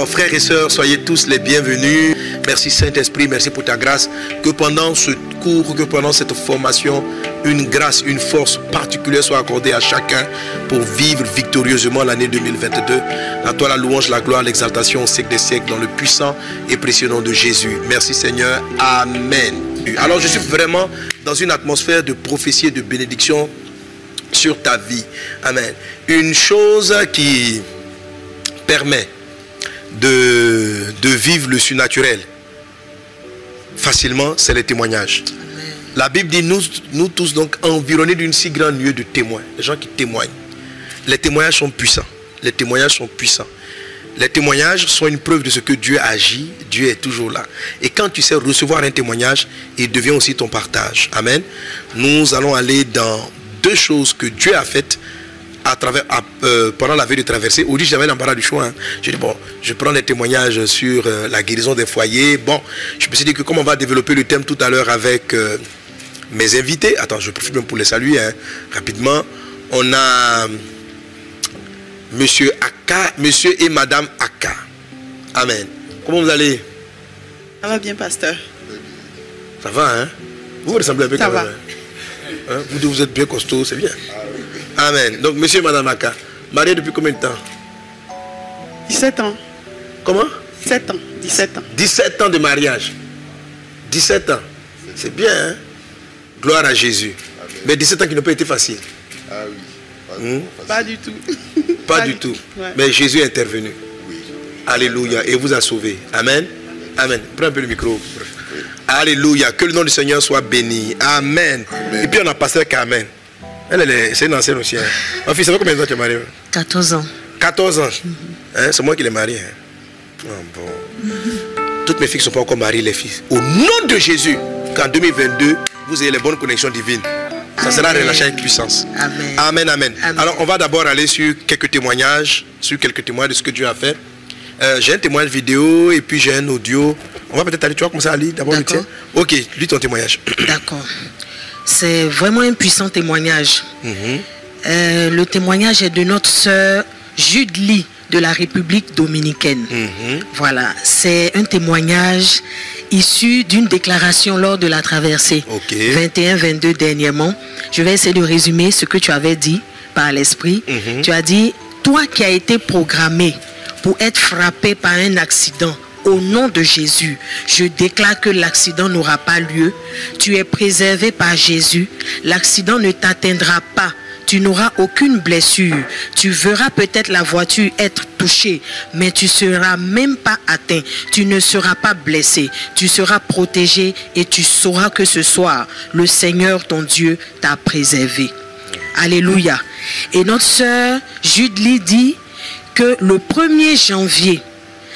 Alors frères et sœurs, soyez tous les bienvenus. Merci Saint-Esprit, merci pour ta grâce. Que pendant ce cours, que pendant cette formation, une grâce, une force particulière soit accordée à chacun pour vivre victorieusement l'année 2022. À toi la louange, la gloire, l'exaltation au siècle des siècles dans le puissant et précieux nom de Jésus. Merci Seigneur. Amen. Alors je suis vraiment dans une atmosphère de prophétie et de bénédiction sur ta vie. Amen. Une chose qui permet de, de vivre le surnaturel facilement, c'est les témoignages. La Bible dit, nous, nous tous donc environnés d'une si grande nuée de témoins, des gens qui témoignent. Les témoignages sont puissants. Les témoignages sont puissants. Les témoignages sont une preuve de ce que Dieu agit. Dieu est toujours là. Et quand tu sais recevoir un témoignage, il devient aussi ton partage. Amen. Nous allons aller dans deux choses que Dieu a faites à travers, euh, pendant la veille de traversée. Aujourd'hui, j'avais l'embarras du choix. Hein. J'ai dit, bon, je prends des témoignages sur euh, la guérison des foyers. Bon, je me suis dit que comme on va développer le thème tout à l'heure avec euh, mes invités, attends, je profite même pour les saluer hein, rapidement. On a Monsieur Aka, Monsieur et Madame Aka. Amen. Comment vous allez? Ça va bien, pasteur. Ça va, hein? Vous ressemblez un peu Ça quand va. même, hein? Hein? Vous, vous êtes bien costaud, c'est bien. Amen. Donc, Monsieur et Madame Aka, mariés depuis combien de temps? 17 ans. Comment? 17 ans. 17 ans. 17 ans de mariage. 17 ans. C'est bien, hein? Gloire à Jésus. Mais 17 ans qui n'ont pas été faciles. Ah oui. Pas, Hmm? pas facile. Du tout. Pas du tout. Ouais. Mais Jésus est intervenu. Alléluia. Et vous a sauvé. Amen? Amen. Prends un peu le micro. Alléluia. Que le nom du Seigneur soit béni. Amen. Et puis on a pasteur Carmen. Elle, elle est, c'est une ancienne aussi. hein. Ma fille, ça fait combien de temps que tu es mariée 14 ans. 14 ans. Hein, c'est moi qui l'ai mariée. hein. Ah, bon. Toutes mes filles ne sont pas encore mariées, les filles. Au nom de Jésus, qu'en 2022, vous ayez les bonnes connexions divines. Ça sera relâché avec puissance. Amen. Amen, amen. Amen. Alors, on va d'abord aller sur quelques témoignages, sur quelques témoignages de ce que Dieu a fait. Euh, j'ai un témoignage vidéo et puis j'ai un audio. On va peut-être aller, tu vas commencer à lire d'abord le tien? Ok, lis ton témoignage. D'accord. C'est vraiment un puissant témoignage. Mhm. Euh, le témoignage est de notre sœur Jude Lee de la République dominicaine. Mhm. Voilà, c'est un témoignage issu d'une déclaration lors de la traversée Ok. 21-22 dernièrement. Je vais essayer de résumer ce que tu avais dit par l'esprit. Mhm. Tu as dit, toi qui as été programmé pour être frappé par un accident, au nom de Jésus, je déclare que l'accident n'aura pas lieu. Tu es préservé par Jésus. L'accident ne t'atteindra pas. Tu n'auras aucune blessure. Tu verras peut-être la voiture être touchée, mais tu seras même pas atteint. Tu ne seras pas blessé. Tu seras protégé et tu sauras que ce soir, le Seigneur ton Dieu t'a préservé. Alléluia. Et notre sœur Jude Lee dit que le 1er janvier,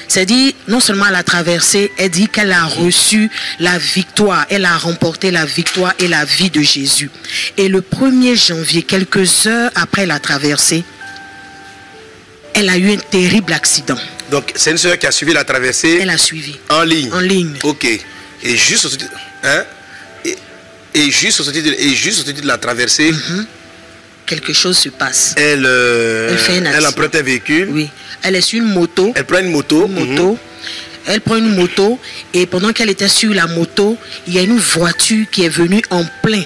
c'est dit, non seulement elle a traversé, elle dit qu'elle a reçu la victoire, elle a remporté la victoire et la vie de Jésus. Et le 1er janvier, quelques heures après la traversée, elle a eu un terrible accident. Donc, c'est une soeur qui a suivi la traversée Elle a suivi en ligne. en ligne. Ok. Et juste au titre, hein? et, et juste au titre, et juste au titre de la traversée, Quelque chose se passe. elle, euh, Elle fait un elle emprunte un véhicule. Oui. Elle est sur une moto. Elle prend une moto. une moto. Elle prend une moto et pendant qu'elle était sur la moto, il y a une voiture qui est venue en plein.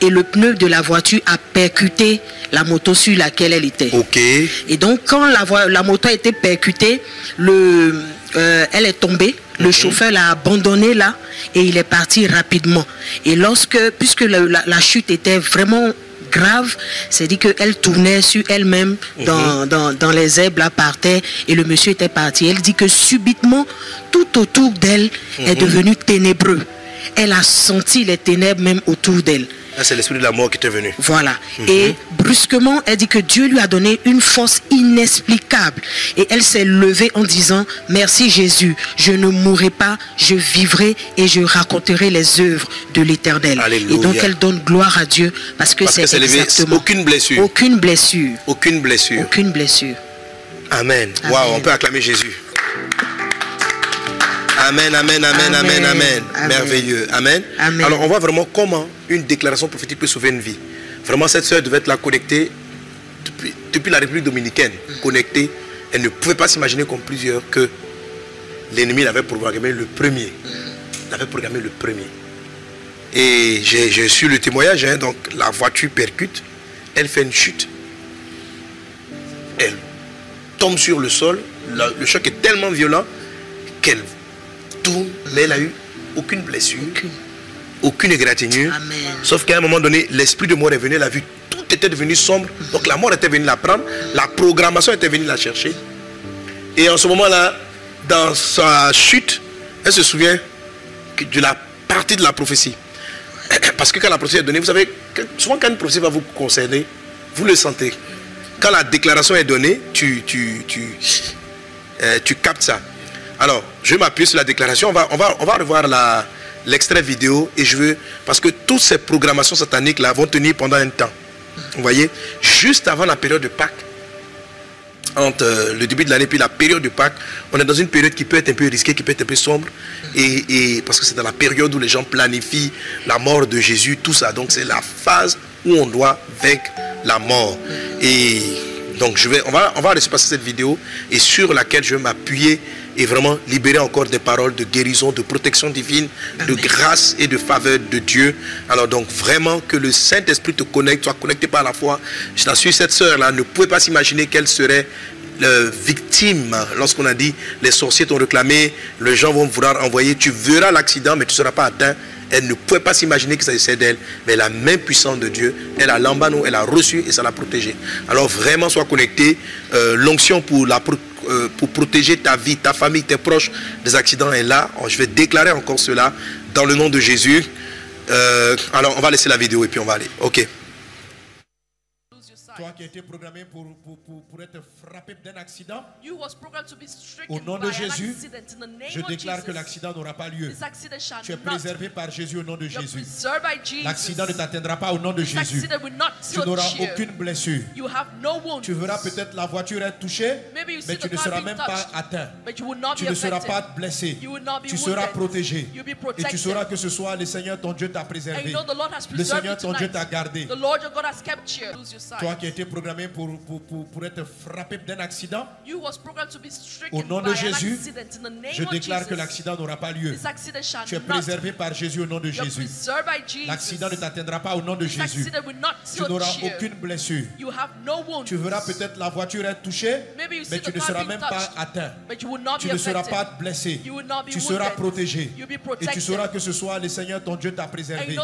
Et le pneu de la voiture a percuté la moto sur laquelle elle était. Mhm. Ok. Et donc, quand la, la moto a été percutée, le, euh, elle est tombée. Le chauffeur l'a abandonné là et il est parti rapidement. Et lorsque, puisque la, la chute était vraiment grave, c'est dit qu'elle tournait sur elle-même dans, dans, dans les herbes là par terre et le monsieur était parti. Elle dit que subitement, tout autour d'elle est devenu ténébreux. Elle a senti les ténèbres même autour d'elle. Là, c'est l'esprit de la mort qui est venu. Voilà. Et brusquement, elle dit que Dieu lui a donné une force inexplicable. Et elle s'est levée en disant, merci Jésus, je ne mourrai pas, je vivrai et je raconterai les œuvres de l'éternel. Alléluia. Et donc elle donne gloire à Dieu parce que c'est exactement aucune blessure. aucune blessure. Aucune blessure. Aucune blessure. Amen. Amen. Waouh, on peut acclamer Jésus. Amen, amen, amen, amen, Amen. Merveilleux. Amen. Alors, on voit vraiment comment une déclaration prophétique peut sauver une vie. Vraiment, cette soeur devait être là connectée depuis, depuis la République dominicaine, connectée Elle ne pouvait pas s'imaginer comme plusieurs que l'ennemi l'avait programmé le premier. L'avait programmé le premier. Et j'ai su le témoignage, hein, donc la voiture percute, elle fait une chute, elle tombe sur le sol, le choc est tellement violent qu'elle tourne, mais elle a eu aucune blessure, Aucune. aucune égratignure. Amen. Sauf qu'à un moment donné, l'esprit de mort est venu, elle a vu, tout était devenu sombre. Donc la mort était venue la prendre, la programmation était venue la chercher. Et en ce moment-là, dans sa chute, elle se souvient de la partie de la prophétie. Parce que quand la prophétie est donnée, vous savez, souvent quand une prophétie va vous concerner, vous le sentez. Quand la déclaration est donnée, tu, tu, tu, euh, tu captes ça. Alors, je m'appuie sur la déclaration. On va, revoir l'extrait vidéo et je veux. Parce que toutes ces programmations sataniques-là vont tenir pendant un temps. Vous voyez Juste avant la période de Pâques, entre euh, le début de l'année puis la période de Pâques, on est dans une période qui peut être un peu risquée, qui peut être un peu sombre. Et, et parce que c'est dans la période où les gens planifient la mort de Jésus, tout ça. Donc c'est la phase où on doit vaincre la mort. Et donc je vais, on va, on va laisser passer cette vidéo et sur laquelle je vais m'appuyer et vraiment libérer encore des paroles de guérison, de protection divine, de grâce et de faveur de Dieu. Alors donc vraiment que le Saint-Esprit te connecte, soit connecté par la foi. Je t'assure, cette sœur-là ne pouvait pas s'imaginer qu'elle serait victime lorsqu'on a dit les sorciers t'ont réclamé, les gens vont vouloir envoyer, tu verras l'accident mais tu ne seras pas atteint. Elle ne pouvait pas s'imaginer que ça s'agissait d'elle, mais la main puissante de Dieu, elle a l'embano, elle a reçu et ça l'a protégée. Alors vraiment, sois connecté. Euh, L'onction pour, euh, pour protéger ta vie, ta famille, tes proches des accidents est là. Je vais déclarer encore cela dans le nom de Jésus. Euh, alors, on va laisser la vidéo et puis on va aller. Ok. Toi qui as été programmé pour, pour, pour, pour être frappé d'un accident, You was programmed to be stricken Au nom by de an Jésus, accident. In the name je déclare que l'accident n'aura pas lieu. this accident shall Tu es not. préservé par Jésus au nom de You're Jésus. L'accident ne t'atteindra pas au nom de This Jésus. accident will not Tu n'auras aucune blessure. You have no wounds. Tu verras peut-être la voiture être touchée, Maybe you see mais tu ne seras même pas atteint. but you will not Tu be ne seras pas blessé. You will not be Tu seras protégé. You'll be Et tu sauras que ce soit le Seigneur ton Dieu t'a préservé. you know the Lord has Le Seigneur ton Dieu t'a gardé. The Lord your God has kept you. Lose your sight. Toi qui as été programmé pour, pour, pour, pour être frappé d'un accident, You was programmed to be stricken Au nom de Jésus, je déclare que l'accident n'aura pas lieu. Tu es préservé par Jésus au nom de Jésus. L'accident ne t'atteindra pas au nom de Jésus. Tu n'auras aucune blessure. You have no wounds. Tu verras peut-être la voiture être touchée, mais tu ne seras même pas atteint. Tu ne seras pas blessé. Tu seras protégé. Et tu sauras que ce soit le Seigneur ton Dieu t'a préservé.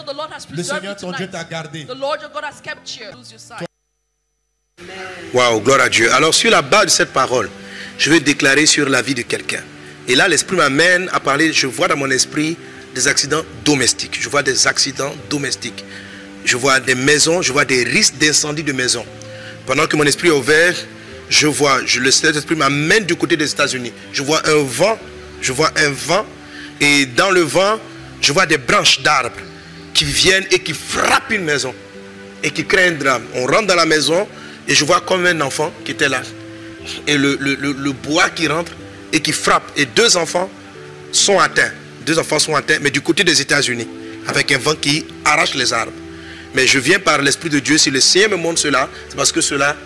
Le Seigneur you ton Dieu t'a gardé. Waouh, gloire à Dieu. Alors, sur la base de cette parole, je vais déclarer sur la vie de quelqu'un. Et là, l'Esprit m'amène à parler, je vois dans mon esprit des accidents domestiques. Je vois des accidents domestiques. Je vois des maisons, je vois des risques d'incendie de maisons. Pendant que mon esprit est ouvert, je vois, je, le Saint-Esprit m'amène du côté des États-Unis. Je vois un vent, je vois un vent. Et dans le vent, je vois des branches d'arbres qui viennent et qui frappent une maison et qui crée un drame. On rentre dans la maison et je vois comme un enfant qui était là. Et le, le- bois qui rentre et qui frappe. Et deux enfants sont atteints. Deux enfants sont atteints, mais du côté des États-Unis, avec un vent qui arrache les arbres. Mais je viens par l'Esprit de Dieu, si le Seigneur me montre cela, c'est parce que cela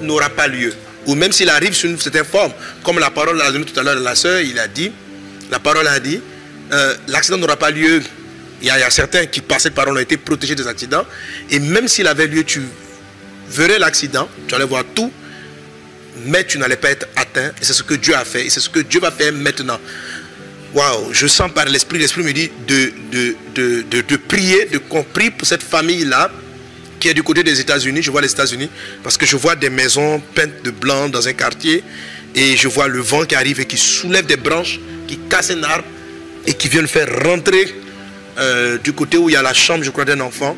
n'aura pas lieu. Ou même s'il arrive sous une certaine forme, comme la parole a donné tout à l'heure de la sœur, il a dit, la parole a dit, euh, l'accident n'aura pas lieu. Il y, a, il y a certains qui, par cette parole, ont été protégés des accidents. Et même s'il avait lieu, tu verrais l'accident, tu allais voir tout, mais tu n'allais pas être atteint. Et c'est ce que Dieu a fait. Et c'est ce que Dieu va faire maintenant. Waouh, je sens par l'Esprit, l'Esprit me dit de, de, de, de, prier, de compris pour cette famille-là qui est du côté des États-Unis. Je vois les États-Unis parce que je vois des maisons peintes de blanc dans un quartier et je vois le vent qui arrive et qui soulève des branches, qui casse un arbre et qui vient le faire rentrer euh, du côté où il y a la chambre, je crois, d'un enfant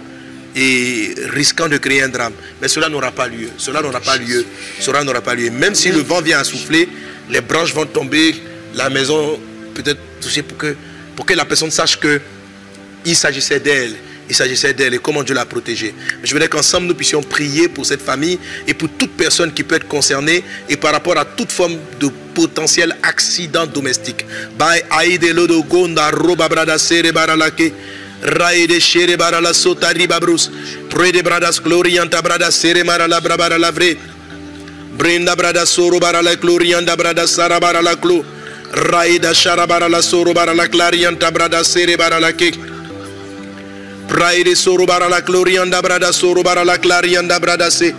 et risquant de créer un drame. Mais cela n'aura pas lieu. Cela n'aura pas lieu. Cela n'aura pas lieu. Même si le vent vient à souffler, les branches vont tomber, la maison peut-être touchée pour que, pour que la personne sache que il s'agissait d'elle. Il s'agissait d'elle et comment Dieu l'a protégée. Je voudrais qu'ensemble nous puissions prier pour cette famille et pour toute personne qui peut être concernée et par rapport à toute forme de potentiel accident domestique. By aide lodo gonda roba brada sere baralake. Raide shere barala sota riba brus. Proede bradas glorianta brada sere marala brabara lavre. Brinda brada soro bara la glorianda brada sara bara la glo. Raida shara bara la soro bara la clarianta brada sere bara la ke. Praide soro bara la glorianda brada soro bara la clarianda brada se.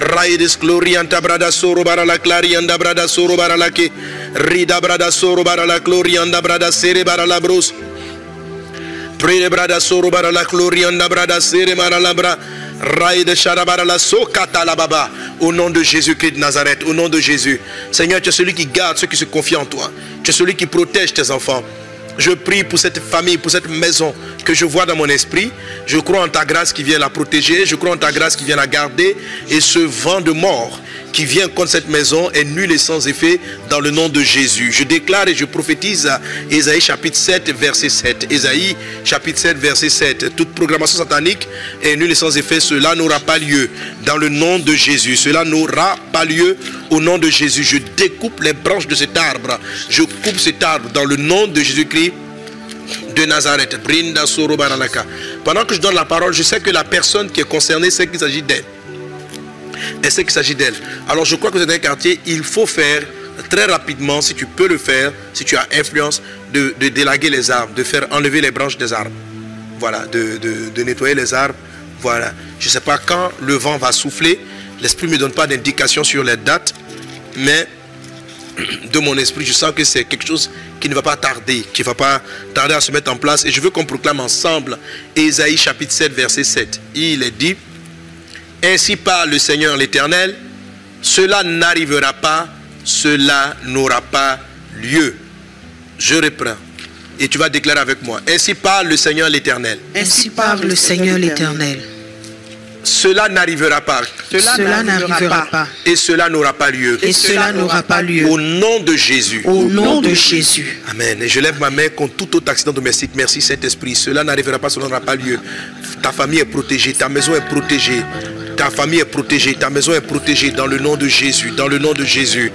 Raides glorianta brada soro bara la clarianda brada soro bara la ke. Rida brada soro bara la glorianda brada sere bara la bros. Bara la la la baba. Au nom de Jésus-Christ de Nazareth, au nom de Jésus. Seigneur, tu es celui qui garde ceux qui se confient en toi. Tu es celui qui protège tes enfants. Je prie pour cette famille, pour cette maison que je vois dans mon esprit. Je crois en ta grâce qui vient la protéger. Je crois en ta grâce qui vient la garder. Et ce vent de mort qui vient contre cette maison est nul et sans effet dans le nom de Jésus. Je déclare et je prophétise à Ésaïe chapitre 7, verset 7. Ésaïe chapitre 7, verset 7. Toute programmation satanique est nulle et sans effet. Cela n'aura pas lieu dans le nom de Jésus. Cela n'aura pas lieu au nom de Jésus. Je découpe les branches de cet arbre. Je coupe cet arbre dans le nom de Jésus-Christ de Nazareth. Brinda Soro Baralaka. Pendant que je donne la parole, je sais que la personne qui est concernée sait qu'il s'agit d'elle. Elle sait qu'il s'agit d'elle. Alors je crois que dans un quartier, il faut faire très rapidement, si tu peux le faire, si tu as influence, de, de délaguer les arbres, de faire enlever les branches des arbres. Voilà, de, de- de nettoyer les arbres. Voilà. Je ne sais pas quand le vent va souffler. L'esprit ne me donne pas d'indication sur les dates, mais de mon esprit, je sens que c'est quelque chose qui ne va pas tarder, qui ne va pas tarder à se mettre en place. Et je veux qu'on proclame ensemble Ésaïe chapitre 7, verset 7. Il est dit, Ainsi parle le Seigneur l'Éternel, cela n'arrivera pas, cela n'aura pas lieu. Je reprends. Et tu vas déclarer avec moi. Ainsi parle le Seigneur l'Éternel. Ainsi parle le Seigneur l'Éternel. Cela n'arrivera pas Cela n'arrivera pas. et cela n'aura pas lieu. Et cela n'aura pas lieu. Au nom de Jésus. Au nom de Jésus. Amen. Et je lève ma main contre tout autre accident domestique. Merci Saint-Esprit. Cela n'arrivera pas, cela n'aura pas lieu. Ta famille est protégée, ta maison est protégée. Ta famille est protégée, ta maison est protégée dans le nom de Jésus, dans le nom de Jésus,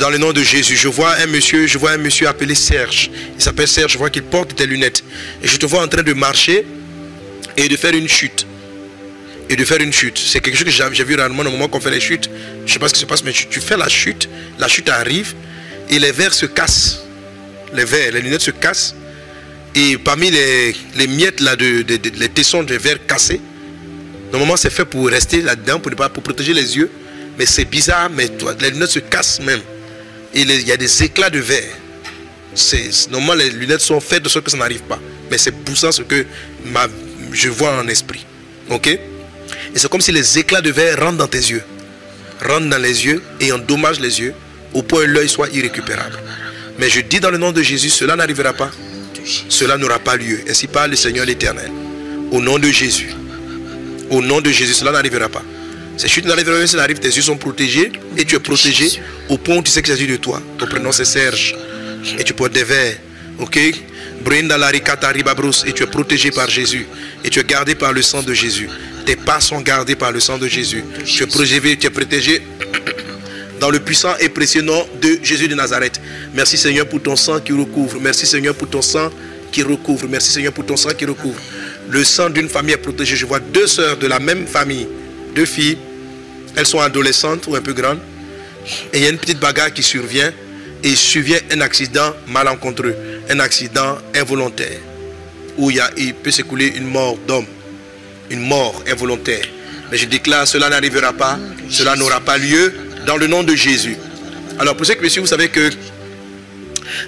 dans le nom de Jésus. Je vois un monsieur, je vois un monsieur appelé Serge. Il s'appelle Serge, je vois qu'il porte des lunettes. Et je te vois en train de marcher et de faire une chute et de faire une chute. C'est quelque chose que j'ai vu rarement au moment qu'on fait les chutes. Je ne sais pas ce qui se passe, mais tu, fais la chute, la chute arrive et les verres se cassent. Les verres, les lunettes se cassent. Et parmi les, miettes là, de- les tessons des verres cassés, normalement c'est fait pour rester là-dedans, pour, pour protéger les yeux. Mais c'est bizarre, mais toi, les lunettes se cassent même. Il y a des éclats de verre. Normalement les lunettes sont faites de sorte que ça n'arrive pas. Mais c'est pour ça ce que je vois en esprit. Ok? Et c'est comme si les éclats de verre rentrent dans tes yeux. Rentrent dans les yeux et endommagent les yeux au point où l'œil soit irrécupérable. Mais je dis dans le nom de Jésus, cela n'arrivera pas. Cela n'aura pas lieu. Ainsi parle le Seigneur l'Éternel. Au nom de Jésus. Au nom de Jésus, cela n'arrivera pas. Ces chutes n'arriveront pas, cela arrive, tes yeux sont protégés et tu es protégé au point où tu sais qu'il s'agit de toi. Ton prénom c'est Serge. Et tu portes des verres. Ok? Brinda la ricata ribabrus. Et tu es protégé par Jésus. Et tu es gardé par le sang de Jésus. Tes pas sont gardés par le sang de Jésus. Tu es protégé, tu es protégé dans le puissant et précieux nom de Jésus de Nazareth. Merci Seigneur pour ton sang qui recouvre. Merci Seigneur pour ton sang qui recouvre. Merci Seigneur pour ton sang qui recouvre. Le sang d'une famille est protégé. Je vois deux sœurs de la même famille, deux filles. Elles sont adolescentes ou un peu grandes. Et il y a une petite bagarre qui survient. Et survient un accident malencontreux, un accident involontaire. Où il, y il peut s'écouler une mort d'homme, une mort involontaire. Mais je déclare, cela n'arrivera pas, cela n'aura pas lieu dans le nom de Jésus. Alors pour ceux qui me vous savez que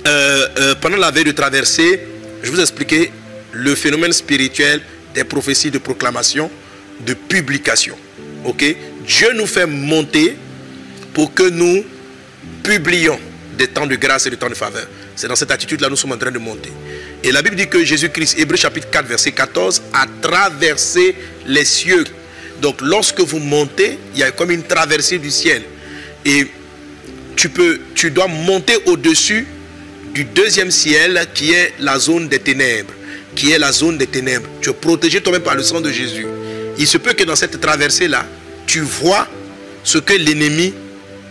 euh, euh, pendant la veille de traversée, je vous ai expliqué le phénomène spirituel des prophéties de proclamation, de publication. Ok? Dieu nous fait monter pour que nous publions des temps de grâce et des temps de faveur. C'est dans cette attitude-là nous sommes en train de monter. Et la Bible dit que Jésus-Christ, Hébreu chapitre 4, verset 14, a traversé les cieux. Donc lorsque vous montez, il y a comme une traversée du ciel. Et tu, peux, tu dois monter au-dessus du deuxième ciel qui est la zone des ténèbres. Qui est la zone des ténèbres. Tu es protégé toi-même par le sang de Jésus. Il se peut que dans cette traversée-là, tu vois ce que l'ennemi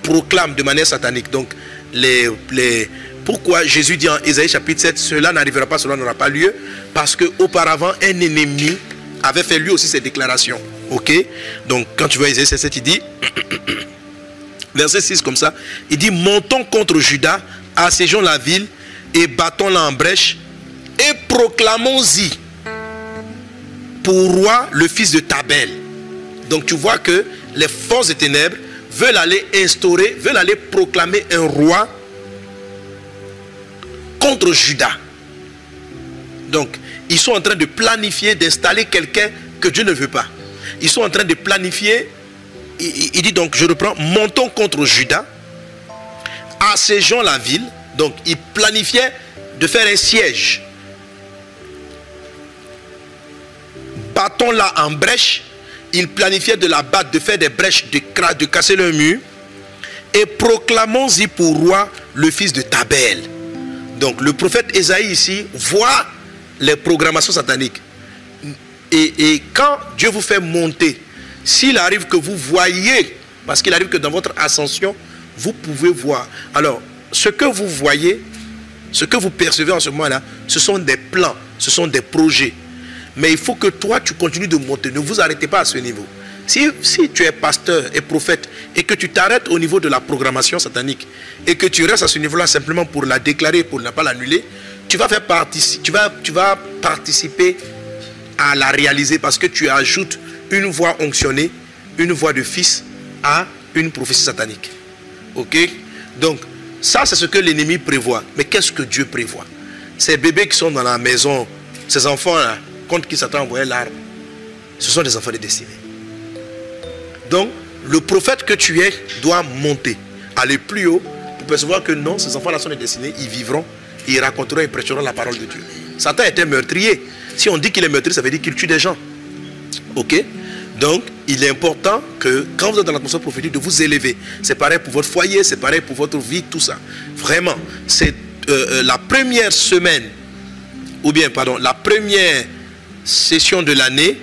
proclame de manière satanique. Donc, les, pourquoi Jésus dit en Ésaïe chapitre 7, cela n'arrivera pas, cela n'aura pas lieu? Parce qu'auparavant, un ennemi avait fait lui aussi ses déclarations. Ok? Donc, quand tu vois Ésaïe 7, il dit verset 6 comme ça. Il dit Montons contre Judas, assiégeons la ville et battons-la en brèche et proclamons-y pour roi le fils de Tabel. Donc tu vois que les forces des ténèbres veulent aller instaurer, veulent aller proclamer un roi contre Judas. Donc, ils sont en train de planifier d'installer quelqu'un que Dieu ne veut pas. Ils sont en train de planifier. Il, dit donc, je reprends, montons contre Judas, assiégeons la ville. Donc, il planifiait de faire un siège. Battons-la en brèche. Il planifiait de la battre, de faire des brèches, de, de casser le mur. Et proclamons-y pour roi le fils de Tabel. Donc le prophète Esaïe ici voit les programmations sataniques. Et, et quand Dieu vous fait monter, s'il arrive que vous voyez, parce qu'il arrive que dans votre ascension, vous pouvez voir. Alors, ce que vous voyez, ce que vous percevez en ce moment-là, ce sont des plans, ce sont des projets. Mais il faut que toi, tu continues de monter. Ne vous arrêtez pas à ce niveau. Si, si tu es pasteur et prophète et que tu t'arrêtes au niveau de la programmation satanique et que tu restes à ce niveau-là simplement pour la déclarer, pour ne pas l'annuler, tu vas, tu vas participer à la réaliser parce que tu ajoutes une voix onctionnée, une voix de fils à une prophétie satanique. Ok? Donc, ça, c'est ce que l'ennemi prévoit. Mais qu'est-ce que Dieu prévoit? Ces bébés qui sont dans la maison, ces enfants-là, contre qui Satan envoyé l'arme, ce sont des enfants de destinée. Donc, le prophète que tu es doit monter, aller plus haut pour percevoir que non, ces enfants-là sont des destinés, ils vivront, ils raconteront et prêcheront la parole de Dieu. Satan était meurtrier. Si on dit qu'il est meurtrier, ça veut dire qu'il tue des gens. Ok? Donc, il est important que quand vous êtes dans l'atmosphère prophétique, de vous élever. C'est pareil pour votre foyer, c'est pareil pour votre vie, tout ça. Vraiment, c'est euh, euh, la première semaine, ou bien, pardon, la première session de l'année,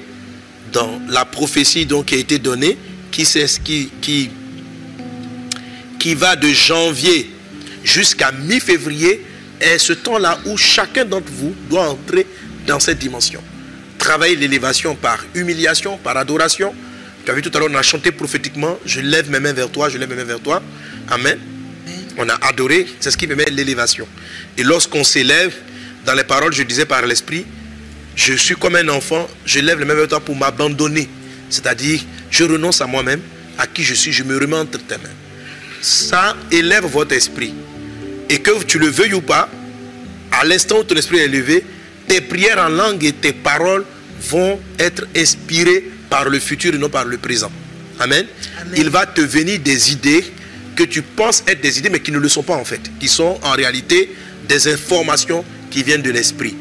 dans la prophétie donc, qui a été donnée, qui, qui, qui, qui va de janvier jusqu'à mi-février, est ce temps-là où chacun d'entre vous doit entrer dans cette dimension. Travailler l'élévation par humiliation, par adoration. Tu as vu tout à l'heure, on a chanté prophétiquement, je lève mes mains vers toi, je lève mes mains vers toi. Amen. On a adoré, c'est ce qui permet l'élévation. Et lorsqu'on s'élève, dans les paroles, je disais par l'esprit, je suis comme un enfant, je lève les mains vers toi pour m'abandonner. C'est-à-dire, je renonce à moi-même, à qui je suis, je me remets entre tes mains. Ça élève votre esprit. Et que tu le veuilles ou pas, à l'instant où ton esprit est élevé, tes prières en langue et tes paroles vont être inspirées par le futur et non par le présent. Amen. Amen. Il va te venir des idées que tu penses être des idées, mais qui ne le sont pas en fait. Qui sont en réalité des informations qui viennent de l'esprit.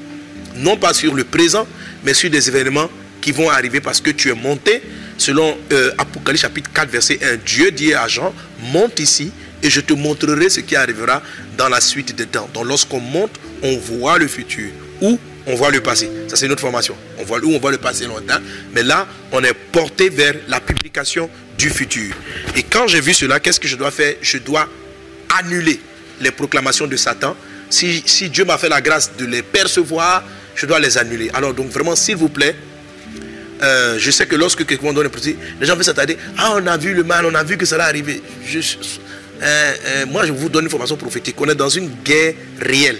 Non pas sur le présent, mais sur des événements qui vont arriver parce que tu es monté. Selon euh, Apocalypse chapitre 4, verset 1, Dieu dit à Jean, monte ici et je te montrerai ce qui arrivera dans la suite des temps. Donc lorsqu'on monte, on voit le futur ou on voit le passé. Ça c'est notre formation. On voit où on voit le passé longtemps, mais là on est porté vers la publication du futur. Et quand j'ai vu cela, qu'est-ce que je dois faire? Je dois annuler les proclamations de Satan. Si, si Dieu m'a fait la grâce de les percevoir, je dois les annuler. Alors donc vraiment, s'il vous plaît, euh, je sais que lorsque quelqu'un donne une prophétie, les gens vont s'attarder. Ah, on a vu le mal, on a vu que ça va arriver. Je- euh, euh, moi, je vous donne une formation prophétique. On est dans une guerre réelle.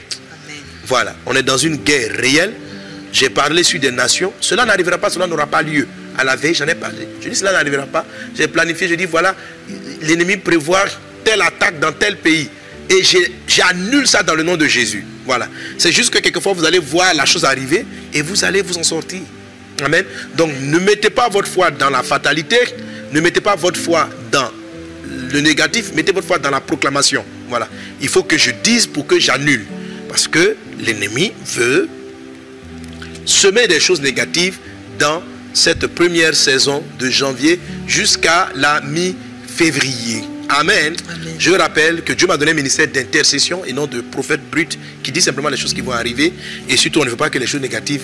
Voilà, on est dans une guerre réelle. J'ai parlé sur des nations. Cela n'arrivera pas, cela n'aura pas lieu. À la veille, j'en ai parlé. Je dis cela n'arrivera pas. J'ai planifié, je dis voilà, l'ennemi prévoit telle attaque dans tel pays. Et j'annule ça dans le nom de Jésus. C'est juste que quelquefois vous allez voir la chose arriver et vous allez vous en sortir. Amen. Donc ne mettez pas votre foi dans la fatalité, ne mettez pas votre foi dans le négatif, mettez votre foi dans la proclamation. Voilà. Il faut que je dise pour que j'annule. Parce que l'ennemi veut semer des choses négatives dans cette première saison de janvier jusqu'à la mi-février. Amen. Amen. Je rappelle que Dieu m'a donné un ministère d'intercession et non de prophète brut qui dit simplement les choses qui vont arriver. Et surtout, on ne veut pas que les choses négatives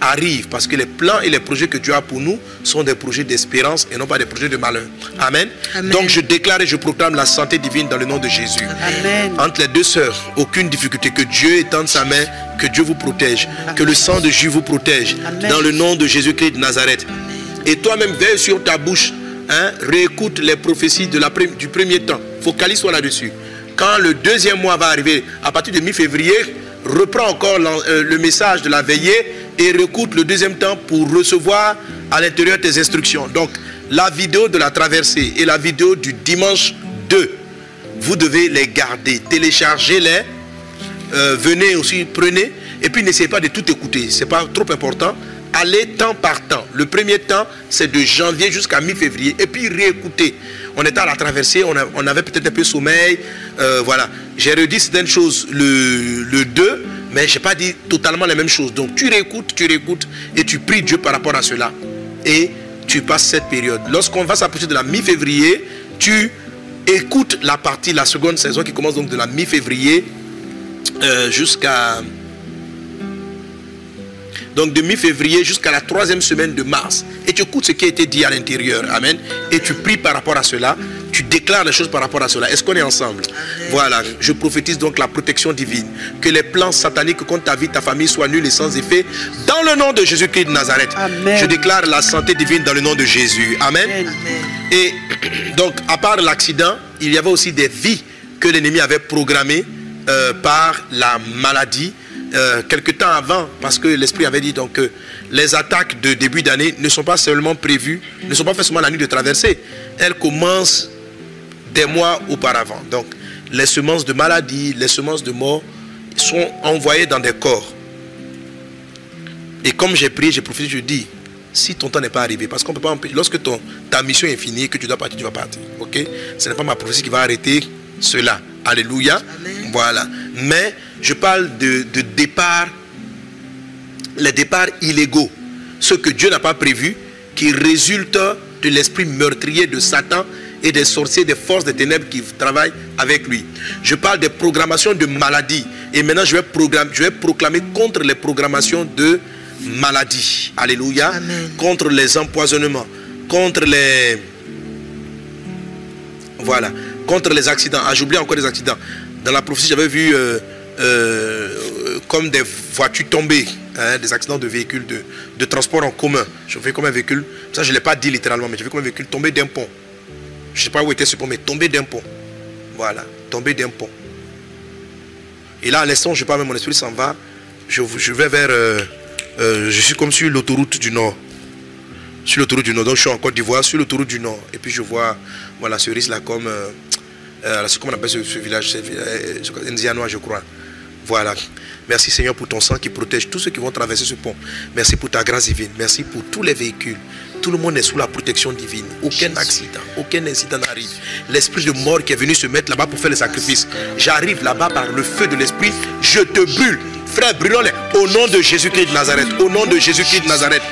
arrivent parce que les plans et les projets que Dieu a pour nous sont des projets d'espérance et non pas des projets de malheur. Amen. Amen. Donc je déclare et je proclame la santé divine dans le nom de Jésus. Amen. Entre les deux sœurs, aucune difficulté. Que Dieu étende sa main, que Dieu vous protège. Que le sang de Jésus vous protège. Amen. Dans le nom de Jésus-Christ de Nazareth. Et toi-même, veille sur ta bouche. Hein, réécoute les prophéties du premier temps. Focalise-toi là-dessus. Quand le deuxième mois va arriver, à partir de mi-février, reprends encore euh, le message de la veillée et réécoute le deuxième temps pour recevoir à l'intérieur tes instructions. Donc, la vidéo de la traversée et la vidéo du dimanche 2, vous devez les garder, téléchargez-les euh, venez aussi, prenez, et puis n'essayez pas de tout écouter, c'est pas trop important. Allez temps par temps. Le premier temps, c'est de janvier jusqu'à mi-février, et puis réécoutez. On était à la traversée, on avait peut-être un peu sommeil, euh, voilà. J'ai redit certaines choses le, le 2, mais je n'ai pas dit totalement les mêmes choses. Donc tu réécoutes, tu réécoutes, et tu pries Dieu par rapport à cela. Et tu passes cette période. Lorsqu'on va s'approcher de la mi-février, tu écoutes la partie, la seconde saison qui commence donc de la mi-février euh, jusqu'à donc de mi-février jusqu'à la troisième semaine de mars. Et tu écoutes ce qui a été dit à l'intérieur. Amen. Et tu pries par rapport à cela. Tu déclares les choses par rapport à cela. Est-ce qu'on est ensemble? Voilà. Je prophétise donc la protection divine. Que les plans sataniques contre ta vie, ta famille soient nuls et sans effet. Dans le nom de Jésus-Christ de Nazareth. Amen. Je déclare la santé divine dans le nom de Jésus. Amen. Amen. Et donc, à part l'accident, il y avait aussi des vies que l'ennemi avait programmées euh, par la maladie. Euh, quelque temps avant, parce que l'Esprit avait dit donc que les attaques de début d'année ne sont pas seulement prévues, ne sont pas faites seulement la nuit de traversée. Elles commencent des mois auparavant. Donc, les semences de maladie, les semences de mort sont envoyées dans des corps. Et comme j'ai prié, j'ai profité, je dis, si ton temps n'est pas arrivé, parce qu'on peut pas empêcher, lorsque ton, ta mission est finie, que tu dois partir, tu vas partir. Ok? Ce n'est pas ma prophétie qui va arrêter cela. Alléluia. Voilà. Mais je parle de, de départ, les départs illégaux, ce que Dieu n'a pas prévu, qui résulte de l'esprit meurtrier de Satan et des sorciers, des forces des ténèbres qui travaillent avec lui. Je parle des programmations de maladies. Et maintenant, je vais, programme- je vais proclamer contre les programmations de maladies. Alléluia. Amen. Contre les empoisonnements, contre les... Voilà. Contre les accidents. Ah, j'oublie encore des accidents. Dans la prophétie, j'avais vu euh, euh, comme des voitures tombées, hein, des accidents de véhicules de, de transport en commun. Je fais comme un véhicule, ça je ne l'ai pas dit littéralement, mais je fais comme un véhicule tomber d'un pont. Je ne sais pas où était ce pont, mais tomber d'un pont. Voilà, tomber d'un pont. Et là, à l'instant, je parle, mon esprit s'en va. Je, vais vers. euh, euh, je suis comme sur l'autoroute du Nord sur l'autoroute du Nord. Donc je suis en Côte d'Ivoire, sur l'autoroute du Nord. Et puis je vois voilà, ce risque là comme. C'est comment on appelle ce, village c'est, Ndianois, je crois. Voilà. Merci Seigneur pour ton sang qui protège tous ceux qui vont traverser ce pont. Merci pour ta grâce divine. Merci pour tous les véhicules. Tout le monde est sous la protection divine. Aucun accident, aucun incident n'arrive. L'esprit de mort qui est venu se mettre là-bas pour faire le sacrifice. J'arrive là-bas par le feu de l'esprit. Je te brûle. Frère, brûlons-les. Au nom de Jésus-Christ de Nazareth. Au nom de Jésus-Christ de Nazareth.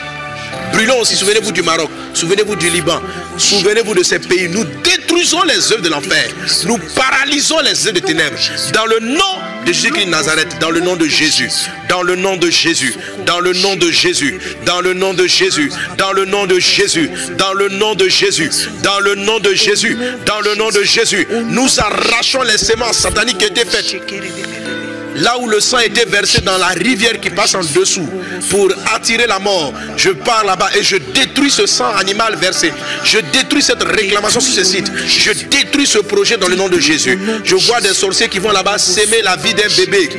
Brûlons aussi, souvenez-vous du Maroc, souvenez-vous du Liban, souvenez-vous de ces pays. Nous détruisons les œuvres de l'enfer, nous paralysons les œuvres de ténèbres. Dans le nom de Jésus-Christ de Nazareth, dans le nom de Jésus, dans le nom de Jésus, dans le nom de Jésus, dans le nom de Jésus, dans le nom de Jésus, dans le nom de Jésus, dans le nom de Jésus, dans le nom de Jésus, nous arrachons les sémences sataniques qui étaient faites là où le sang était versé dans la rivière qui passe en dessous pour attirer la mort. Je pars là-bas et je détruis ce sang animal versé. Je détruis cette réclamation sur ce site. Je détruis ce projet dans le nom de Jésus. Je vois des sorciers qui vont là-bas s'aimer la vie d'un bébé.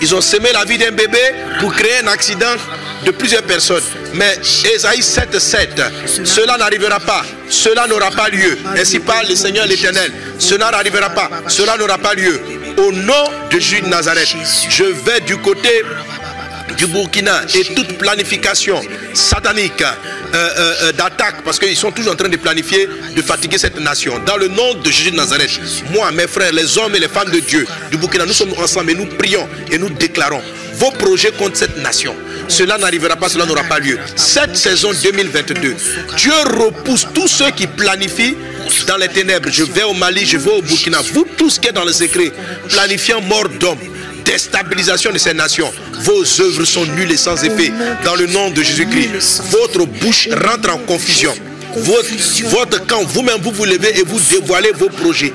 Ils ont semé la vie d'un bébé pour créer un accident de plusieurs personnes. Mais Esaïe 7, 7, cela n'arrivera pas. Cela n'aura pas lieu. Ainsi parle le Seigneur l'Éternel? Cela n'arrivera pas. Cela n'aura pas lieu. Au nom de Jésus de Nazareth, je vais du côté du Burkina et toute planification satanique euh, euh, euh, d'attaque, parce qu'ils sont toujours en train de planifier de fatiguer cette nation. Dans le nom de Jésus de Nazareth, moi, mes frères, les hommes et les femmes de Dieu du Burkina, nous sommes ensemble et nous prions et nous déclarons vos projets contre cette nation. Cela n'arrivera pas, cela n'aura pas lieu. Cette saison 2022, Dieu repousse tous ceux qui planifient dans les ténèbres. Je vais au Mali, je vais au Burkina. Vous tous qui êtes dans le secret, planifiant mort d'homme déstabilisation de ces nations. Vos œuvres sont nulles et sans effet. Dans le nom de Jésus-Christ, votre bouche rentre en confusion. Votre, camp, vous-même, vous vous levez et vous dévoilez vos projets.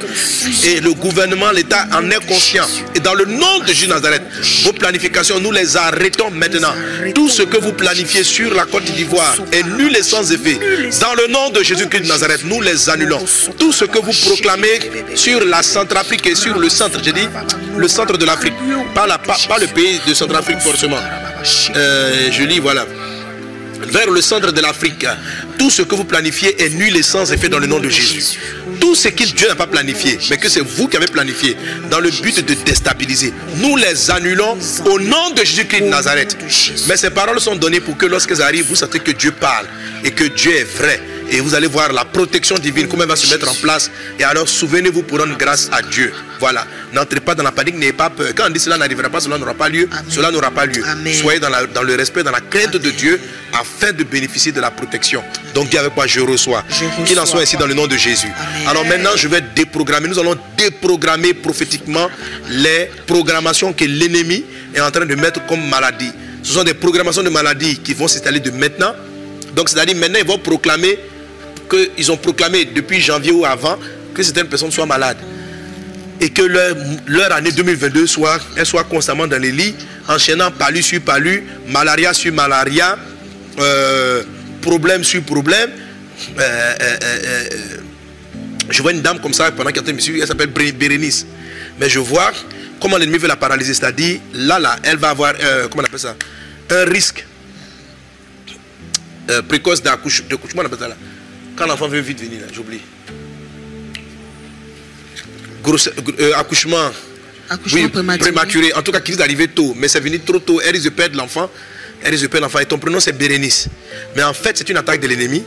Et le gouvernement, l'État en est conscient. Et dans le nom de Jésus Nazareth, vos planifications, nous les arrêtons maintenant. Tout ce que vous planifiez sur la Côte d'Ivoire est nul et sans effet. Dans le nom de Jésus-Christ de Nazareth, nous les annulons. Tout ce que vous proclamez sur la Centrafrique et sur le centre, j'ai dit le centre de l'Afrique, pas, la- pas, pas le pays de Centrafrique forcément. Euh, je lis, voilà vers le centre de l'Afrique. Tout ce que vous planifiez est nul et sans effet dans le nom de Jésus. Tout ce que Dieu n'a pas planifié, mais que c'est vous qui avez planifié, dans le but de déstabiliser, nous les annulons au nom de Jésus-Christ de Nazareth. Mais ces paroles sont données pour que lorsqu'elles arrivent, vous sentez que Dieu parle et que Dieu est vrai. Et vous allez voir la protection divine, comment elle va se mettre en place. Et alors, souvenez-vous pour rendre grâce à Dieu. Voilà. N'entrez pas dans la panique, n'ayez pas peur. Quand on dit cela n'arrivera pas, cela n'aura pas lieu, Amen. cela n'aura pas lieu. Amen. Soyez dans, la- dans le respect, dans la crainte de Dieu, afin de bénéficier de la protection. Donc, dis avec moi, je reçois. Je reçois. Qu'il en soit ainsi dans le nom de Jésus. Alors maintenant, je vais déprogrammer. Nous allons déprogrammer prophétiquement les programmations que l'ennemi est en train de mettre comme maladie. Ce sont des programmations de maladies qui vont s'installer de maintenant. Donc, c'est-à-dire maintenant, ils vont proclamer qu'ils ont proclamé depuis janvier ou avant que certaines personnes soient malades et que leur, année 2022 soit, elle soit constamment dans les lits, enchaînant palu sur palu, malaria sur malaria, euh, problème sur problème. Euh, euh, je vois une dame comme ça pendant qu'elle était suivie, elle s'appelle Bérénice. Mais je vois comment l'ennemi veut la paralyser, c'est-à-dire là, là, elle va avoir, euh, comment on appelle ça, un risque euh, précoce d'accouche- d'accouchement, on appelle ça là? Quand l'enfant veut vite venir, là, j'oublie. Euh, accouchement Accouchement oui, prématuré. prématuré. En tout cas, qui risque d'arriver tôt. Mais c'est venu trop tôt. Elle risque de perdre l'enfant. Elle risque de perdre l'enfant. Et ton prénom, c'est Bérénice. Mais en fait, c'est une attaque de l'ennemi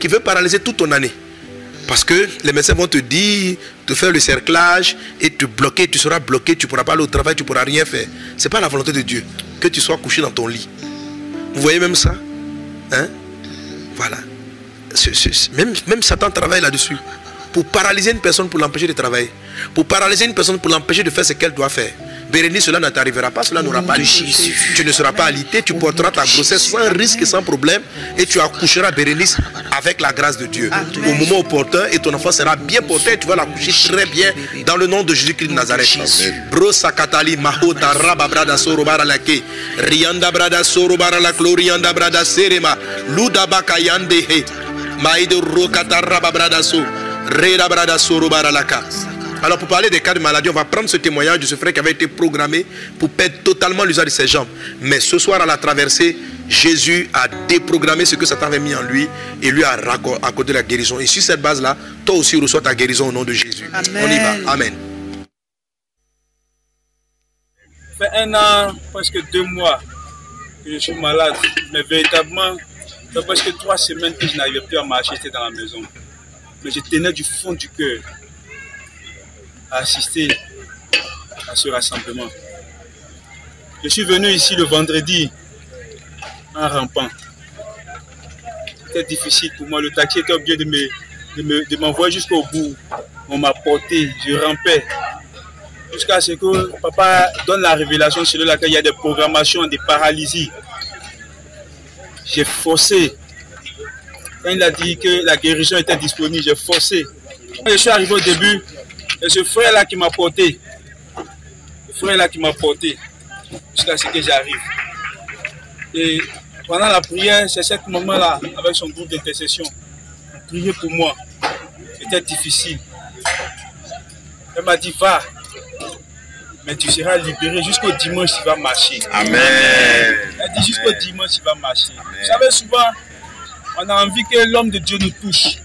qui veut paralyser toute ton année. Parce que les médecins vont te dire, te faire le cerclage et te bloquer. Tu seras bloqué. Tu ne pourras pas aller au travail. Tu ne pourras rien faire. Ce n'est pas la volonté de Dieu que tu sois couché dans ton lit. Vous voyez même ça Hein? Voilà. Même Satan travaille là-dessus. Pour paralyser une personne, pour l'empêcher de travailler. Pour paralyser une personne, pour l'empêcher de faire ce qu'elle doit faire. Bérénice, cela ne t'arrivera pas, cela n'aura pas lieu. Tu ne seras pas alité, tu porteras ta grossesse sans risque et sans problème. Et tu accoucheras Bérénice avec la grâce de Dieu. Au moment opportun, et ton enfant sera bien porté, et tu vas l'accoucher très bien dans le nom de Jésus-Christ de Nazareth. Mahota lake. Rianda brada soro bara la brada serema. Maïde rokata Alors pour parler des cas de maladie, on va prendre ce témoignage de ce frère qui avait été programmé pour perdre totalement l'usage de ses jambes. Mais ce soir à la traversée, Jésus a déprogrammé ce que Satan avait mis en lui et lui a accordé la guérison. Et sur cette base-là, toi aussi reçois ta guérison au nom de Jésus. On y va. Amen. fait un an, presque deux mois que je suis malade. Mais véritablement, ça fait presque trois semaines que je n'arrivais plus à marcher, j'étais dans la maison. Mais je tenais du fond du cœur à assister à ce rassemblement. Je suis venu ici le vendredi en rampant. C'était difficile pour moi. Le taxi était obligé de me- de me- de m'envoyer jusqu'au bout. On m'a porté, je rampais jusqu'à ce que papa donne la révélation sur laquelle il y a des programmations, des paralysies. J'ai forcé. Quand il a dit que la guérison était disponible, j'ai forcé. Quand je suis arrivé au début, c'est ce frère-là qui m'a porté. Ce frère-là qui m'a porté jusqu'à ce que j'arrive. Et pendant la prière, c'est ce moment-là, avec son groupe d'intercession, prier pour moi. C'était difficile. Elle m'a dit, va, mais tu seras libéré jusqu'au dimanche, tu vas marcher. Amen. Elle dit jusqu'au dimanche, tu vas marcher. Vous savez, souvent, on a envie que l'homme de Dieu nous touche.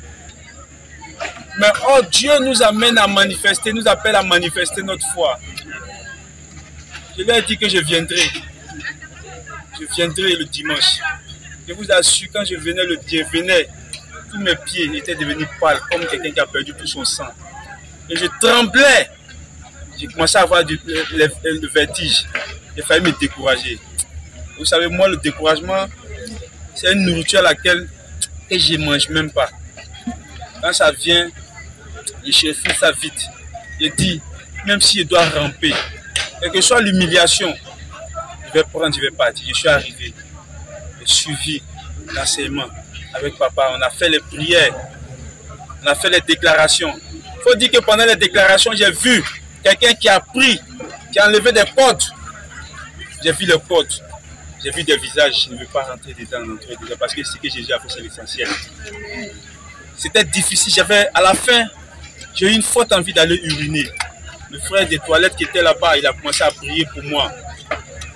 Mais oh, Dieu nous amène à manifester, nous appelle à manifester notre foi. Je lui ai dit que je viendrai. Je viendrai le dimanche. Je vous assure, quand je venais le je venais, tous mes pieds étaient devenus pâles, comme quelqu'un qui a perdu tout son sang. Et je tremblais. J'ai commencé à avoir du, le, vertige. J'ai failli me décourager. Vous savez, moi, le découragement, c'est une nourriture à laquelle et je mange même pas. Quand ça vient, je cherche ça vite. Je dis, même si je dois ramper, quelle que soit l'humiliation, je vais prendre, je vais partir. Je suis arrivé. J'ai suivi l'enseignement avec papa, on a fait les prières, on a fait les déclarations. Il faut dire que pendant les déclarations, j'ai vu quelqu'un qui a pris, qui a enlevé des portes. J'ai vu les portes. J'ai vu des visages, je ne veux pas rentrer dedans, rentrer dedans parce que ce que Jésus a fait, c'est l'essentiel. C'était difficile. J'avais, à la fin, j'ai eu une forte envie d'aller uriner. Le frère des toilettes qui était là-bas, il a commencé à prier pour moi.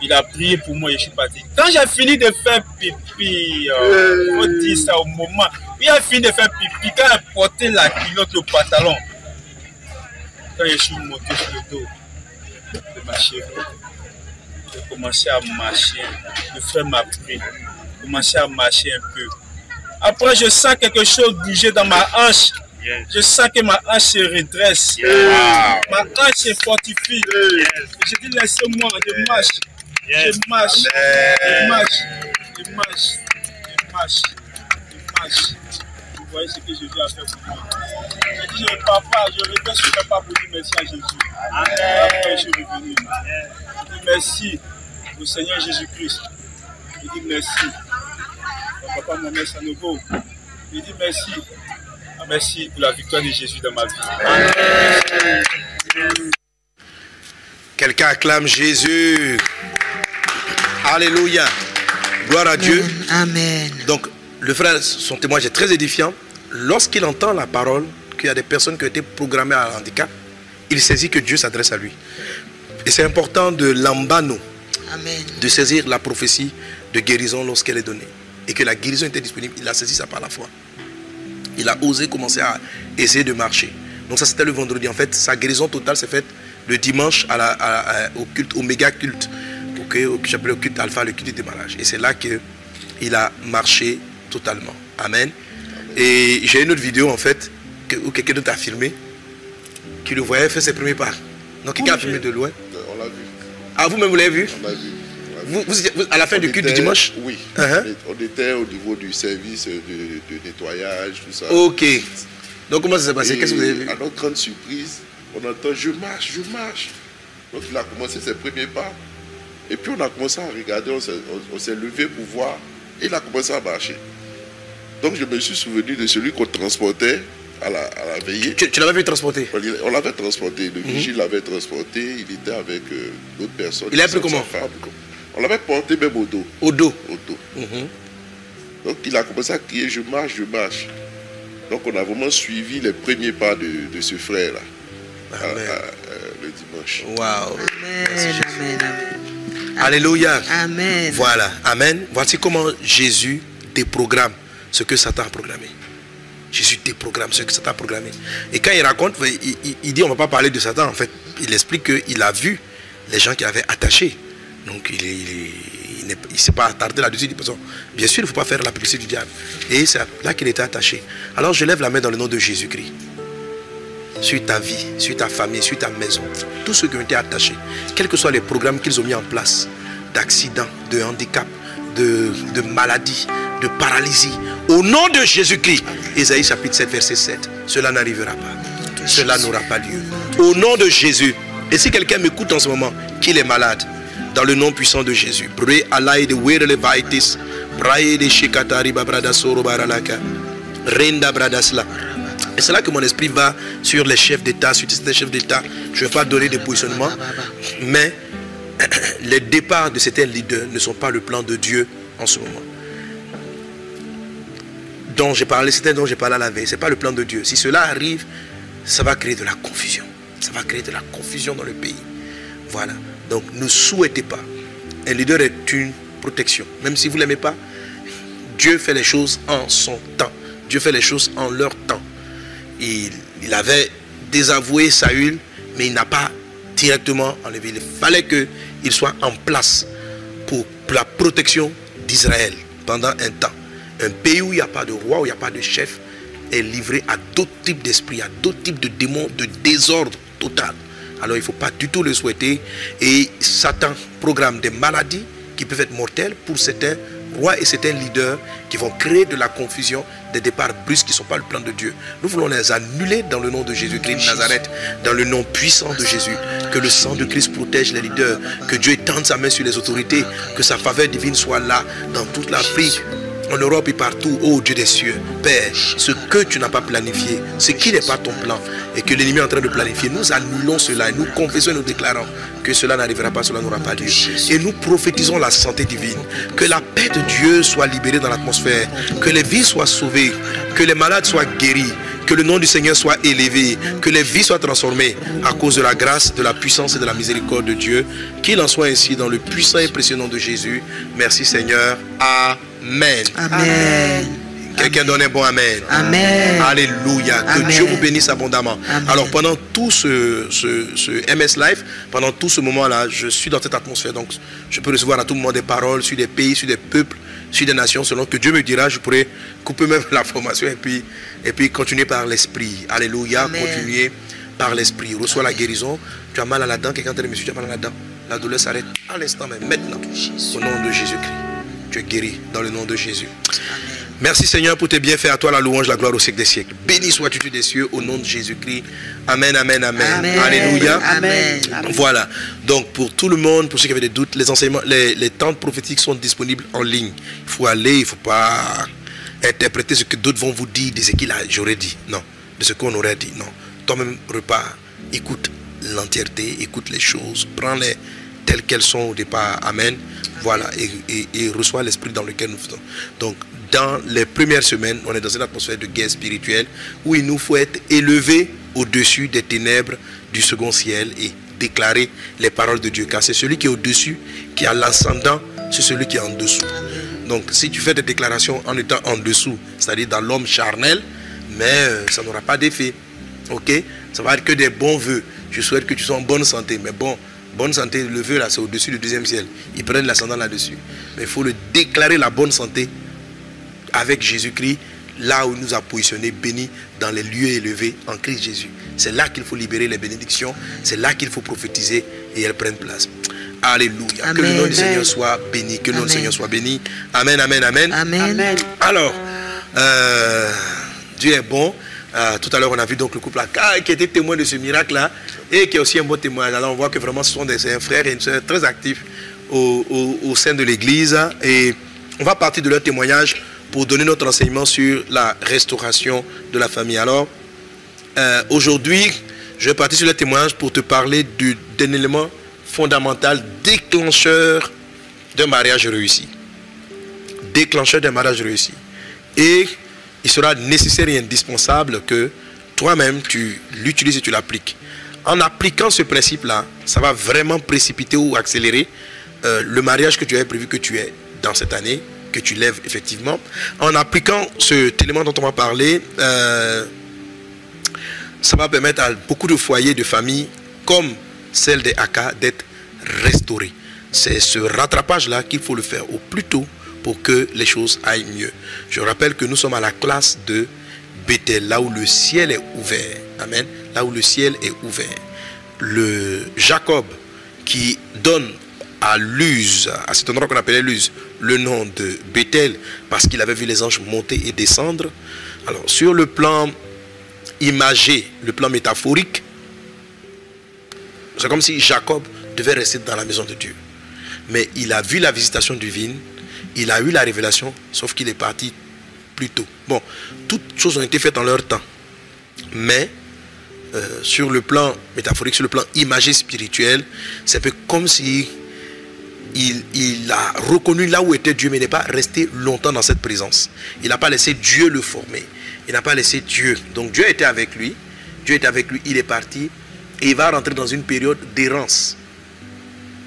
Il a prié pour moi et je suis parti. Quand j'ai fini de faire pipi, euh, faut dire ça au moment, il a fini de faire pipi, quand il a porté la culotte, le pantalon, quand je suis monté sur le dos de ma chérie, j'ai commencé à marcher. Le frère m'a pris, commencé à marcher un peu. Après, je sens quelque chose bouger dans ma hanche. Je sens que ma hanche se redresse. Ma hanche se fortifie. Je dis, laissez-moi, je marche. Je marche. Je marche. Je marche. Je marche. Je marche. Voyez ce que Jésus a fait pour moi. Je dis, je ne pars pas. Je reviens sur papa pour dire merci à Jésus. Après, je suis revenu. Je dis merci au Seigneur Jésus-Christ. Je dis merci. Au papa Mohamed Sanogo. Je dis merci. Merci pour la victoire de Jésus dans ma vie. Quelqu'un acclame Jésus. Alléluia. Gloire à Dieu. Amen. Donc, le frère, son témoignage est très édifiant. Lorsqu'il entend la parole, qu'il y a des personnes qui ont été programmées à handicap, il saisit que Dieu s'adresse à lui. Et c'est important de l'ambano, de saisir la prophétie de guérison lorsqu'elle est donnée. Et que la guérison était disponible, il a saisi ça par la foi. Il a osé commencer à essayer de marcher. Donc ça c'était le vendredi. En fait, sa guérison totale s'est faite le dimanche à la- à- à- au culte, au méga culte, ok, au- que j'appelais le culte alpha, le culte du démarrage. Et c'est là qu'il a marché totalement. Amen. Et j'ai une autre vidéo en fait, que- où quelqu'un d'autre a filmé, qui le voyait faire ses premiers pas. Donc quelqu'un a filmé de loin. On l'a vu. Ah, vous-même vous l'avez vu? On l'a vu. vous, vous À la fin On du culte du dimanche? Oui. Uh-huh. On était au niveau du service de, de nettoyage, tout ça. Ok. Donc comment ça s'est passé? Et Qu'est-ce que vous avez vu? À notre grande surprise, on entend je marche, je marche. Donc il a commencé ses premiers pas. Et puis on a commencé à regarder, on s'est, on- on s'est levé pour voir. Et il a commencé à marcher. Donc je me suis souvenu de celui qu'on transportait à la, à la veillée. Tu, tu l'avais vu transporter? On l'a- On l'avait transporté, le vigile l'avait transporté, il était avec euh, d'autres personnes. Il a sa- pris comment? On l'avait porté même au dos. Au dos. Au dos. Mhm. Donc il a commencé à crier Je marche, je marche. Donc on a vraiment suivi les premiers pas de, de ce frère-là, à- Amen. à- euh, le dimanche. Waouh. Amen. Amen. Amen. Alléluia. Amen. Voilà. Amen. Voici comment Jésus déprogramme ce que Satan a programmé. Jésus déprogramme ce que Satan a programmé. Et quand il raconte, il, dit on ne va pas parler de Satan. En fait, il explique qu'il a vu les gens qui avaient attaché. Donc il ne s'est pas attardé là-dessus. Il dit, bien sûr, il ne faut pas faire la publicité du diable. Et c'est là qu'il était attaché. Alors je lève la main dans le nom de Jésus-Christ. sur ta vie, sur ta famille, sur ta maison. Tous ceux qui ont été attachés, quels que soient les programmes qu'ils ont mis en place, d'accidents, de handicap, de, de maladies, de paralysie, au nom de Jésus-Christ, Ésaïe chapitre 7, verset 7, cela n'arrivera pas. Cela n'aura pas lieu. Au nom de Jésus. Et si quelqu'un m'écoute en ce moment, qu'il est malade, dans le nom puissant de Jésus. Et c'est là que mon esprit va sur les chefs d'État, sur certains chefs d'État. Je ne vais pas donner de positionnement, mais les départs de certains leaders ne sont pas le plan de Dieu en ce moment. Dont j'ai parlé, c'était dont j'ai parlé à la veille, ce n'est pas le plan de Dieu. Si cela arrive, ça va créer de la confusion. Ça va créer de la confusion dans le pays. Voilà. Donc ne souhaitez pas. Un leader est une protection. Même si vous ne l'aimez pas, Dieu fait les choses en son temps. Dieu fait les choses en leur temps. Il, il avait désavoué Saül, mais il n'a pas directement enlevé. Il fallait qu'il soit en place pour la protection d'Israël pendant un temps. Un pays où il n'y a pas de roi, où il n'y a pas de chef, est livré à d'autres types d'esprits, à d'autres types de démons, de désordre total. Alors il ne faut pas du tout le souhaiter. Et Satan programme des maladies qui peuvent être mortelles pour certains rois et certains leaders qui vont créer de la confusion, des départs brusques qui ne sont pas le plan de Dieu. Nous voulons les annuler dans le nom de Jésus-Christ de Nazareth, dans le nom puissant de Jésus. Que le sang de Christ protège les leaders, que Dieu étende sa main sur les autorités, que sa faveur divine soit là dans toute l'Afrique en Europe et partout, ô Dieu des cieux, Père, ce que tu n'as pas planifié, ce qui n'est pas ton plan et que l'ennemi est en train de planifier, nous annulons cela et nous confessons et nous déclarons que cela n'arrivera pas, cela n'aura pas lieu. Et nous prophétisons la santé divine, que la paix de Dieu soit libérée dans l'atmosphère, que les vies soient sauvées, que les malades soient guéris, que le nom du Seigneur soit élevé, que les vies soient transformées à cause de la grâce, de la puissance et de la miséricorde de Dieu. Qu'il en soit ainsi dans le puissant et précieux nom de Jésus. Merci Seigneur. Amen. Amen. Quelqu'un donne un bon Amen. Amen. Alléluia. Que Amen. Dieu vous bénisse abondamment. Amen. Alors pendant tout ce, ce- ce MS Live, pendant tout ce moment-là, je suis dans cette atmosphère. Donc je peux recevoir à tout moment des paroles sur des pays, sur des peuples, sur des nations. Selon que Dieu me dira, je pourrais couper même la formation et puis, et puis continuer par l'esprit. Alléluia. Amen. Continuer par l'esprit. Reçois la guérison. Tu as mal à la dent. Quelqu'un t'a dit, monsieur, tu as mal à la dent. La douleur s'arrête à l'instant même, maintenant. Au nom de Jésus-Christ. Tu es guéri dans le nom de Jésus. Merci Seigneur pour tes bienfaits. À toi la louange, la gloire au siècle des siècles. Béni sois-tu des cieux au nom de Jésus-Christ. Amen, amen, amen. Amen. Alléluia. Amen. Voilà. Donc pour tout le monde, pour ceux qui avaient des doutes, les enseignements, les, les tentes prophétiques sont disponibles en ligne. Il faut aller, il ne faut pas interpréter ce que d'autres vont vous dire de ce qu'il a, j'aurais dit. Non. De ce qu'on aurait dit. Non. Toi-même, repars. Écoute l'entièreté, écoute les choses, prends-les telles qu'elles sont au départ. Amen. Voilà. Et, reçois l'esprit dans lequel nous faisons. Donc, dans les premières semaines, on est dans une atmosphère de guerre spirituelle où il nous faut être élevé au-dessus des ténèbres du second ciel et déclarer les paroles de Dieu. Car c'est celui qui est au-dessus qui a l'ascendant sur celui qui est en dessous. Donc, si tu fais des déclarations en étant en dessous, c'est-à-dire dans l'homme charnel, mais euh, ça n'aura pas d'effet. Ok? Ça va être que des bons vœux. Je souhaite que tu sois en bonne santé. Mais bon, bonne santé, le vœu là, c'est au-dessus du deuxième ciel. Ils prennent l'ascendant là-dessus. Mais il faut le déclarer la bonne santé avec Jésus-Christ, là où il nous a positionné bénis dans les lieux élevés en Christ Jésus. C'est là qu'il faut libérer les bénédictions, c'est là qu'il faut prophétiser et elles prennent place. Alléluia. Que le nom du Seigneur soit béni, que le nom du. Seigneur soit béni. Amen, amen, amen. Amen. Amen. Alors, euh, Dieu est bon. Euh, tout à l'heure, on a vu donc le couple là, qui était témoin de ce miracle-là et qui est aussi un bon témoin. Alors, on voit que vraiment, ce sont des un frère et une soeur très actifs au, sein de l'Église. Et on va partir de leur témoignage pour donner notre enseignement sur la restauration de la famille. Alors, euh, aujourd'hui, je vais partir sur le témoignage pour te parler du- d'un élément fondamental déclencheur d'un mariage réussi. Déclencheur d'un mariage réussi. Et il sera nécessaire et indispensable que toi-même, tu l'utilises et tu l'appliques. En appliquant ce principe-là, ça va vraiment précipiter ou accélérer euh, le mariage que tu avais prévu que tu aies dans cette année, que tu lèves effectivement. En appliquant cet élément dont on va parler, euh, ça va permettre à beaucoup de foyers, de familles, comme celle des AK, d'être restaurés. C'est ce rattrapage-là qu'il faut le faire au plus tôt pour que les choses aillent mieux. Je rappelle que nous sommes à la classe de Bethel, là où le ciel est ouvert. Amen. Là où le ciel est ouvert. Le Jacob qui donne à Luz, à cet endroit qu'on appelait Luz, le nom de Bethel, parce qu'il avait vu les anges monter et descendre. Alors, sur le plan imagé, le plan métaphorique, c'est comme si Jacob devait rester dans la maison de Dieu. Mais il a vu la visitation divine, il a eu la révélation, sauf qu'il est parti plus tôt. Bon, toutes choses ont été faites en leur temps. Mais euh, sur le plan métaphorique, sur le plan imagé spirituel, c'est un peu comme si il, a reconnu là où était Dieu, mais n'est pas resté longtemps dans cette présence. Il n'a pas laissé Dieu le former. Il n'a pas laissé Dieu. Donc Dieu était avec lui. Dieu était avec lui, il est parti. Et il va rentrer dans une période d'errance.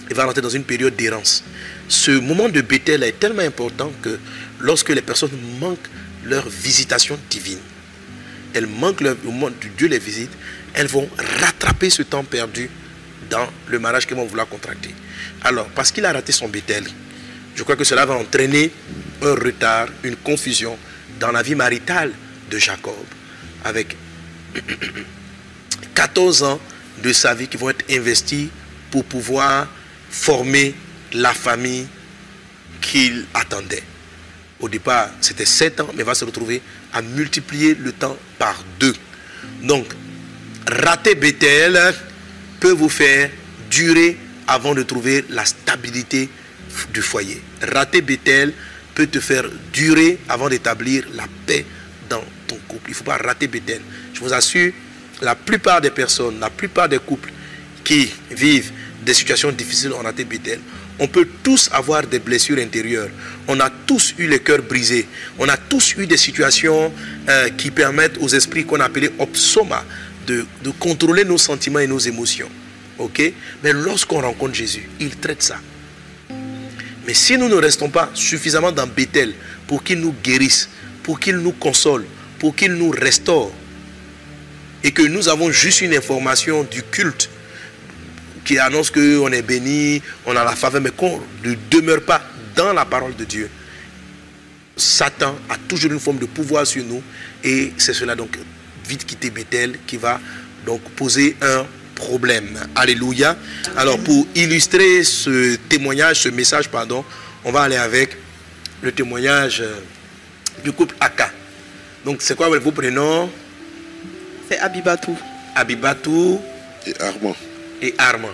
Il va rentrer dans une période d'errance. Ce moment de Bethel est tellement important que lorsque les personnes manquent leur visitation divine, elles manquent leur, moment où Dieu les visite, elles vont rattraper ce temps perdu dans le mariage qu'elles vont vouloir contracter. Alors, parce qu'il a raté son Bethel, je crois que cela va entraîner un retard, une confusion dans la vie maritale de Jacob, avec 14 ans de sa vie qui vont être investis pour pouvoir former la famille qu'il attendait. Au départ, c'était 7 ans, mais va se retrouver à multiplier le temps par deux. Donc, rater Bethel peut vous faire durer avant de trouver la stabilité du foyer. Rater Bethel peut te faire durer avant d'établir la paix dans ton couple. Il ne faut pas rater Bethel. Je vous assure, la plupart des personnes, la plupart des couples qui vivent des situations difficiles ont raté Bethel. On peut tous avoir des blessures intérieures. On a tous eu les cœurs brisés. On a tous eu des situations euh, qui permettent aux esprits qu'on appelait opsoma de, de contrôler nos sentiments et nos émotions. Ok? Mais lorsqu'on rencontre Jésus, il traite ça. Mais si nous ne restons pas suffisamment dans Bethel pour qu'il nous guérisse, pour qu'il nous console, pour qu'il nous restaure, et que nous avons juste une information du culte qui annonce qu'on est béni, on a la faveur, mais qu'on ne demeure pas dans la parole de Dieu, Satan a toujours une forme de pouvoir sur nous et c'est cela donc vite quitter Bethel qui va donc poser un problème. Alléluia. Alors pour illustrer ce témoignage, ce message, pardon, on va aller avec le témoignage euh, du couple Aka. Donc c'est quoi vos prénoms C'est Abibatou. Abibatou Et Armand. Et Armand.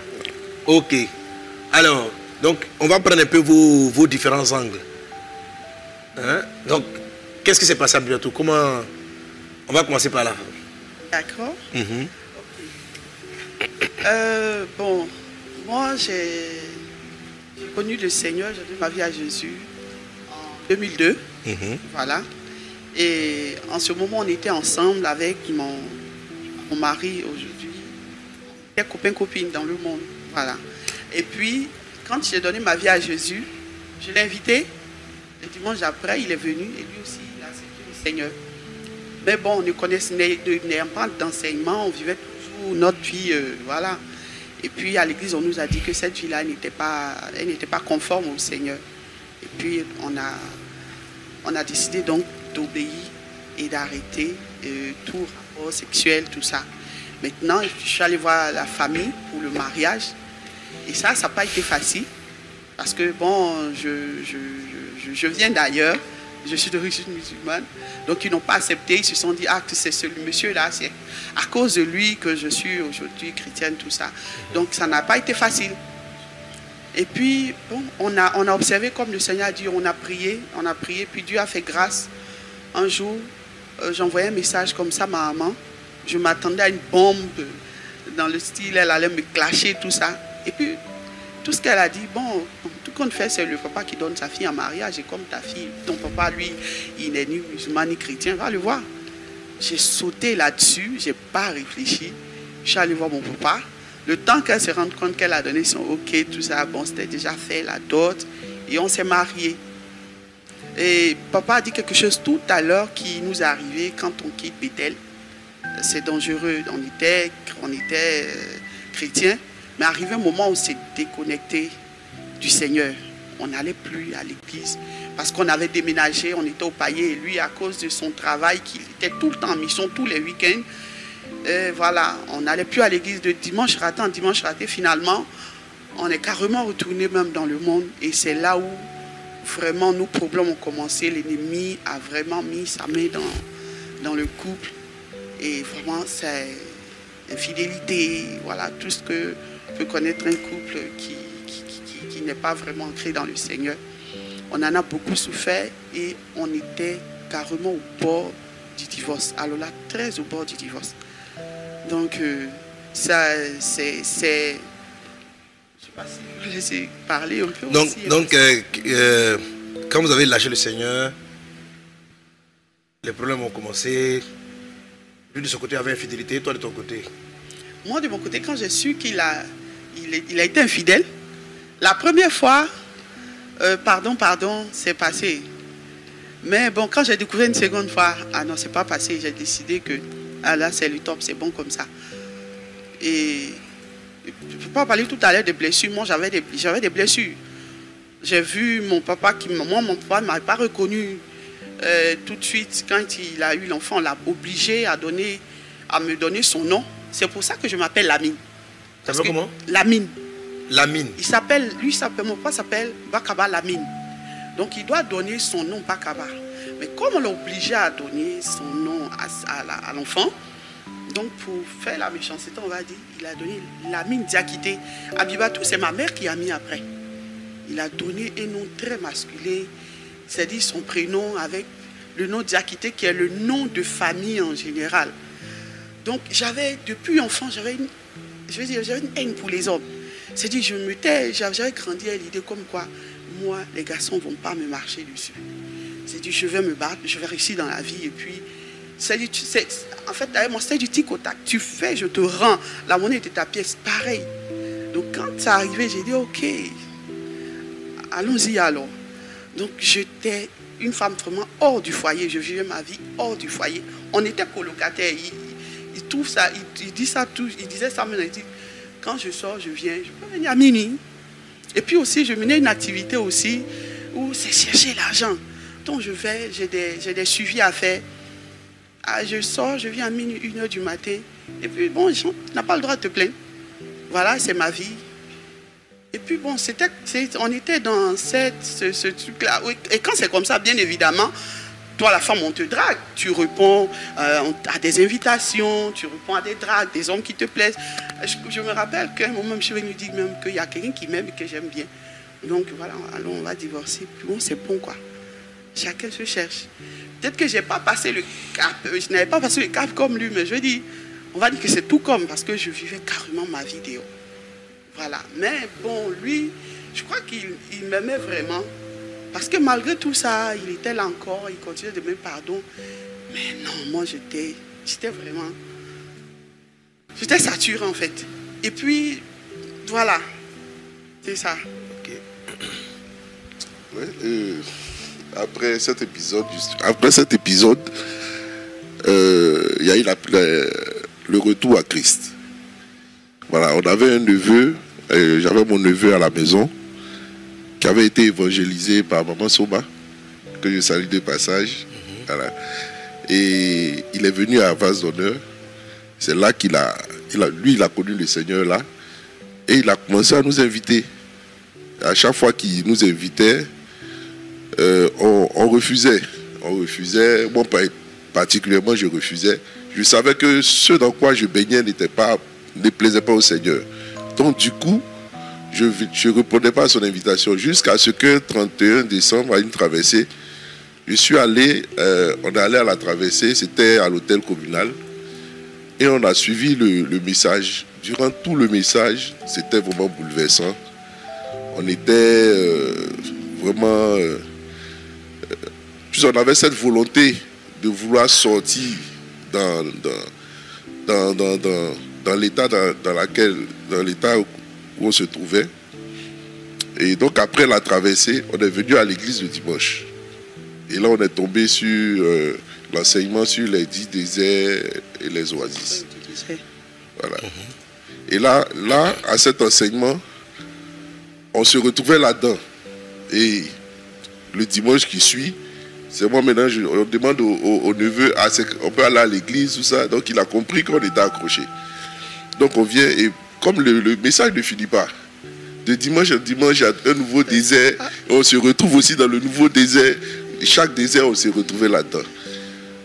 Ok. Alors, donc on va prendre un peu vos, vos différents angles. Hein? Donc, qu'est-ce qui s'est passé Abibatou Comment On va commencer par là? D'accord. Mhm. Euh, bon, moi j'ai j'ai connu le Seigneur, j'ai donné ma vie à Jésus en 2002. Mhm. Voilà. Et en ce moment, on était ensemble avec mon, mon mari aujourd'hui. On était copains-copines dans le monde. Voilà. Et puis, quand j'ai donné ma vie à Jésus, je l'ai invité. Le dimanche après, il est venu et lui aussi, il a accepté le Seigneur. Mais bon, on ne connaissait pas d'enseignement, on vivait toujours notre vie, euh, voilà. Et puis à l'église, on nous a dit que cette vie-là n'était pas, pas conforme au Seigneur. Et puis on a, on a décidé donc d'obéir et d'arrêter euh, tout rapport sexuel, tout ça. Maintenant, je suis allée voir la famille pour le mariage. Et ça, ça n'a pas été facile. Parce que, bon, je, je, je- viens d'ailleurs. Je suis d'origine musulmane. Donc, ils n'ont pas accepté. Ils se sont dit, ah, c'est ce monsieur-là. C'est à cause de lui que je suis aujourd'hui chrétienne, tout ça. Donc, ça n'a pas été facile. Et puis, bon, on a, on a observé comme le Seigneur a dit, on a prié, on a prié, puis Dieu a fait grâce. Un jour, euh, j'envoyais un message comme ça à ma maman. Je m'attendais à une bombe dans le style, elle allait me clasher, tout ça. Et puis, tout ce qu'elle a dit, bon, tout compte fait, c'est le papa qui donne sa fille en mariage. Et comme ta fille, ton papa, lui, il n'est ni musulman ni chrétien, va le voir. J'ai sauté là-dessus, j'ai pas réfléchi. Je suis allé voir mon papa. Le temps qu'elle se rende compte qu'elle a donné son OK, tout ça, bon, c'était déjà fait, la dot, et on s'est mariés. Et papa a dit quelque chose tout à l'heure qui nous est arrivé quand on quitte Bethel. C'est dangereux. On était, on euh, chrétiens, mais arrivé un moment où on s'est déconnecté du Seigneur. On n'allait plus à l'église parce qu'on avait déménagé, on était au paillet et lui, à cause de son travail, qu'il était tout le temps en mission, tous les week-ends, euh, voilà, on n'allait plus à l'église de dimanche raté en dimanche raté. Finalement, on est carrément retourné même dans le monde et c'est là où vraiment nos problèmes ont commencé. L'ennemi a vraiment mis sa main dans le couple et vraiment c'est infidélité, voilà, tout ce que peut connaître un couple qui, qui, qui- qui- qui n'est pas vraiment ancré dans le Seigneur. On en a beaucoup souffert et on était carrément au bord du divorce. Alors là, très au bord du divorce. Donc, euh, ça, c'est. c'est- Je sais pas si vous laissez parler un peu Donc, aussi. hein. donc euh, euh, quand vous avez lâché le Seigneur, les problèmes ont commencé. Lui de son côté avait infidélité, toi de ton côté. Moi, de mon côté, quand j'ai su qu'il a, il, a été infidèle, la première fois, euh, pardon, pardon, c'est passé. Mais bon, quand j'ai découvert une seconde fois, ah non, c'est pas passé, j'ai décidé que, ah là, c'est le top, c'est bon comme ça. Et je ne peux pas parler tout à l'heure des blessures. Moi, j'avais des, j'avais des blessures. J'ai vu mon papa qui, moi, mon papa ne m'avait pas reconnu euh, tout de suite quand il a eu l'enfant. On l'a obligé à donner, à me donner son nom. C'est pour ça que je m'appelle Lamine. Ça Parce s'appelle que- comment? Lamine. Lamine. Il s'appelle, lui, s'appelle, mon papa s'appelle Bakaba Lamine? Donc il doit donner son nom Bakaba. Mais comme on l'a obligé à donner son nom à, à l'enfant, donc pour faire la méchanceté, on va dire, il a donné Lamine Diakité. Abibatou, c'est ma mère qui a mis après. Il a donné un nom très masculin. C'est-à-dire son prénom avec le nom Diakité qui est le nom de famille en général. Donc j'avais, depuis enfant, j'avais une, je veux dire, j'avais une haine pour les hommes. C'est-à-dire, je me tais, j'avais grandi à l'idée comme quoi, moi, les garçons ne vont pas me marcher dessus. C'est-à-dire, je vais me battre, je vais réussir dans la vie et puis c'est-à-dire, en fait, d'ailleurs, c'était du tic au tac. Tu fais, je te rends. La monnaie était ta pièce, pareil. Donc, quand ça arrivé, j'ai dit, OK, allons-y alors. Donc, j'étais une femme vraiment hors du foyer. Je vivais ma vie hors du foyer. On était colocataires. Il, il- trouve ça, il, dit ça tout, il disait ça maintenant. Il dit, quand je sors, je viens, je peux venir à minuit. Et puis aussi, je menais une activité aussi où c'est chercher l'argent. Donc, je vais, j'ai des, des suivis à faire. Ah, je sors, je viens à minuit, une heure du matin. Et puis, bon, je n'ai pas le droit de te plaindre. Voilà, c'est ma vie. Et puis, bon, on était dans cette, ce, truc-là. Et quand c'est comme ça, bien évidemment, toi, la femme, on te drague. Tu réponds euh, à des invitations, tu réponds à des dragues, des hommes qui te plaisent. Je, me rappelle qu'à un moment, je suis venu dire même qu'il y a quelqu'un qui m'aime et que j'aime bien. Donc, voilà, allons, on va divorcer. Puis bon, c'est bon, quoi. Chacun se cherche. Peut-être que je n'ai pas passé le cap, euh, je n'avais pas passé le cap comme lui, mais je dis, on va dire que c'est tout comme, parce que je vivais carrément ma vidéo. Voilà. Mais bon, lui, je crois qu'il il m'aimait vraiment. Parce que malgré tout ça, il était là encore, il continuait de me pardon. Mais non, moi j'étais, j'étais vraiment, j'étais saturé en fait. Et puis, voilà, c'est ça. Ouais, euh, après cet épisode, après cet épisode, euh, il y a eu le retour à Christ. Voilà, on avait un neveu, euh, j'avais mon neveu à la maison, qui avait été évangélisé par maman Soma, que je salue de passage. Voilà. Et il est venu à Vase d'honneur. C'est là qu'il a, il a, lui, il a connu le Seigneur là. Et il a commencé à nous inviter. À chaque fois qu'il nous invitait, euh, on, on refusait. On refusait. Moi, par- particulièrement, je refusais. Je savais que ce dans quoi je baignais n'était pas, ne plaisait pas au Seigneur. Donc, du coup, je ne répondais pas à son invitation jusqu'à ce que 31 décembre, à une traversée, je suis allé, euh, on est allé à la traversée, c'était à l'hôtel communal, et on a suivi le, message. Durant tout le message, c'était vraiment bouleversant. On était euh, vraiment. euh, euh, puis on avait cette volonté de vouloir sortir dans, dans, dans, dans, dans- l'état dans, laquelle, dans l'état où on se trouvait. Et donc après la traversée, on est venu à l'église le dimanche. Et là, on est tombé sur euh, l'enseignement sur les dix déserts et les oasis. Voilà. Et là, là, à cet enseignement, on se retrouvait là-dedans. Et le dimanche qui suit, c'est moi maintenant, je- on demande au, neveu, ah, on peut aller à l'église, tout ça. Donc il a compris qu'on était accroché. Donc on vient et comme le, le message ne finit pas, de dimanche en dimanche, il y a un nouveau désert. Et on se retrouve aussi dans le nouveau désert. Chaque désert, on s'est retrouvé là-dedans.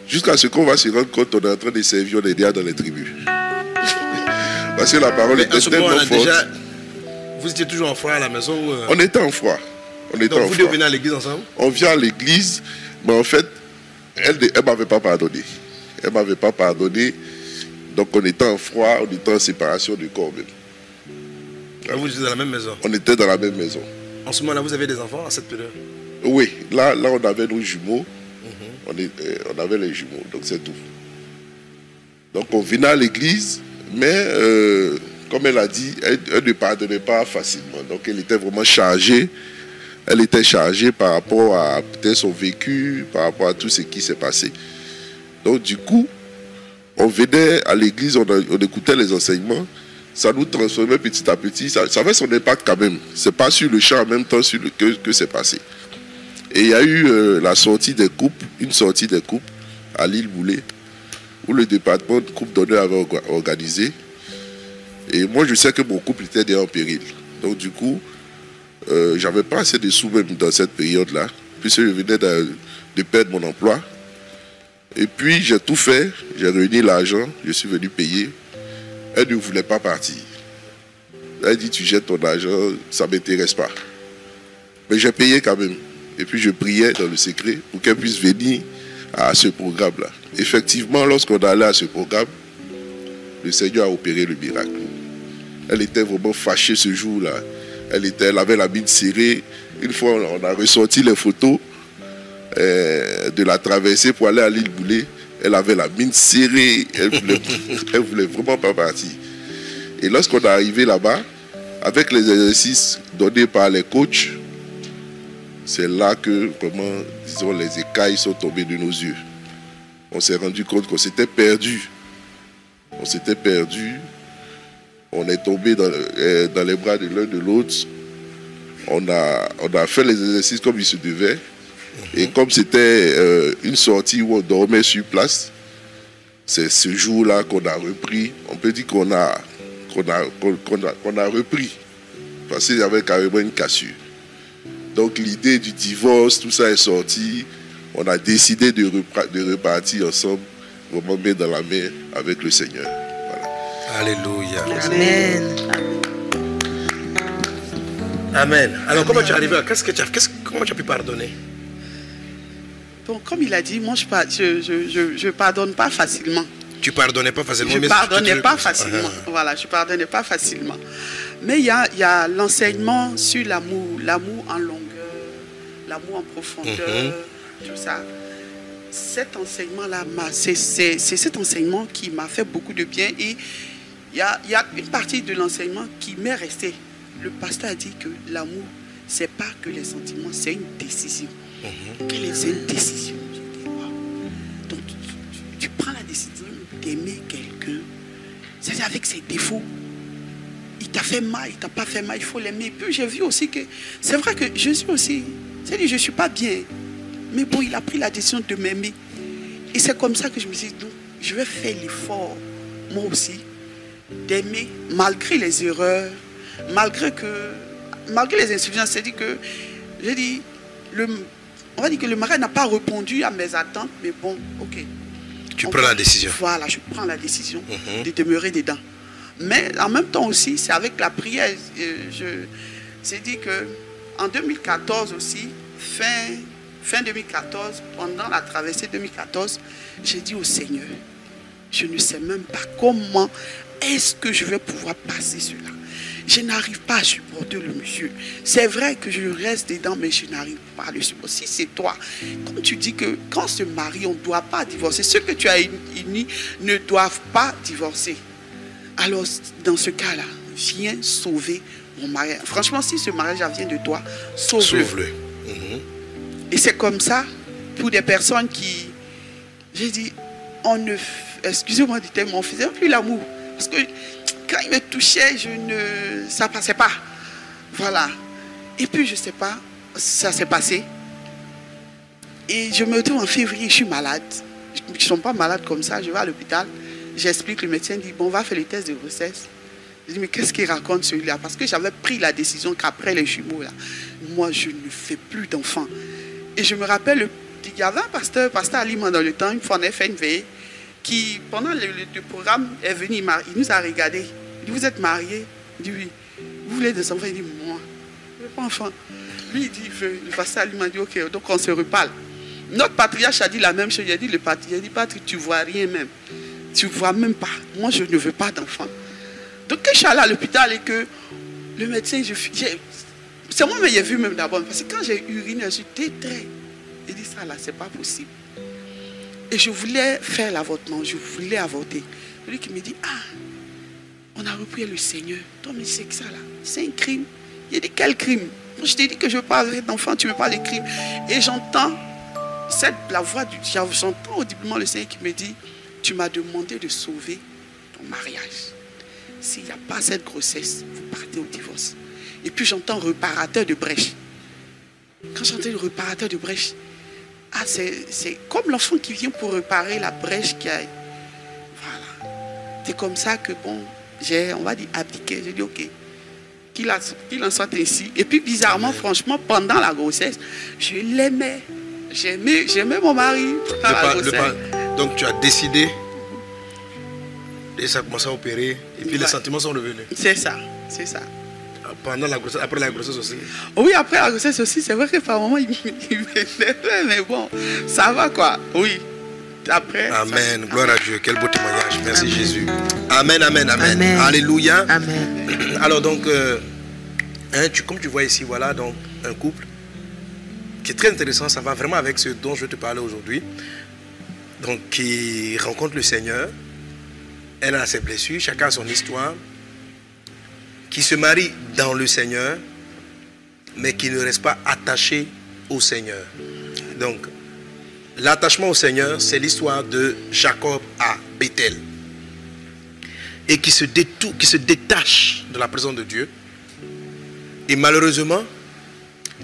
Jusqu'à ce qu'on va se rendre compte qu'on est en train de servir, on est déjà dans les tribus. Parce que la parole était moment, tellement a forte. déjà. Vous étiez toujours en froid à la maison ou, euh, On était en froid. On était Donc en vous à l'église ensemble? On vient à l'église, mais en fait, elle ne m'avait pas pardonné. Elle ne m'avait pas pardonné. Donc on était en froid, on était en séparation du corps même. Ah, Vous étiez dans la même maison? On était dans la même maison. En ce moment-là, vous avez des enfants à cette période? Oui, là, là on avait nos jumeaux. Mhm. on, est- euh, on avait les jumeaux, donc c'est tout. Donc on venait à l'église, mais euh, comme elle a dit, elle, elle ne pardonnait pas facilement. Donc elle était vraiment chargée. Elle était chargée par rapport à peut-être son vécu, par rapport à tout ce qui s'est passé. Donc du coup, on venait à l'église, on, écoutait les enseignements, ça nous transformait petit à petit, ça, avait son impact quand même. C'est pas sur le champ en même temps sur le, que, c'est passé. Et il y a eu euh, la sortie des coupes, une sortie des coupes à l'île Boulet, où le département de coupe d'honneur avait orga- organisé. Et moi, je sais que mon couple était déjà en péril. Donc, du coup, euh, j'avais pas assez de sous même dans cette période-là, puisque je venais de perdre mon emploi. Et puis, j'ai tout fait, j'ai réuni l'argent, je suis venu payer. Elle ne voulait pas partir. Elle dit, tu jettes ton argent, ça ne m'intéresse pas. Mais j'ai payé quand même. Et puis je priais dans le secret pour qu'elle puisse venir à ce programme-là. Effectivement, lorsqu'on allait à ce programme, le Seigneur a opéré le miracle. Elle était vraiment fâchée ce jour-là. Elle, était, elle avait la mine serrée. Une fois, on a ressorti les photos euh, de la traversée pour aller à l'île Boulet. Elle avait la mine serrée. Elle voulait, voulait vraiment pas partir. Et lorsqu'on est arrivé là-bas, avec les exercices donnés par les coachs, c'est là que vraiment, disons, les écailles sont tombées de nos yeux. On s'est rendu compte qu'on s'était perdu. On s'était perdu. On est tombé dans, euh, dans les bras de l'un de l'autre. On a, on a fait les exercices comme il se devait. Et comme c'était euh, une sortie où on dormait sur place, c'est ce jour-là qu'on a repris. On peut dire qu'on a, qu'on a, qu'on- a, qu'on a repris. Parce qu'il y avait carrément une cassure. Donc l'idée du divorce, tout ça est sorti. On a décidé de, repra- de repartir ensemble, vraiment main dans la main avec le Seigneur. Voilà. Alléluia. Amen. Amen. Alors, comment tu es arrivé à... Qu'est-ce que tu as... qu'est-ce- Comment tu as pu pardonner? Comme il a dit, moi, je ne je, je, je, je pardonne pas facilement. Tu pardonnais pas facilement Je mais ne pardonnais tu- pas facilement. Voilà, je pardonnais pas facilement. Mais il y a, il y a l'enseignement sur l'amour, l'amour en longueur, l'amour en profondeur, tout ça. Cet enseignement-là, c'est cet enseignement qui m'a fait beaucoup de bien. Et il y a, y a une partie de l'enseignement qui m'est restée. Le pasteur a dit que l'amour, c'est pas que les sentiments, c'est une décision. C'est une décision? J'ai dit, waouh. Donc, tu, prends la décision d'aimer quelqu'un, c'est-à-dire avec ses défauts. Il t'a fait mal, il t'a pas fait mal, il faut l'aimer. Puis j'ai vu aussi que c'est vrai que Jésus aussi, c'est-à-dire je suis pas bien, mais bon, il a pris la décision de m'aimer. Et c'est comme ça que je me suis dit, donc, je vais faire l'effort, moi aussi, d'aimer malgré les erreurs, malgré que, malgré les insuffisances. C'est-à-dire que, j'ai dit, le, on va dire que le mari n'a pas répondu à mes attentes, mais bon, ok. Tu On prends va- la décision. Voilà, je prends la décision Mhm. de demeurer dedans. Mais en même temps aussi, c'est avec la prière. euh, Je, c'est dit que en 2014 aussi, fin, fin 2014, pendant la traversée 2014, j'ai dit au Seigneur, je ne sais même pas comment est-ce que je vais pouvoir passer cela? Je n'arrive pas à supporter le monsieur. C'est vrai que je reste dedans, mais je n'arrive pas à le supporter. Si c'est toi, comme tu dis que quand on se marie, on ne doit pas divorcer. Ceux que tu as unis ne doivent pas divorcer. Alors, dans ce cas-là, viens sauver mon mariage. Franchement, si ce mariage vient de toi, sauve-le. Sauve-le. Mhm. Et c'est comme ça pour des personnes qui. J'ai dit, on ne. Excusez-moi du terme, on faisait plus l'amour. Parce que quand il me touchait, je ne. Ça passait pas. Voilà. Et puis, je sais pas, ça s'est passé. Et je me retrouve en février, je suis malade. Je ne suis pas malade comme ça, je vais à l'hôpital. J'explique, le médecin dit, bon, on va faire le test de grossesse. Je dis, mais qu'est-ce qu'il raconte celui-là? Parce que j'avais pris la décision qu'après les jumeaux, là, moi, je ne fais plus d'enfants. Et je me rappelle, le- il y avait un pasteur, pasteur Aliment dans le temps, une fois on a fait une veillée, qui, pendant le, programme, est venu, il, m'a- nous a regardé. Il dit, vous êtes mariés? Il dit, oui. Vous voulez des enfants? Il dit, moi, je veux pas enfant. Lui, il dit, il veut. Le pasteur Aliment dit, ok, donc on se reparle. Notre patriarche a dit la même chose. Il a dit, le patriarche, dit, Patrick, tu vois rien même. Tu vois même pas. Moi, je ne veux pas d'enfant. Donc, quand je suis allé à l'hôpital et que le médecin, je, j'ai- c'est moi qui ai vu même d'abord. Parce que quand j'ai uriné, je suis. Il dit ça là, c'est pas possible. Et je voulais faire l'avortement, je voulais avorter. Lui qui me dit, ah, on a repris le Seigneur. Toi, mais c'est que ça là, c'est un crime. Il dit, quel crime? Moi, je t'ai dit que je veux avec d'enfant, tu veux pas les crimes. Et j'entends cette, la voix du diable, j'entends audiblement le Seigneur qui me dit, tu m'as demandé de sauver ton mariage. S'il n'y a pas cette grossesse, vous partez au divorce. Et puis j'entends réparateur de brèche. Quand j'entends le réparateur de brèche, ah, c'est comme l'enfant qui vient pour réparer la brèche qui a. Voilà. C'est comme ça que, bon, j'ai, on va dire, abdiqué. J'ai dit, ok, qu'il a- qu'il en soit ainsi. Et puis, bizarrement, franchement, pendant la grossesse, je l'aimais. J'aimais, j'aimais mon mari pendant la grossesse. Donc tu as décidé et ça a commencé à opérer et puis les sentiments sont revenus. C'est ça, c'est ça. Pendant la grossesse, après la grossesse aussi. Oui, après la grossesse aussi, c'est vrai que par moment, il m'énervait, mais bon, ça va quoi. Oui. Après. Amen. Gloire à Dieu. Quel beau témoignage. Merci Jésus. Amen, amen, amen. Amen. Alléluia. Amen. Alors donc, euh, hein, tu, comme tu vois ici, voilà donc un couple qui est très intéressant. Ça va vraiment avec ce dont je vais te parler aujourd'hui. Donc, qui rencontre le Seigneur. Elle a ses blessures, chacun a son histoire. Qui se marie dans le Seigneur, mais qui ne reste pas attaché au Seigneur. Donc, l'attachement au Seigneur, c'est l'histoire de Jacob à Bethel et qui se, détou- qui se détache de la présence de Dieu. Et malheureusement,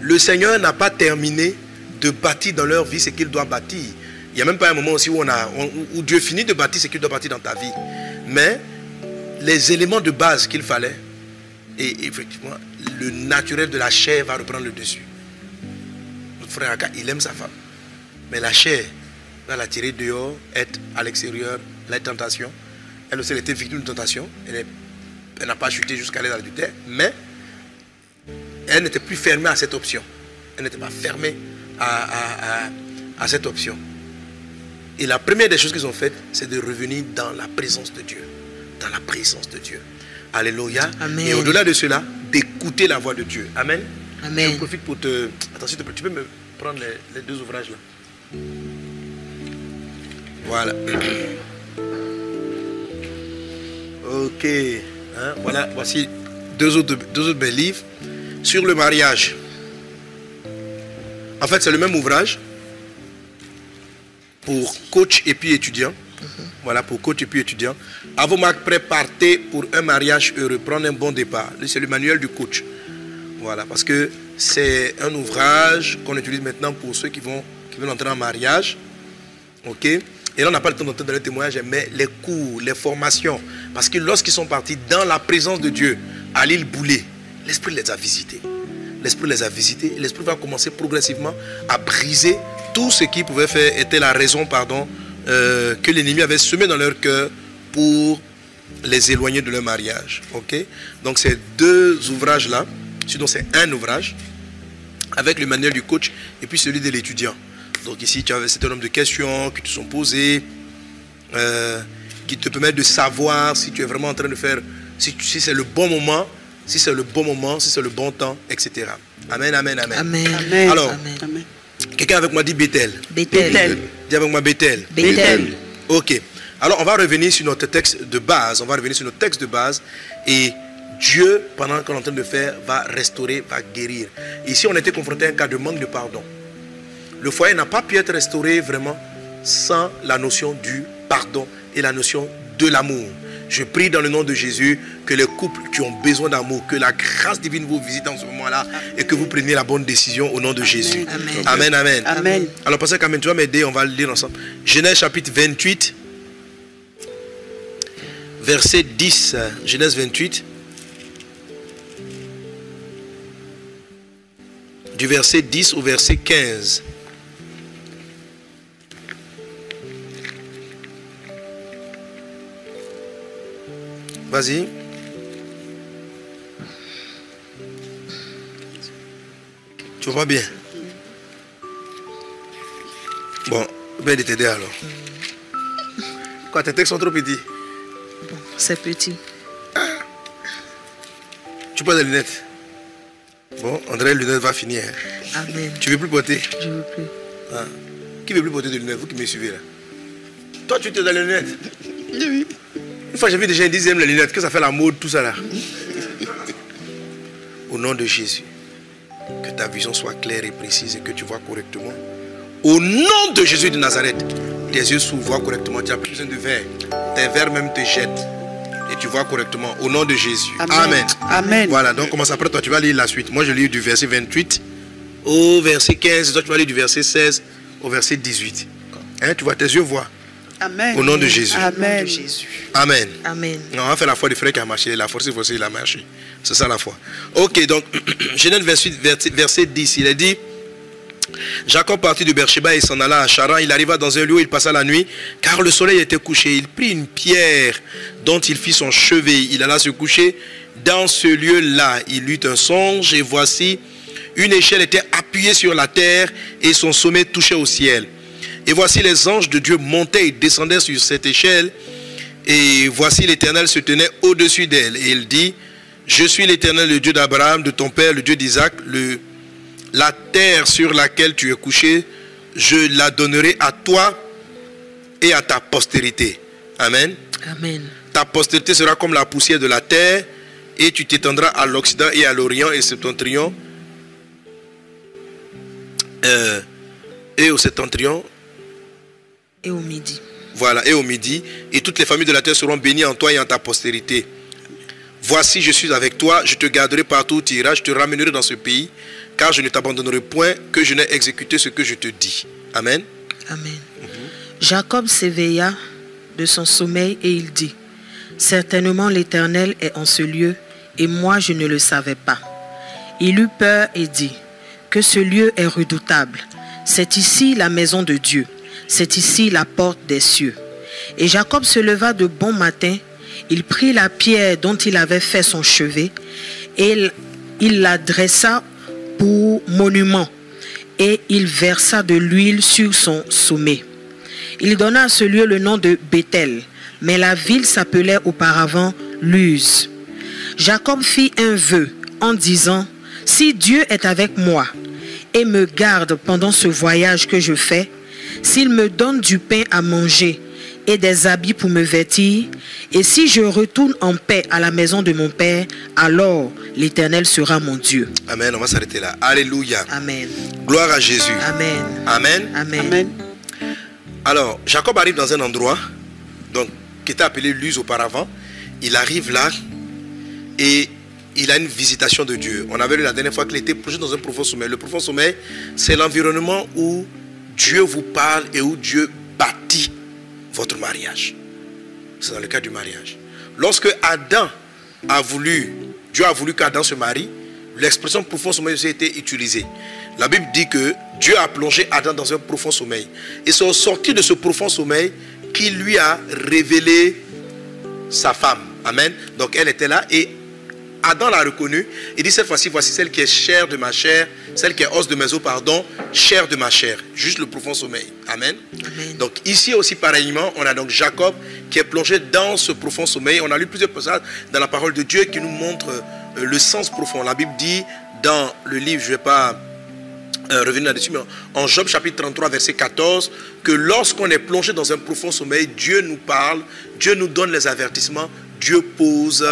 le Seigneur n'a pas terminé de bâtir dans leur vie ce qu'il doit bâtir. Il n'y a même pas un moment aussi où Dieu finit de bâtir ce qu'il doit bâtir dans ta vie. Mais les éléments de base qu'il fallait, et effectivement, le naturel de la chair va reprendre le dessus. Notre frère Aka, il aime sa femme. Mais la chair va la tirer dehors, être à l'extérieur, la tentation. Elle aussi, elle était victime de tentation. Elle n'a pas chuté jusqu'à dans l'adultère. Mais elle n'était plus fermée à cette option. Elle n'était pas fermée à cette option. Et la première des choses qu'ils ont faites, c'est de revenir dans la présence de Dieu. Dans la présence de Dieu. Alléluia. Amen. Et au-delà de cela, d'écouter la voix de Dieu. Amen. Amen. Je profite pour te. Attends, s'il te plaît, tu peux me prendre les, les deux ouvrages là. Voilà. Ok. Hein, Voilà, voici deux autres, deux autres belles livres sur le mariage. En fait, c'est le même ouvrage pour coach et puis étudiant. Voilà, pour coach et puis étudiant. À vos marques prêts, partez pour un mariage heureux. Prendre un bon départ. C'est le manuel du coach. Voilà, parce que c'est un ouvrage qu'on utilise maintenant pour ceux qui, vont, qui veulent entrer en mariage. Ok? Et là, on n'a pas le temps d'entendre les témoignages, mais les cours, les formations. Parce que lorsqu'ils sont partis dans la présence de Dieu, à l'île Boulay, l'Esprit les a visités. L'Esprit les a visités. L'Esprit va commencer progressivement à briser tout ce qui pouvait faire, était la raison, pardon, euh, que l'ennemi avait semé dans leur cœur pour les éloigner de leur mariage. Ok? Donc, ces deux ouvrages-là, sinon c'est un ouvrage, avec le manuel du coach et puis celui de l'étudiant. Donc ici, tu as un certain nombre de questions qui te sont posées, euh, qui te permettent de savoir si tu es vraiment en train de faire, si c'est le bon moment, si c'est le bon moment, si c'est le bon temps, etc. Amen, amen, amen. Amen. Amen. Alors, Amen. Quelqu'un avec moi dit Bethel. Bethel. Bethel. Dis avec moi Bethel. Bethel. Ok. Alors, on va revenir sur notre texte de base. On va revenir sur notre texte de base. Et Dieu, pendant qu'on est en train de faire, va restaurer, va guérir. Ici, on était confronté à un cas de manque de pardon. Le foyer n'a pas pu être restauré vraiment sans la notion du pardon et la notion de l'amour. Je prie dans le nom de Jésus que les couples qui ont besoin d'amour, que la grâce divine vous visite en ce moment-là et que vous preniez la bonne décision au nom de Jésus. Amen. Amen, amen. Amen. Alors, Pasteur Kamen, tu vas m'aider, on va le lire ensemble. Genèse chapitre 28, verset 10. Genèse 28. Du verset 10 au verset 15. Vas-y. Tu vois bien Bon, bien de t'aider alors. Quoi, tes textes sont trop petits Bon, c'est petit. Tu portes des lunettes Bon, André, les lunettes va finir. hein. Amen. Tu veux plus porter? Je veux plus. Ah. Qui veut plus porter de lunettes? Vous qui me suivez là. Toi, tu étais dans les lunettes. Oui. Une fois, j'ai vu déjà un dixième les lunettes, que ça fait la mode, tout ça là. Au nom de Jésus, que ta vision soit claire et précise et que tu vois correctement. Au nom de Jésus de Nazareth, tes yeux s'ouvrent, correctement. Tu n'as plus besoin de verre. Tes verres même te jettent. Et tu vois correctement. Au nom de Jésus. Amen. Amen. Amen. Voilà, donc commence après toi, tu vas lire la suite. Moi, je lis du verset 28 au verset 15. Toi, tu vas lire du verset 16 au verset 18. Hein, tu vois, tes yeux voient. Amen. Au nom de Jésus. Amen. Amen. Amen. Non, on va faire la foi du frère qui a marché. La force, il a marché. C'est ça la foi. Ok, donc, Genèse 28, verset- verset 10, il est dit Jacob partit de Beersheba et s'en alla à Charan. Il arriva dans un lieu où il passa la nuit, car le soleil était couché. Il prit une pierre dont il fit son chevet. Il alla se coucher Dans ce lieu-là, il eut un songe et voici, une échelle était appuyée sur la terre et son sommet touchait au ciel. Et voici les anges de Dieu montaient et descendaient sur cette échelle. Et voici l'Éternel se tenait au-dessus d'elle. Et il dit, je suis l'Éternel, le Dieu d'Abraham, de ton père, le Dieu d'Isaac. La terre sur laquelle tu es couché, je la donnerai à toi et à ta postérité. Amen. Amen. Ta postérité sera comme la poussière de la terre, et tu t'étendras à l'Occident et à l'Orient et septentrion. Euh, et au septentrion, Et au midi. voilà, et au midi, et toutes les familles de la terre seront bénies en toi et en ta postérité. Voici, je suis avec toi, je te garderai partout où tu iras, je te ramènerai dans ce pays, car je ne t'abandonnerai point que je n'ai exécuté ce que je te dis. Amen. Amen. Jacob s'éveilla de son sommeil et il dit, Certainement l'Éternel est en ce lieu, et moi je ne le savais pas. Il eut peur et dit, Que ce lieu est redoutable. C'est ici la maison de Dieu, c'est ici la porte des cieux. Et Jacob se leva de bon matin, il prit la pierre dont il avait fait son chevet, et il- la dressa pour monument, et il versa de l'huile sur son sommet. Il donna à ce lieu le nom de Bethel, mais la ville s'appelait auparavant Luz. Jacob fit un vœu en disant, Si Dieu est avec moi et me garde pendant ce voyage que je fais, s'il me donne du pain à manger et des habits pour me vêtir, et si je retourne en paix à la maison de mon Père, alors l'Éternel sera mon Dieu. Amen. On va s'arrêter là. Alléluia. Amen. Gloire à Jésus. Amen. Amen. Amen. Amen. Alors, Jacob arrive dans un endroit donc, qui était appelé Luz auparavant. Il arrive là et il a une visitation de Dieu. On avait lu la dernière fois qu'il était plongé dans un profond sommeil. Le profond sommeil, c'est l'environnement où Dieu vous parle et où Dieu bâtit votre mariage. C'est dans le cas du mariage. Lorsque Adam a voulu, Dieu a voulu qu'Adam se marie, l'expression profond sommeil a été utilisée. La Bible dit que Dieu a plongé Adam dans un profond sommeil. Et c'est au sortir de ce profond sommeil qu'il lui a révélé sa femme. Amen. Donc elle était là et Adam l'a reconnue. Il dit cette fois-ci, voici celle qui est chair de ma chair, celle qui est os de mes os, pardon, chair de ma chair. Juste le profond sommeil. Amen. Amen. Donc ici aussi pareillement, on a donc Jacob qui est plongé dans ce profond sommeil. On a lu plusieurs passages dans la parole de Dieu qui nous montrent euh, le sens profond. La Bible dit dans le livre, je ne vais pas euh, revenir là-dessus, mais en Job chapitre 33, verset 14, que lorsqu'on est plongé dans un profond sommeil, Dieu nous parle, Dieu nous donne les avertissements, Dieu pose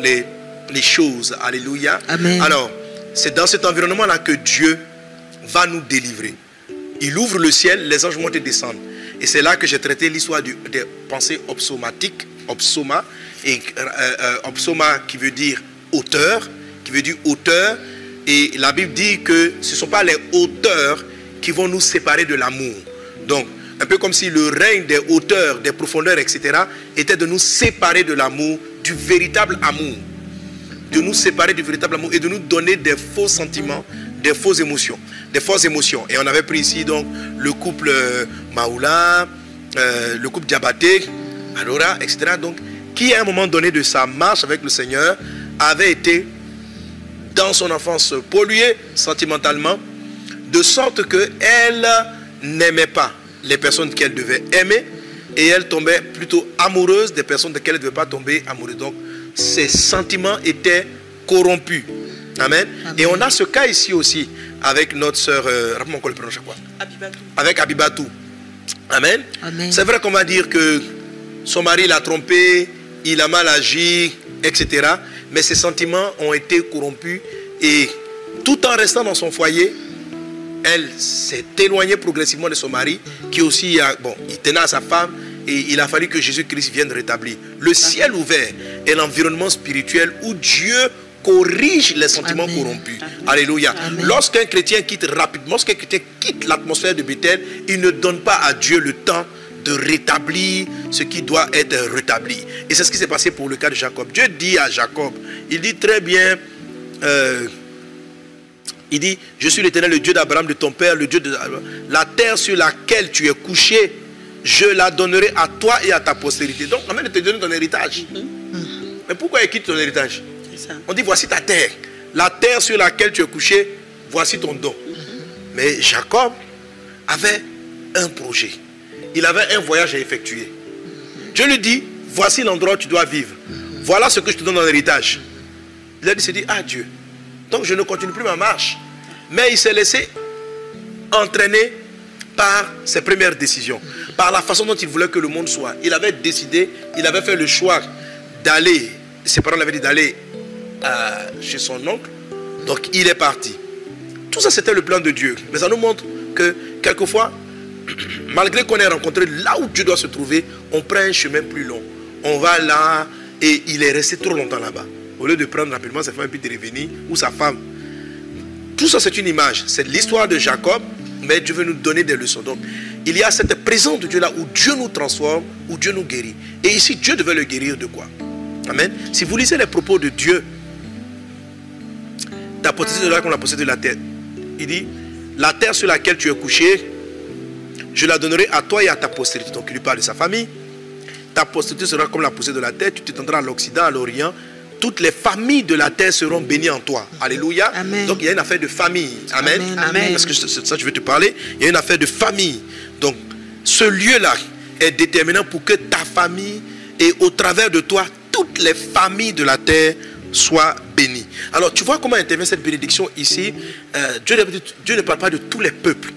les, les choses. Alléluia. Amen. Alors, c'est dans cet environnement-là que Dieu va nous délivrer. Il ouvre le ciel, les anges montent et descendent. Et c'est là que j'ai traité l'histoire des pensées opsomatiques, opsoma, et euh, euh, qui veut dire hauteur, qui veut dire hauteur. Et la Bible dit que ce ne sont pas les hauteurs qui vont nous séparer de l'amour. Donc, un peu comme si le règne des hauteurs, des profondeurs, etc., était de nous séparer de l'amour, du véritable amour de nous séparer du véritable amour et de nous donner des faux sentiments, des fausses émotions, des fausses émotions. Et on avait pris ici donc le couple euh, Maoula, euh, le couple Diabaté, Alora, etc. Donc, qui à un moment donné de sa marche avec le Seigneur avait été dans son enfance pollué sentimentalement, de sorte qu'elle n'aimait pas les personnes qu'elle devait aimer et elle tombait plutôt amoureuse des personnes desquelles elle ne devait pas tomber amoureuse. Donc, ses sentiments étaient corrompus. Amen. Amen. Et on a ce cas ici aussi avec notre sœur, euh, Abibatou. avec Abibatou. Amen. Amen. C'est vrai qu'on va dire que son mari l'a trompé, il a mal agi, etc. Mais ses sentiments ont été corrompus et tout en restant dans son foyer, elle s'est éloignée progressivement de son mari, qui aussi, a, bon, il tenait à sa femme et il a fallu que Jésus-Christ vienne rétablir. Le ciel ouvert est l'environnement spirituel où Dieu corrige les sentiments Amen. corrompus. Alléluia. Lorsqu'un chrétien quitte rapidement, lorsqu'un chrétien quitte l'atmosphère de Bethel, il ne donne pas à Dieu le temps de rétablir ce qui doit être rétabli. Et c'est ce qui s'est passé pour le cas de Jacob. Dieu dit à Jacob, il dit très bien, euh, il dit, je suis l'éternel, le Dieu d'Abraham, de ton père, le Dieu de la terre sur laquelle tu es couché, je la donnerai à toi et à ta postérité. Donc, amène de te donner ton héritage. Mais pourquoi il quitte ton héritage ça. On dit voici ta terre. La terre sur laquelle tu es couché, voici ton don. Mais Jacob avait un projet. Il avait un voyage à effectuer. Dieu lui dit, voici l'endroit où tu dois vivre. Voilà ce que je te donne en héritage. Il a dit, s'est dit, ah Dieu, donc je ne continue plus ma marche. Mais il s'est laissé entraîner par ses premières décisions, par la façon dont il voulait que le monde soit. Il avait décidé, il avait fait le choix d'aller, ses parents l'avaient dit d'aller euh, chez son oncle, donc il est parti. Tout ça, c'était le plan de Dieu. Mais ça nous montre que quelquefois, malgré qu'on ait rencontré là où Dieu doit se trouver, on prend un chemin plus long. On va là et il est resté trop longtemps là-bas. Au lieu de prendre rapidement sa femme et puis de revenir, ou sa femme. Tout ça, c'est une image. C'est l'histoire de Jacob, mais Dieu veut nous donner des leçons. Donc, il y a cette présence de Dieu là où Dieu nous transforme, où Dieu nous guérit. Et ici, Dieu devait le guérir de quoi? Amen. Si vous lisez les propos de Dieu, ta possession sera comme la possession de la terre. Il dit, la terre sur laquelle tu es couché, je la donnerai à toi et à ta postérité. Donc il lui parle de sa famille. Ta postérité sera comme la poussée de la terre. Tu t'étendras à l'Occident, à l'Orient. Toutes les familles de la terre seront bénies en toi. Alléluia. Amen. Donc il y a une affaire de famille. Amen. Amen. Amen. Parce que c'est ça que je veux te parler. Il y a une affaire de famille. Donc ce lieu-là est déterminant pour que ta famille et au travers de toi, toutes les familles de la terre soient bénies. Alors tu vois comment intervient cette bénédiction ici? Euh, Dieu, ne- Dieu ne parle pas de tous les peuples.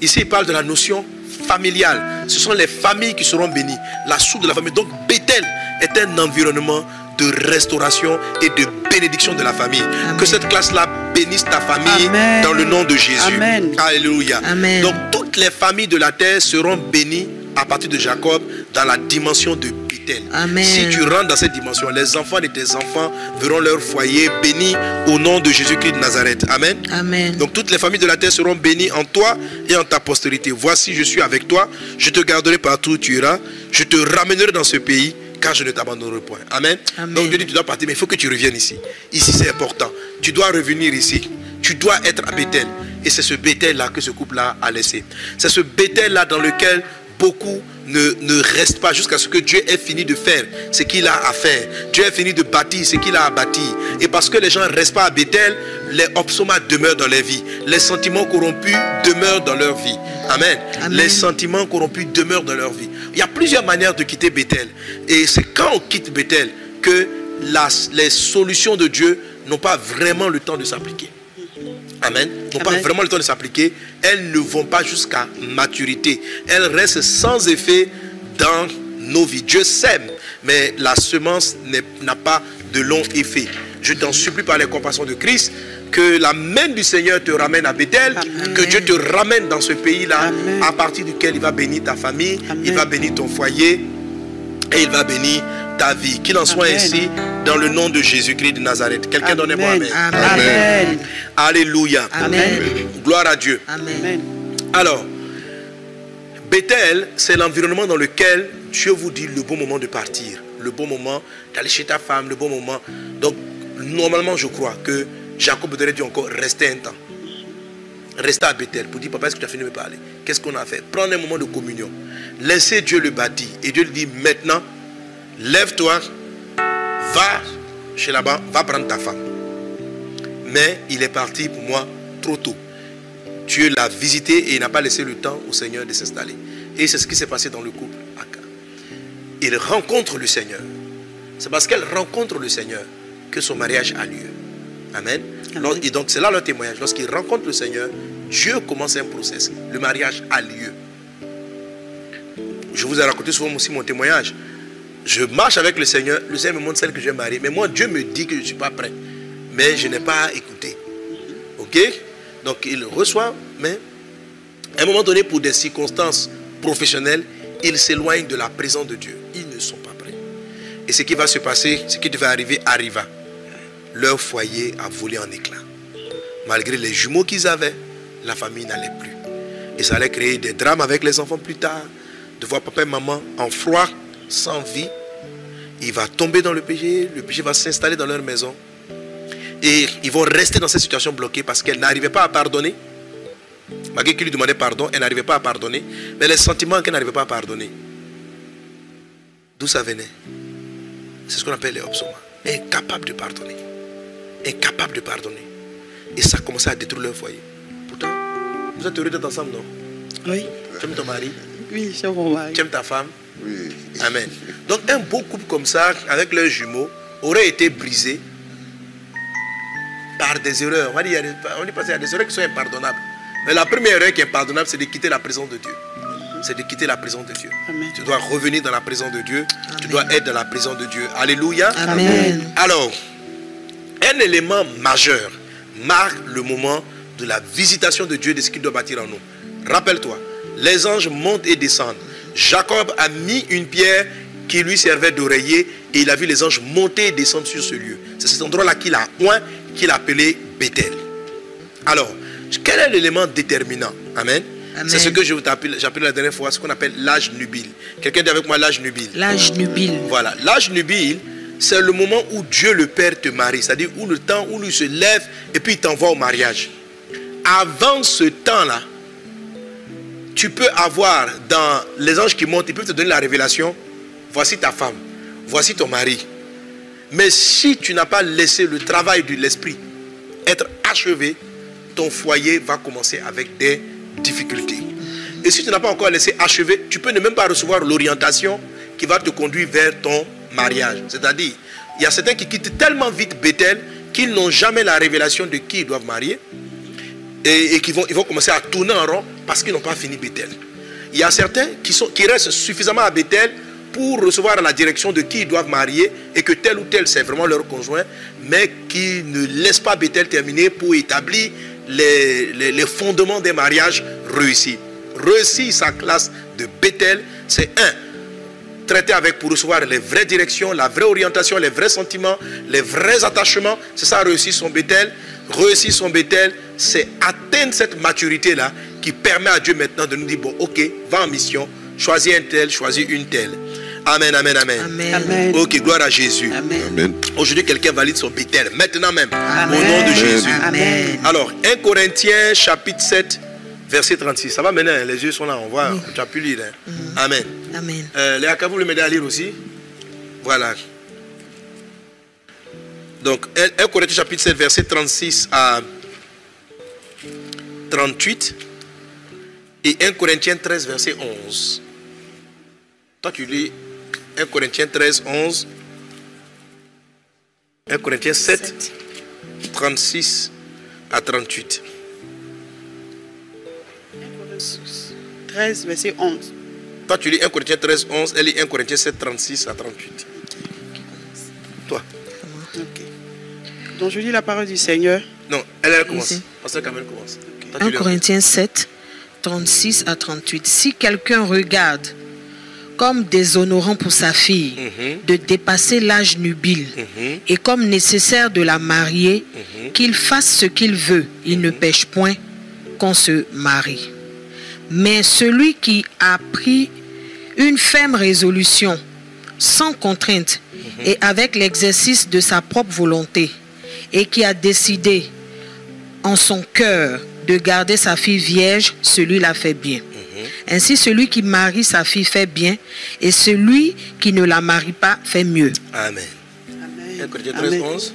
Ici, il parle de la notion familiale. Ce sont les familles qui seront bénies. La soude de la famille. Donc, Bethel est un environnement de restauration et de bénédiction de la famille. Que cette classe-là bénisse ta famille Amen. dans le nom de Jésus. Amen. Alléluia. Amen. Donc, toutes les familles de la terre seront bénies à partir de Jacob dans la dimension de Bethel. Amen. Si tu rentres dans cette dimension, les enfants de tes enfants verront leur foyer béni au nom de Jésus-Christ de Nazareth. Amen. Amen. Donc toutes les familles de la terre seront bénies en toi et en ta postérité. Voici, je suis avec toi. Je te garderai partout où tu iras. Je te ramènerai dans ce pays car je ne t'abandonnerai point. Amen. Amen. Donc Dieu dit, tu dois partir, mais il faut que tu reviennes ici. Ici, c'est important. Tu dois revenir ici. Tu dois être à Bethel. Et c'est ce Bethel-là que ce couple-là a laissé. C'est ce Bethel-là dans lequel beaucoup ne, ne restent pas jusqu'à ce que Dieu ait fini de faire ce qu'il a à faire. Dieu ait fini de bâtir ce qu'il a à bâtir. Et parce que les gens ne restent pas à Bethel, les obsomas demeurent dans leur vie. Les sentiments corrompus demeurent dans leur vie. Amen. Amen. Les sentiments corrompus demeurent dans leur vie. Il y a plusieurs manières de quitter Bethel. Et c'est quand on quitte Bethel que la- les solutions de Dieu n'ont pas vraiment le temps de s'appliquer. Amen. N'ont pas vraiment le temps de s'appliquer. Elles ne vont pas jusqu'à maturité. Elles restent sans effet dans nos vies. Dieu sème, mais la semence n'a pas de long effet. Je t'en supplie par les compassions de Christ que la main du Seigneur te ramène à Bethel, Amen. que Dieu te ramène dans ce pays-là, à partir duquel il va bénir ta famille, Amen. il va bénir ton foyer et il va bénir ta vie. Qu'il en soit Amen. ainsi dans le nom de Jésus-Christ de Nazareth. Quelqu'un donne moi Amen. Amen. Amen. Alléluia. Amen. Gloire à Dieu. Amen. Amen. Alors, Bethel, c'est l'environnement dans lequel Dieu vous dit le bon moment de partir, le bon moment d'aller chez ta femme, le bon moment. Donc, normalement, je crois que Jacob aurait dû encore rester un temps. Rester à Bethel pour dire, papa, est-ce que tu as fini de me parler? Qu'est-ce qu'on a fait? Prendre un moment de communion. Laissez Dieu le bâtir. Et Dieu lui dit, maintenant, lève-toi, va chez là-bas, va prendre ta femme. Mais il est parti pour moi trop tôt. Dieu l'a visité et il n'a pas laissé le temps au Seigneur de s'installer. Et c'est ce qui s'est passé dans le couple. Il rencontre le Seigneur. C'est parce qu'elle rencontre le Seigneur que son mariage a lieu. Amen. Et donc c'est là leur témoignage. Lorsqu'il rencontre le Seigneur, Dieu commence un process. Le mariage a lieu. Je vous ai raconté souvent aussi mon témoignage. Je marche avec le Seigneur, le Seigneur me montre celle que je vais marier. Mais moi, Dieu me dit que je ne suis pas prêt. Mais je n'ai pas écouté. Ok? Donc il reçoit, mais à un moment donné, pour des circonstances professionnelles, ils s'éloignent de la présence de Dieu. Ils ne sont pas prêts. Et ce qui va se passer, ce qui devait arriver, arriva. Leur foyer a volé en éclats. Malgré les jumeaux qu'ils avaient, la famille n'allait plus. Et ça allait créer des drames avec les enfants plus tard. De voir papa et maman en froid, sans vie. Il va tomber dans le péché, le péché va s'installer dans leur maison. Et ils vont rester dans cette situation bloquée parce qu'elle n'arrivait pas à pardonner. Malgré qu'il lui demandait pardon, elle n'arrivait pas à pardonner. Mais les sentiments qu'elle n'arrivait pas à pardonner, d'où ça venait? C'est ce qu'on appelle les obsomas. Elle est capable de pardonner. Incapables de pardonner. Et ça a commencé à détruire leur foyer. Pourtant, vous êtes heureux d'être ensemble, non? Oui, Tu aimes ton mari? Oui, c'est mon mari. Tu aimes ta femme? Oui. Amen. Donc un beau couple comme ça, avec leurs jumeaux, aurait été brisé par des erreurs. On va dire, il y a des- on dit pas qu'il y a des erreurs qui sont impardonnables. Mais la première erreur qui est impardonnable, c'est de quitter la présence de Dieu. C'est de quitter la présence de Dieu. Amen. Tu dois revenir dans la présence de Dieu. Tu dois être dans la présence de Dieu. Alléluia. Amen. Alors, un élément majeur marque le moment de la visitation de Dieu de ce qu'il doit bâtir en nous. Rappelle-toi, les anges montent et descendent. Jacob a mis une pierre qui lui servait d'oreiller et il a vu les anges monter et descendre sur ce lieu. C'est cet endroit-là qu'il a oint, qu'il a appelé Bethel. Alors, quel est l'élément déterminant? Amen. Amen. C'est ce que je vous appelle, j'appelle la dernière fois, ce qu'on appelle l'âge nubile. Quelqu'un dit avec moi l'âge nubile. L'âge nubile. Voilà, l'âge nubile, c'est le moment où Dieu le Père te marie, c'est-à-dire où le temps où lui se lève et puis il t'envoie au mariage. Avant ce temps-là, tu peux avoir dans les anges qui montent, ils peuvent te donner la révélation, voici ta femme, voici ton mari. Mais si tu n'as pas laissé le travail de l'esprit être achevé, ton foyer va commencer avec des difficultés. Et si tu n'as pas encore laissé achever, tu peux ne même pas recevoir l'orientation qui va te conduire vers ton mariage. C'est-à-dire, il y a certains qui quittent tellement vite Bethel qu'ils n'ont jamais la révélation de qui ils doivent marier et, et qui vont, ils vont commencer à tourner en rond parce qu'ils n'ont pas fini Bethel. Il y a certains qui, sont, qui restent suffisamment à Bethel pour recevoir la direction de qui ils doivent marier et que tel ou tel c'est vraiment leur conjoint, mais qui ne laissent pas Bethel terminer pour établir les, fondements des mariages réussis. Réussir sa classe de Bethel, c'est un, traiter avec pour recevoir les vraies directions, la vraie orientation, les vrais sentiments, les vrais attachements. C'est ça, réussir son Bethel. Réussir son Bethel, c'est atteindre cette maturité-là qui permet à Dieu maintenant de nous dire, bon, ok, va en mission, choisis un tel, choisis une telle. Amen, amen, amen. Amen. Ok, gloire à Jésus. Amen. Amen. Aujourd'hui, quelqu'un valide son Bethel. Maintenant même, Amen. au nom de Jésus. Amen. Alors, 1 Corinthiens chapitre 7, verset 36. Ça va maintenant, hein, les yeux sont là, on voit, tu as pu lire. hein? Amen. Amen. Euh, vous le m'aidez à lire aussi Voilà. Donc, 1 Corinthiens chapitre 7, verset 36 à 38. Et 1 Corinthiens 13, verset 11. Toi, tu lis 1 Corinthiens 13, 11. 1 Corinthiens 7, 36 à 38. 13, verset 11. Toi, tu lis 1 Corinthiens 13, 11. Elle lit 1 Corinthiens 7, 36 à 38. Toi. Ok. Donc je lis la parole du Seigneur. Non, elle, elle commence. Ici. Pasteur Kamel commence. Toi, tu 1 lis Corinthiens 7, 36 à 38. Si quelqu'un regarde comme déshonorant pour sa fille Mhm. de dépasser l'âge nubile Mhm. et comme nécessaire de la marier, qu'il fasse ce qu'il veut, il ne pêche point qu'on se marie. Mais celui qui a pris une ferme résolution, sans contrainte et avec l'exercice de sa propre volonté, et qui a décidé en son cœur de garder sa fille vierge, celui-là fait bien. Ainsi, celui qui marie sa fille fait bien, et celui qui ne la marie pas fait mieux. Amen. 1 Amen. Corinthiens 13, Amen. 11.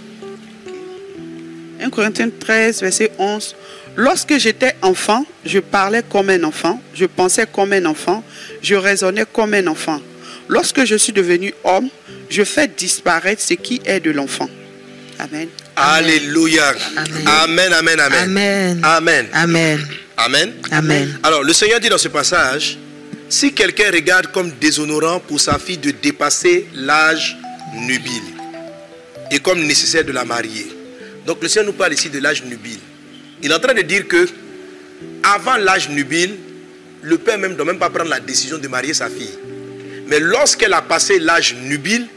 1 Corinthiens 13, verset 11. Lorsque j'étais enfant, je parlais comme un enfant, je pensais comme un enfant, je raisonnais comme un enfant. Lorsque je suis devenu homme, je fais disparaître ce qui est de l'enfant. Amen. Alléluia. Amen. Amen, amen, amen. Amen. Amen. Amen. Amen. Amen. Alors, le Seigneur dit dans ce passage, si quelqu'un regarde comme déshonorant pour sa fille de dépasser l'âge nubile et comme nécessaire de la marier. Donc, le Seigneur nous parle ici de l'âge nubile. Il est en train de dire que avant l'âge nubile, le père même ne doit même pas prendre la décision de marier sa fille. Mais lorsqu'elle a passé l'âge nubile,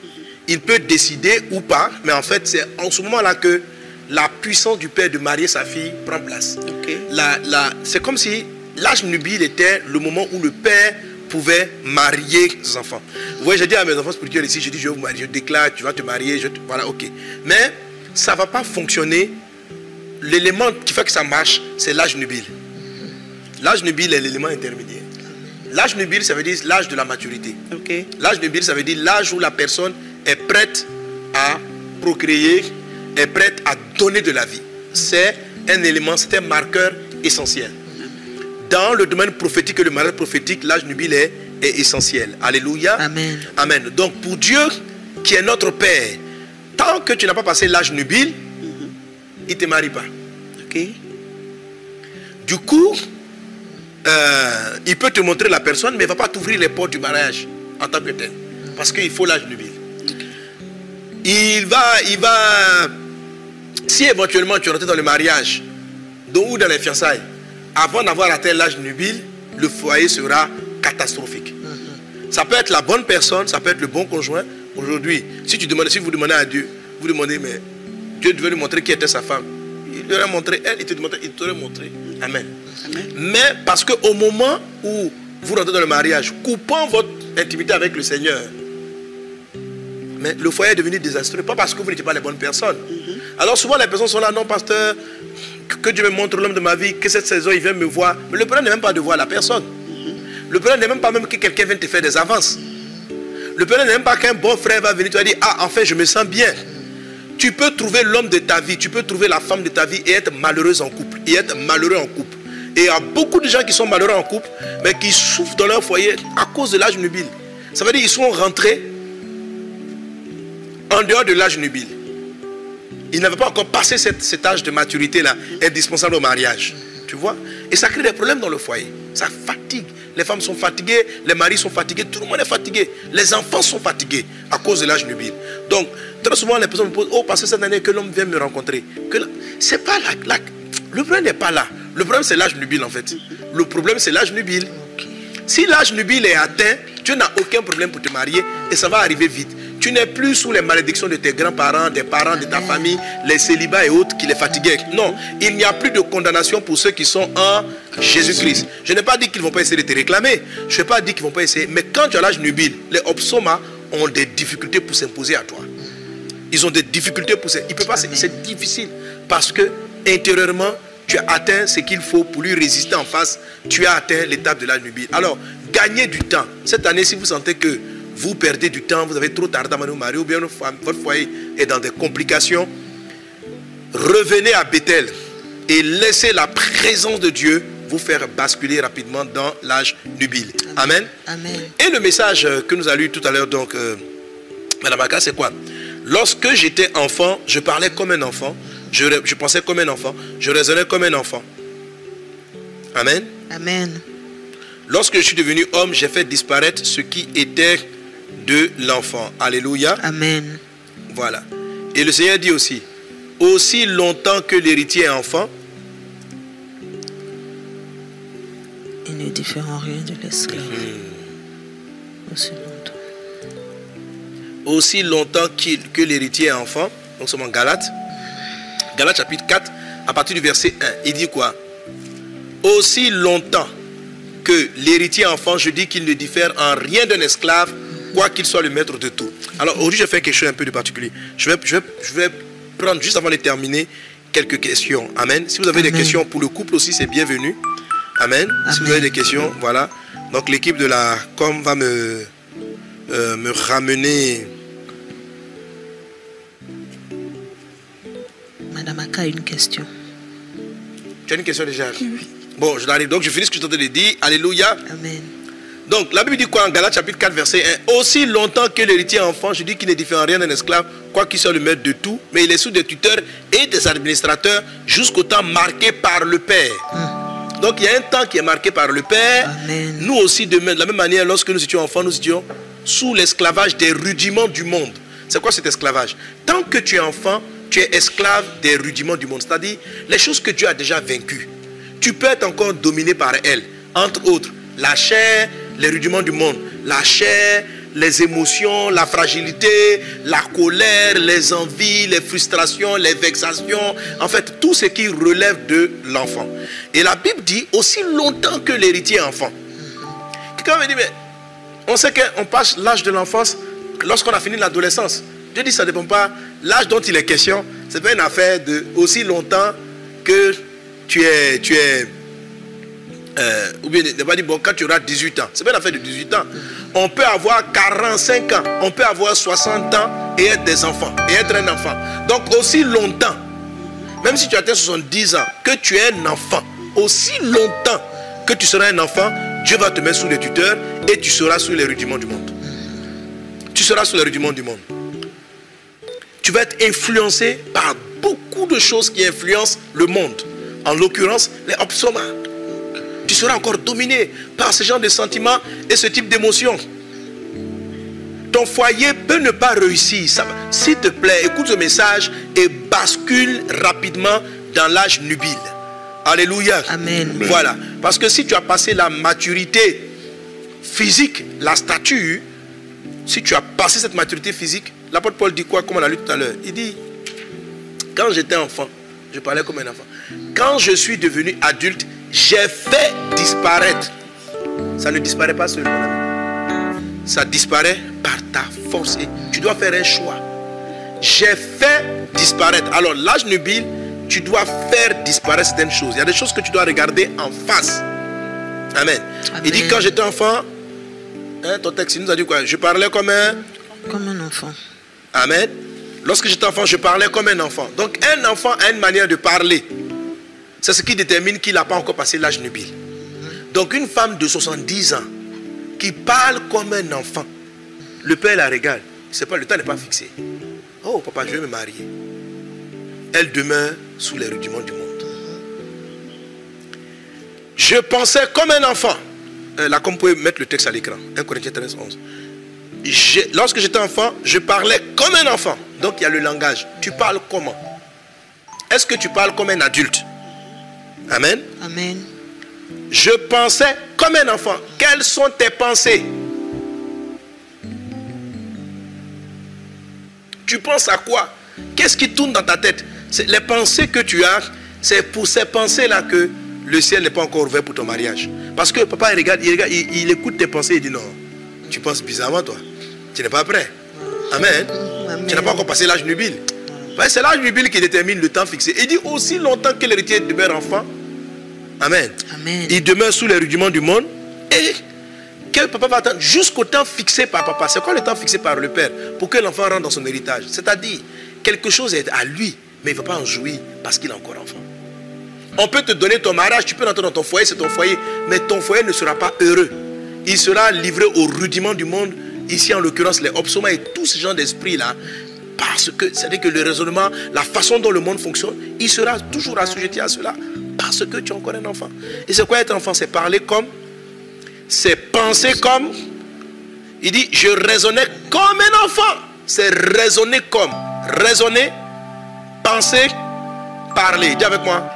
il peut décider ou pas, mais en fait, c'est en ce moment-là que la puissance du père de marier sa fille prend place. Ok. La- la- c'est comme si l'âge nubile était le moment où le père pouvait marier ses enfants. Vous voyez, j'ai dit à mes enfants spirituels ici, je dis, je vais vous marier, je déclare, tu vas te marier, je te- voilà, ok. Mais ça ne va pas fonctionner. L'élément qui fait que ça marche, c'est l'âge nubile. L'âge nubile est l'élément intermédiaire. L'âge nubile, ça veut dire l'âge de la maturité. L'âge nubile, ça veut dire l'âge où la personne est prête à procréer est prête à donner de la vie. C'est un élément, c'est un marqueur essentiel. Dans le domaine prophétique et le mariage prophétique, l'âge nubile est, est essentiel. Alléluia. Amen. Amen. Donc pour Dieu, qui est notre Père, tant que tu n'as pas passé l'âge nubile, il ne te marie pas. Ok. Du coup, euh, il peut te montrer la personne, mais il ne va pas t'ouvrir les portes du mariage en tant que tel. Parce qu'il faut l'âge nubile. Il va, il va, si éventuellement tu rentres dans le mariage donc, ou dans les fiançailles, avant d'avoir atteint l'âge nubile, le foyer sera catastrophique. Ça peut être la bonne personne, ça peut être le bon conjoint. Aujourd'hui, si, tu demandes, si vous demandez à Dieu, vous demandez, mais Dieu devait lui montrer qui était sa femme. Il lui aurait montré elle, il te demanderait- il t'aurait montré. Amen. Amen. Mais parce qu'au moment où vous rentrez dans le mariage, coupant votre intimité avec le Seigneur, mais le foyer est devenu désastreux, pas parce que vous n'étiez pas les bonnes personnes. Alors souvent les personnes sont là, non pasteur, que- que Dieu me montre l'homme de ma vie, que cette saison il vient me voir. Mais le problème n'est même pas de voir la personne. Le problème n'est même pas même que quelqu'un vienne te faire des avances. Le problème n'est même pas qu'un bon frère va venir te dire, ah enfin je me sens bien. Tu peux trouver l'homme de ta vie, tu peux trouver la femme de ta vie et être malheureuse en couple, et être malheureux en couple. Et il y a beaucoup de gens qui sont malheureux en couple, mais qui souffrent dans leur foyer à cause de l'âge nubile. Ça veut dire qu'ils sont rentrés en dehors de l'âge nubile. Ils n'avaient pas encore passé cet âge de maturité-là, indispensable au mariage. Tu vois? Et ça crée des problèmes dans le foyer. Ça fatigue. Les femmes sont fatiguées, les maris sont fatigués, tout le monde est fatigué. Les enfants sont fatigués à cause de l'âge nubile. Donc, très souvent, les personnes me posent Oh, parce que cette année que l'homme vient me rencontrer. Que là- c'est pas là. là- le problème n'est pas là. Le problème, c'est l'âge nubile, en fait. Le problème, c'est l'âge nubile. Si l'âge nubile est atteint, tu n'as aucun problème pour te marier et ça va arriver vite. Tu n'es plus sous les malédictions de tes grands-parents, des parents de ta famille, les célibats et autres qui les fatiguaient. Non, il n'y a plus de condamnation pour ceux qui sont en Jésus-Christ. Je n'ai pas dit qu'ils ne vont pas essayer de te réclamer. Je n'ai pas dit qu'ils ne vont pas essayer. Mais quand tu as l'âge nubile, les obsomas ont des difficultés pour s'imposer à toi. Ils ont des difficultés pour pas, c'est c'est difficile parce que intérieurement, tu as atteint ce qu'il faut pour lui résister en face. Tu as atteint l'étape de l'âge nubile. Alors, gagnez du temps. Cette année, si vous sentez que vous perdez du temps, vous avez trop tardé à vous marier ou bien votre fo- votre foyer est dans des complications, revenez à Bethel et laissez la présence de Dieu vous faire basculer rapidement dans l'âge nubile. Amen. Amen. Et le message euh, que nous avons lu tout à l'heure, donc, euh, Madame Aka, c'est quoi? Lorsque j'étais enfant, je parlais comme un enfant, je, je pensais comme un enfant, je raisonnais comme un enfant. Amen. Amen. Lorsque je suis devenu homme, j'ai fait disparaître ce qui était de l'enfant. Alléluia. Amen. Voilà. Et le Seigneur dit aussi, aussi longtemps que l'héritier est enfant, Il ne diffère en rien de l'esclave. Hmm. Aussi longtemps. aussi longtemps que l'héritier est enfant, donc c'est en Galate, Galate chapitre 4, à partir du verset 1, il dit quoi? Aussi longtemps que l'héritier est enfant, je dis qu'il ne diffère en rien d'un esclave, quoi qu'il soit le maître de tout. Alors aujourd'hui, je fais quelque chose un peu de particulier. Je vais, je vais, je vais prendre, juste avant de terminer, quelques questions. Amen. Si vous avez des questions pour le couple aussi, c'est bienvenu. Amen. Si vous avez des questions, voilà. Donc l'équipe de la com va me, euh, me ramener. Madame Aka a une question. Tu as une question déjà? Bon, je l'arrive. Donc je finis ce que je t'ai dit. Alléluia. Amen. Donc la Bible dit quoi en Galates chapitre 4 verset 1 Aussi longtemps que l'héritier est enfant, je dis qu'il ne diffère en rien d'un esclave, quoi qu'il soit le maître de tout, mais il est sous des tuteurs et des administrateurs jusqu'au temps marqué par le Père. Donc il y a un temps qui est marqué par le Père. Amen. Nous aussi, de même- de la même manière, lorsque nous étions enfants, nous étions sous l'esclavage des rudiments du monde. C'est quoi cet esclavage? Tant que tu es enfant, tu es esclave des rudiments du monde, c'est-à-dire les choses que Dieu a déjà vaincues. Tu peux être encore dominé par elles, entre autres la chair, les rudiments du monde, la chair, les émotions, la fragilité, la colère, les envies, les frustrations, les vexations, en fait tout ce qui relève de l'enfant. Et la Bible dit aussi longtemps que l'héritier enfant. Quelqu'un me dit, mais on sait qu'on passe l'âge de l'enfance lorsqu'on a fini l'adolescence. Dieu dit, ça ne dépend pas. L'âge dont il est question, ce n'est pas une affaire de aussi longtemps que tu es. Tu es euh, ou bien, ne pas dire, bon, quand tu auras 18 ans, c'est pas une affaire de 18 ans. On peut avoir 45 ans, on peut avoir 60 ans et être des enfants, et être un enfant. Donc aussi longtemps, même si tu atteins 70 ans, que tu es un enfant, aussi longtemps que tu seras un enfant, Dieu va te mettre sous les tuteurs et tu seras sous les rudiments du monde. Tu seras sous les rudiments du monde. Tu vas être influencé par beaucoup de choses qui influencent le monde. En l'occurrence, les obsomas. Tu seras encore dominé par ce genre de sentiments et ce type d'émotions. Ton foyer peut ne pas réussir. S'il te plaît, écoute ce message et bascule rapidement dans l'âge nubile. Alléluia. Amen. Voilà. Parce que si tu as passé la maturité physique, la stature, si tu as passé cette maturité physique, l'apôtre Paul dit quoi, comme on a lu tout à l'heure Il dit, quand j'étais enfant, je parlais comme un enfant. Quand je suis devenu adulte, j'ai fait disparaître. Ça ne disparaît pas seul, mon ami. Ça disparaît par ta force. Et tu dois faire un choix. J'ai fait disparaître. Alors, l'âge nubile, tu dois faire disparaître certaines choses. Il y a des choses que tu dois regarder en face. Amen. Il dit, quand j'étais enfant, hein, ton texte il nous a dit quoi? Je parlais comme un... Comme un enfant. Amen. Lorsque j'étais enfant, je parlais comme un enfant. Donc un enfant a une manière de parler. C'est ce qui détermine qu'il n'a pas encore passé l'âge nubile. Donc une femme de 70 ans qui parle comme un enfant, le père la regarde. C'est pas le temps n'est pas fixé. Oh papa, je vais me marier. Elle demeure sous les rudiments du monde. Je pensais comme un enfant. Euh, là, comme vous pouvez mettre le texte à l'écran. 1 Corinthiens 13, 11 j'ai- lorsque j'étais enfant, je parlais comme un enfant. Donc il y a le langage. Tu parles comment? Est-ce que tu parles comme un adulte? Amen. Amen. Je pensais comme un enfant. Quelles sont tes pensées? Tu penses à quoi? Qu'est-ce qui tourne dans ta tête? C'est Les pensées que tu as, c'est pour ces pensées-là que le ciel n'est pas encore ouvert pour ton mariage. Parce que papa, il regarde, il, regarde, il, il écoute tes pensées et dit non, tu penses bizarrement toi. Tu n'es pas prêt. Amen. Amen. Tu n'as pas encore passé l'âge nubile. C'est l'âge nubile qui détermine le temps fixé. Il dit aussi longtemps que l'héritier demeure enfant. Amen. Amen. Il demeure sous les rudiments du monde. Et que papa va attendre jusqu'au temps fixé par papa? C'est quoi le temps fixé par le père Pour que l'enfant rentre dans son héritage? C'est-à-dire, quelque chose est à lui, mais il ne va pas en jouir parce qu'il est encore enfant. On peut te donner ton mariage, tu peux rentrer dans ton foyer, c'est ton foyer, mais ton foyer ne sera pas heureux. Il sera livré aux rudiments du monde, ici en l'occurrence les obsomas et tout ce genre d'esprit-là, parce que c'est-à-dire que le raisonnement, la façon dont le monde fonctionne, il sera toujours assujetti à cela, parce que tu es encore un enfant. Et c'est quoi être enfant? C'est parler comme, c'est penser comme. Il dit, je raisonnais comme un enfant. C'est raisonner comme. Raisonner, penser, parler. Dis avec moi.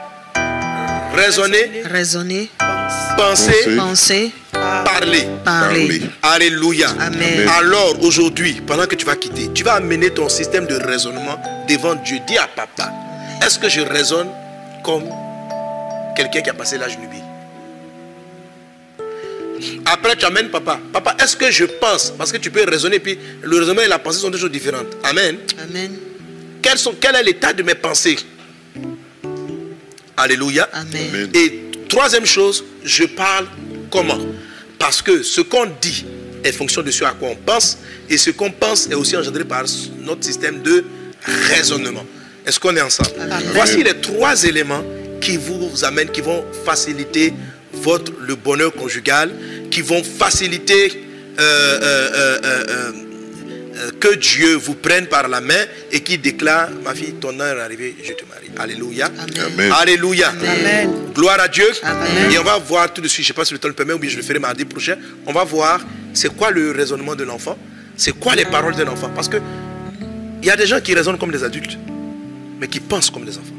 Raisonner, Raisonner, penser, Penser. parler. parler. Alléluia. Amen. Alors aujourd'hui, pendant que tu vas quitter, tu vas amener ton système de raisonnement devant Dieu. Dis à papa, est-ce que je raisonne comme quelqu'un qui a passé l'âge nubile Après, tu amènes papa. Papa, est-ce que je pense? Parce que tu peux raisonner, puis le raisonnement et la pensée sont deux choses différentes. Amen. Amen. Quels sont, quel est l'état de mes pensées? Alléluia. Amen. Amen. Et troisième chose, je parle comment? Parce que ce qu'on dit est fonction de ce à quoi on pense, et ce qu'on pense est aussi engendré par notre système de raisonnement. Est-ce qu'on est ensemble? Voici les trois éléments qui vous amènent, qui vont faciliter votre, le bonheur conjugal, qui vont faciliter euh, euh, euh, euh, euh, euh, que Dieu vous prenne par la main et qui déclare, ma fille, ton heure est arrivée, je te marie. Alléluia. Amen. Alléluia. Amen. Gloire à Dieu. Amen. Et on va voir tout de suite, je ne sais pas si le temps le permet ou bien je le ferai mardi prochain. On va voir c'est quoi le raisonnement de l'enfant, c'est quoi les paroles d'un enfant. Parce que il y a des gens qui raisonnent comme des adultes, mais qui pensent comme des enfants.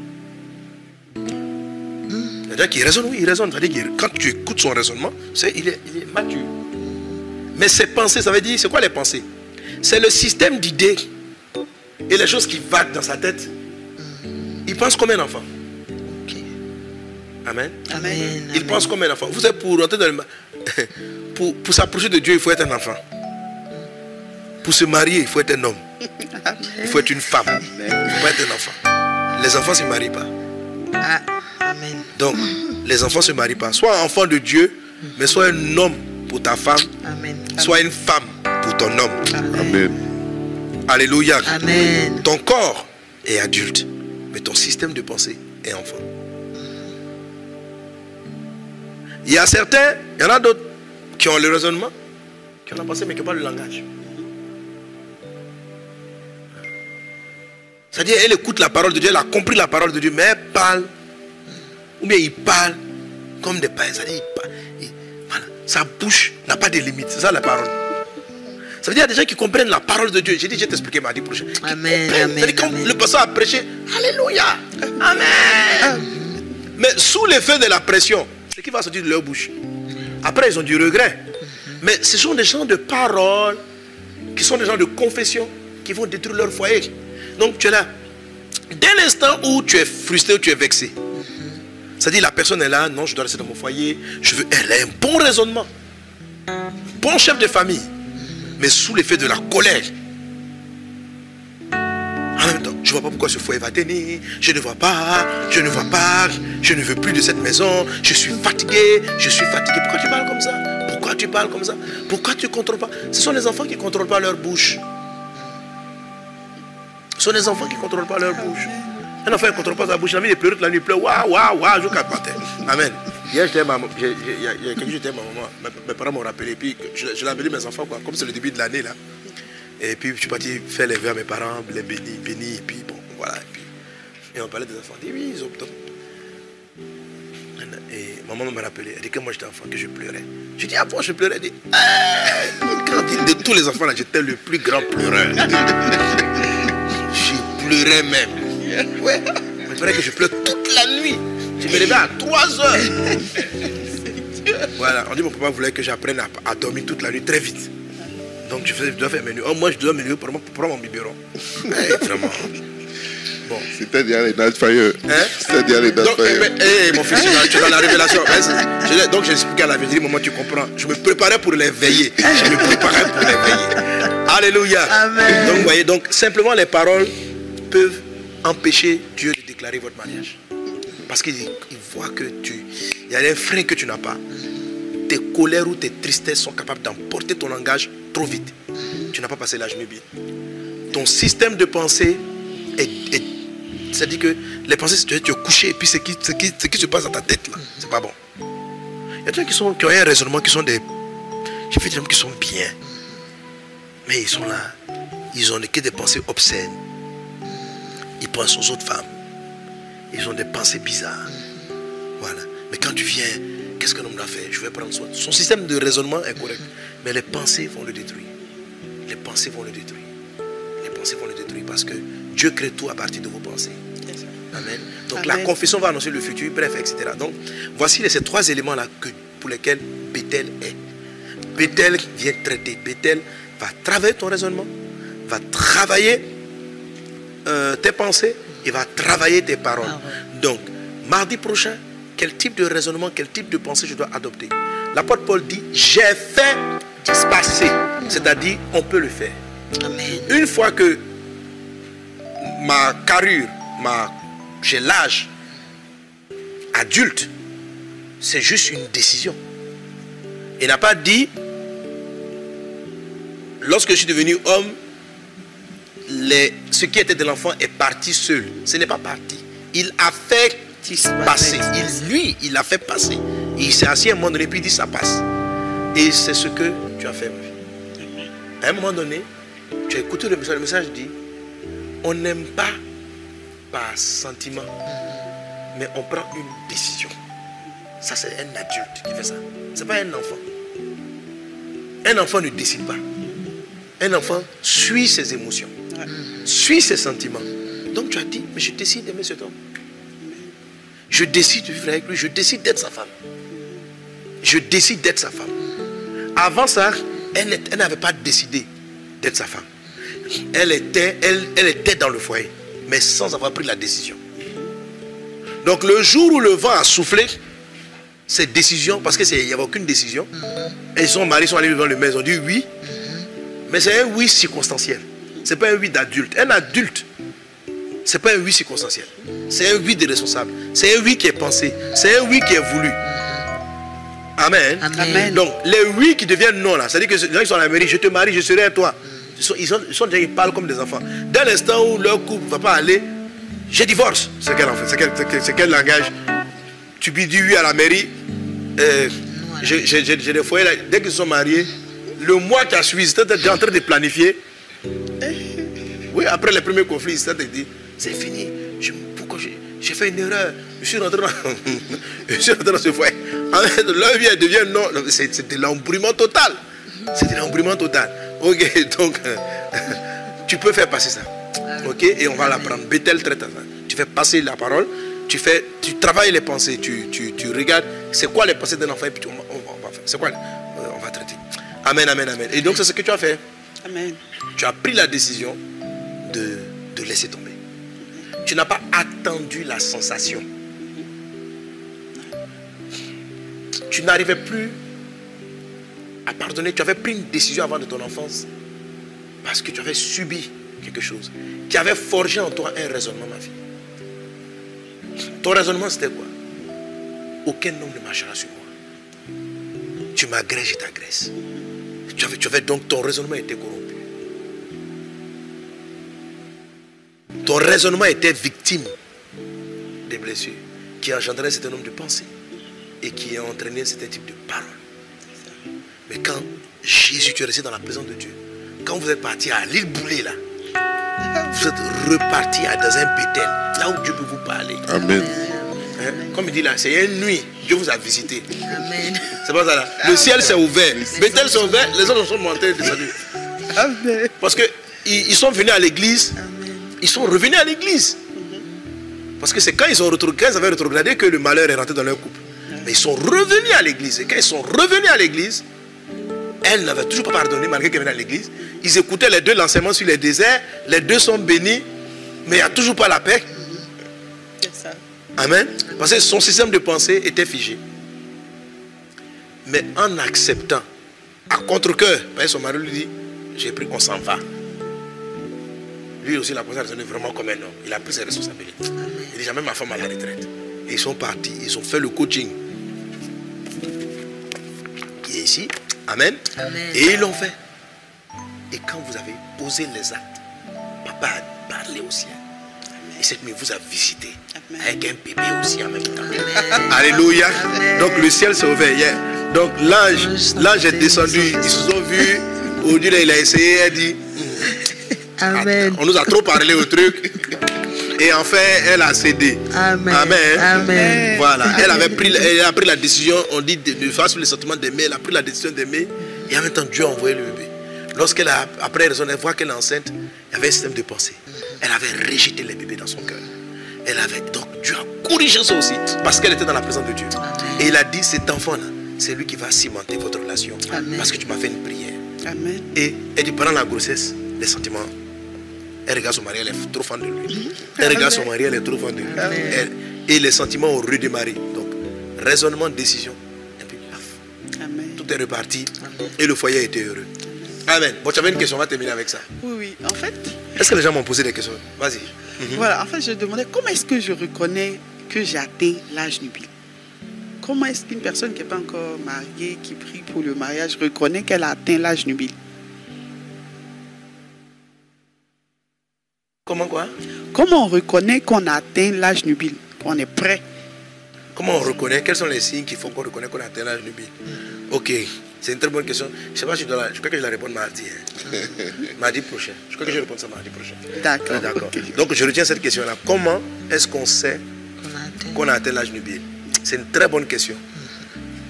Il y a des gens qui raisonnent, oui, ils raisonnent. C'est-à-dire que quand tu écoutes son raisonnement, c'est, il, est, il est mature. Mais ses pensées, ça veut dire, c'est quoi les pensées? C'est le système d'idées et les choses qui vaguent dans sa tête. Il pense comme un enfant. Amen. Amen. Il Amen. pense comme un enfant. Vous savez, pour rentrer dans le pour, pour s'approcher de Dieu, il faut être un enfant. Pour se marier, il faut être un homme. Il faut être une femme. Il ne faut pas être un enfant. Les enfants ne se marient pas. Ah, Amen. Donc, les enfants ne se marient pas. Sois enfant de Dieu, mais sois un homme pour ta femme. Amen. Sois une femme pour ton homme. Amen. Alléluia. Amen. Ton corps est adulte, mais ton système de pensée est enfant. Il y a certains, il y en a d'autres qui ont le raisonnement, qui ont la pensée, mais qui n'ont pas le langage. C'est-à-dire, elle écoute la parole de Dieu, elle a compris la parole de Dieu, mais elle parle, ou bien il parle comme des païens. C'est-à-dire, il parle- il- voilà, sa bouche n'a pas de limite. C'est ça la parole. Ça veut dire qu'il y a des gens qui comprennent la parole de Dieu. J'ai dit, je vais t'expliquer mardi prochain. Amen, amen, C'est-à-dire, quand amen. le pasteur a prêché, Alléluia, Amen. Mais sous l'effet de la pression, ce qui va sortir de leur bouche. Après, ils ont du regret. Mais ce sont des gens de parole, qui sont des gens de confession, qui vont détruire leur foyer. Donc tu es là. Dès l'instant où tu es frustré, où tu es vexé, c'est-à-dire la personne est là, non, je dois rester dans mon foyer, je veux, elle a un bon raisonnement, bon chef de famille, mais sous l'effet de la colère. En même temps, je ne vois pas pourquoi ce foyer va tenir, je ne vois pas, je ne vois pas, je ne veux plus de cette maison, je suis fatigué, je suis fatigué. Pourquoi tu parles comme ça? Pourquoi tu parles comme ça? Pourquoi tu ne contrôles pas? Ce sont les enfants qui ne contrôlent pas leur bouche. Ce sont les enfants qui ne contrôlent pas leur bouche. Un enfant ne contrôle pas sa bouche. La nuit, il pleure toute la nuit, il. Waouh, waouh, waouh, jusqu'à matin. Amen. Hier, j'étais ma j'étais ma maman. Mes, parents m'ont rappelé. Puis je, je l'ai appelé mes enfants, quoi. Comme c'est le début de l'année, là. Et puis, je suis parti faire les vœux à mes parents, les bénis, bénis. Et puis, bon, voilà. Et, on parlait des enfants. Dit, oui, ils ont. Et maman m'a rappelé. Elle dit que moi, j'étais enfant, que je pleurais. Je dis, ah bon, je pleurais? Elle dit, Ah quand il- de tous les enfants, là, j'étais le plus grand pleureur. Je pleurais même. Ouais. Mais il fallait que je pleure toute la nuit. Je me réveillais à 3 heures. Voilà. On dit mon papa voulait que j'apprenne à, à dormir toute la nuit très vite. Donc je, faisais, je dois faire mes nuits. Oh, moi je dois mes nuits pour, pour prendre mon biberon. Eh, vraiment. Bon. C'était déjà les Night Fire. Hein? C'était déjà les eh, eh, mon fils, tu es dans- la révélation. C'est- je donc, j'ai expliqué à la vérité, maman, tu comprends. Je me préparais pour les veiller. Je me préparais pour les veiller. Alléluia. Amen. Donc, vous voyez, donc, simplement, les paroles peuvent empêcher Dieu de déclarer votre mariage. Parce qu'il il voit que tu. Il y a des freins que tu n'as pas. Tes colères ou tes tristesses sont capables d'emporter ton langage trop vite. Tu n'as pas passé l'âge bien. Ton système de pensée est. est- c'est-à-dire que les pensées, tu es, couché et puis ce qui, qui, se passe dans ta tête là, c'est pas bon. Il y a des gens qui, qui ont un raisonnement qui sont des. J'ai vu des gens qui sont bien. Mais ils sont là. Ils ont que des pensées obscènes. Ils pensent aux autres femmes. Ils ont des pensées bizarres. Voilà. Mais quand tu viens, qu'est-ce qu'un homme a fait Je vais prendre soin. Son système de raisonnement est correct. Mais les pensées vont le détruire. Les pensées vont le détruire. Les pensées vont le détruire parce que Dieu crée tout à partir de vos pensées. Amen. Donc la confession va annoncer le futur, bref, etc. Donc voici ces trois éléments-là pour lesquels Bethel est. Bethel vient traiter. Bethel va travailler ton raisonnement, va travailler euh, tes pensées et va travailler tes paroles. Donc, mardi prochain, quel type de raisonnement, quel type de pensée je dois adopter? L'apôtre Paul dit, j'ai fait passer. C'est-à-dire, on peut le faire. Amen. Une fois que ma carrure, ma, j'ai l'âge adulte, c'est juste une décision. Il n'a pas dit, lorsque je suis devenu homme, les, ce qui était de l'enfant est parti seul. Ce n'est pas parti. Il a fait passer. Il, lui, il a fait passer. Il s'est assis à un moment donné, puis il dit ça passe. Et c'est ce que tu as fait, ma fille. À un moment donné, tu as écouté le message. Le message dit on n'aime pas par sentiment, mais on prend une décision. Ça, c'est un adulte qui fait ça. Ce n'est pas un enfant. Un enfant ne décide pas. Un enfant suit ses émotions, suit ses sentiments. Donc tu as dit, mais je décide d'aimer cet homme. Je décide de vivre avec lui, je décide d'être sa femme. Je décide d'être sa femme. Avant ça, elle n'avait pas décidé d'être sa femme. Elle était, elle, elle était dans le foyer, mais sans avoir pris la décision. Donc le jour où le vent a soufflé, cette décision, parce qu'il n'y avait aucune décision, et son mari sont allés devant le maire, ils ont dit oui, mais c'est un oui circonstanciel. Ce n'est pas un oui d'adulte. Un adulte, ce n'est pas un oui circonstanciel. C'est un oui de responsable. C'est un oui qui est pensé. C'est un oui qui est voulu. Amen. Amen. Donc, les oui qui deviennent non, là, c'est-à-dire que les gens qui sont à la mairie, je te marie, je serai à toi. Ils sont, ils, sont, ils sont déjà, ils parlent comme des enfants. Dès l'instant où leur couple ne va pas aller, je divorce. C'est quel, enfant, c'est quel, c'est quel- c'est quel langage? Tu dis oui à la mairie. euh, j'ai j'ai- j'ai- j'ai des foyers là. Dès qu'ils sont mariés, le mois qui a suivi, c'était déjà en train de planifier. Oui, après les premiers conflits, ça te dit, c'est fini. Je- pourquoi j'ai fait une erreur? Je suis rentré dans, je suis rentré dans ce foyer. En fait, leur vie elle devient non. C'est de l'embrouillement total. C'est de l'embrouillement total. Ok, donc tu peux faire passer ça. Ok, et on va l'apprendre. Bethel traite ça. Tu fais passer la parole, tu, fais, tu travailles les pensées, tu, tu, tu regardes c'est quoi les pensées d'un enfant et puis tu- on, va- on va- on va faire. C'est quoi euh, On va traiter. Amen, amen, amen. Et donc c'est ce que tu as fait Tu as pris la décision de, de laisser tomber. Tu n'as pas attendu la sensation. Tu n'arrivais plus à pardonner. Tu avais pris une décision avant de ton enfance parce que tu avais subi quelque chose qui avait forgé en toi un raisonnement, ma fille. Ton raisonnement, c'était quoi? Aucun homme ne marchera sur moi. Tu m'agresses, je t'agresse. Tu avais, tu avais donc ton raisonnement était corrompu. Ton raisonnement était victime des blessures qui engendraient certain nombre de pensées et qui un certain type de paroles. Mais quand Jésus, tu es resté dans la présence de Dieu, quand vous êtes parti à l'île Boulée là, vous êtes reparti dans un Bethel, là où Dieu peut vous parler. Amen. Hein, Comme il dit là, c'est une nuit, Dieu vous a visité. Amen. C'est pas ça là. Le ciel s'est ouvert. Bethel s'est ouvert, les autres sont montés et descendus. Amen. Parce que ils, ils sont venus à l'église, ils sont revenus à l'église. Parce que c'est quand ils, ont retro- quand ils avaient rétrogradé que le malheur est rentré dans leur couple. Mais ils sont revenus à l'église. Et quand ils sont revenus à l'église, elle n'avait toujours pas pardonné malgré qu'elle venait à l'église. Ils écoutaient les deux l'enseignement sur les déserts. Les deux sont bénis, mais il n'y a toujours pas la paix. Amen. Parce que son système de pensée était figé. Mais en acceptant, à contre-coeur, son mari lui dit, j'ai pris, on s'en va. Lui aussi, il a raisonner vraiment comme un homme. Il a pris ses responsabilités. Il dit, jamais ma femme à la retraite. Et ils sont partis, ils ont fait le coaching. Qui est ici. Amen. Amen. Et ils l'ont fait. Et quand vous avez posé les actes, papa a parlé au ciel. Et cette nuit vous a visité. Amen. Avec un bébé aussi en même temps. Alléluia. Amen. Donc le ciel s'est ouvert hier. Donc l'ange, L'ange est descendu. Ils se sont vus. Aujourd'hui, là, il a essayé. Il a dit Amen. On nous a trop parlé au truc. Et enfin, elle a cédé. Amen. Amen. Amen. Voilà. Elle avait pris, elle a pris la décision, on dit, de, de faire sur le sentiment d'aimer. Elle a pris la décision d'aimer. Et en même temps, Dieu a envoyé le bébé. Lorsqu'elle a, après raisonné, elle voit qu'elle est enceinte, il y avait un système de pensée. Elle avait rejeté les bébés dans son cœur. Elle avait, donc Dieu a corrigé ça aussi, parce qu'elle était dans la présence de Dieu. Et il a dit, cet enfant-là, c'est lui qui va cimenter votre relation. Amen. Parce que tu m'as fait une prière. Amen. Et elle dit pendant la grossesse, les sentiments. Elle regarde son mari, elle est trop fan de lui. Elle regarde son mari, elle est trop fan de lui. Elle- et les sentiments ont redémarré. Donc, raisonnement, décision. Et puis, paf, Amen. tout est reparti. Et le foyer était heureux. Amen. Bon, tu avais une question, on va terminer avec ça. Oui, oui. En fait, Est-ce que les gens m'ont posé des questions? Vas-y. voilà. En fait, je demandais comment est-ce que je reconnais que j'ai atteint l'âge nubile. Comment est-ce qu'une personne qui n'est pas encore mariée, qui prie pour le mariage, reconnaît qu'elle a atteint l'âge nubile Comment quoi? Comment on reconnaît qu'on a atteint l'âge nubile Qu'on est prêt? Comment on reconnaît? Quels sont les signes qui font qu'on reconnaît qu'on a atteint l'âge nubile Ok, c'est une très bonne question. Je ne sais pas si je dois la, je crois que je la réponds mardi. hein. mardi prochain. Je crois que je réponds ça mardi prochain. D'accord. Donc je retiens cette question-là. Comment est-ce qu'on sait qu'on a atteint l'âge nubile C'est une très bonne question.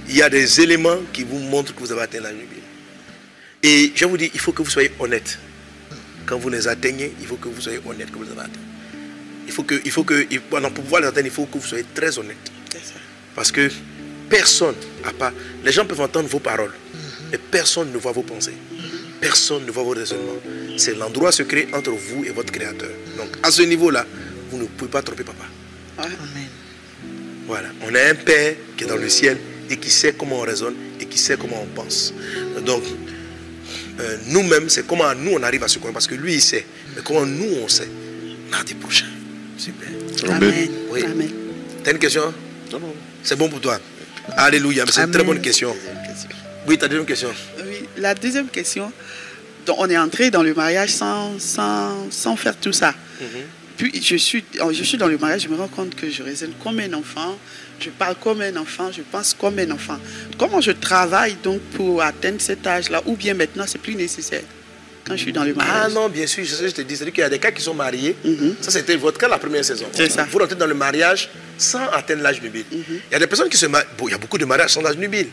Il y a des éléments qui vous montrent que vous avez atteint l'âge nubile. Et je vous dis, il faut que vous soyez honnête. Quand vous les atteignez, il faut que vous soyez honnête que vous les avez atteints. Il faut que, il faut que, il- pendant- pour pouvoir les atteindre, il faut que vous soyez très honnête. C'est ça. Parce que personne, à part, les gens peuvent entendre vos paroles, mais personne ne voit vos pensées. Personne ne voit vos raisonnements. C'est l'endroit secret entre vous et votre Créateur. Donc, à ce niveau-là, vous ne pouvez pas tromper papa. Amen. Voilà. On a un Père qui est dans le ciel et qui sait comment on raisonne et qui sait comment on pense. Donc, euh, nous-mêmes, c'est comment nous on arrive à se connaître. Parce que lui, il sait. Mais comment nous, on sait? Mardi prochain. Super. Amen. Oui. Amen. T'as une question? Non, non. C'est bon pour toi? Alléluia. C'est une très bonne question. Oui, ta deuxième question. Oui, la deuxième question, Donc, on est entré dans le mariage sans, sans, sans faire tout ça. Puis je suis, oh, je suis dans le mariage, je me rends compte que je raisonne comme un enfant, je parle comme un enfant, je pense comme un enfant. Comment je travaille donc pour atteindre cet âge-là? Ou bien maintenant, c'est plus nécessaire? Quand je suis dans le mariage Ah non, bien sûr, c'est je te dis. C'est-à-dire qu'il y a des cas qui sont mariés. Ça, c'était votre cas la première saison. C'est ça. Vous rentrez dans le mariage sans atteindre l'âge nubile. Il y a des personnes qui se marient. Bon, il y a beaucoup de mariages sans âge nubile.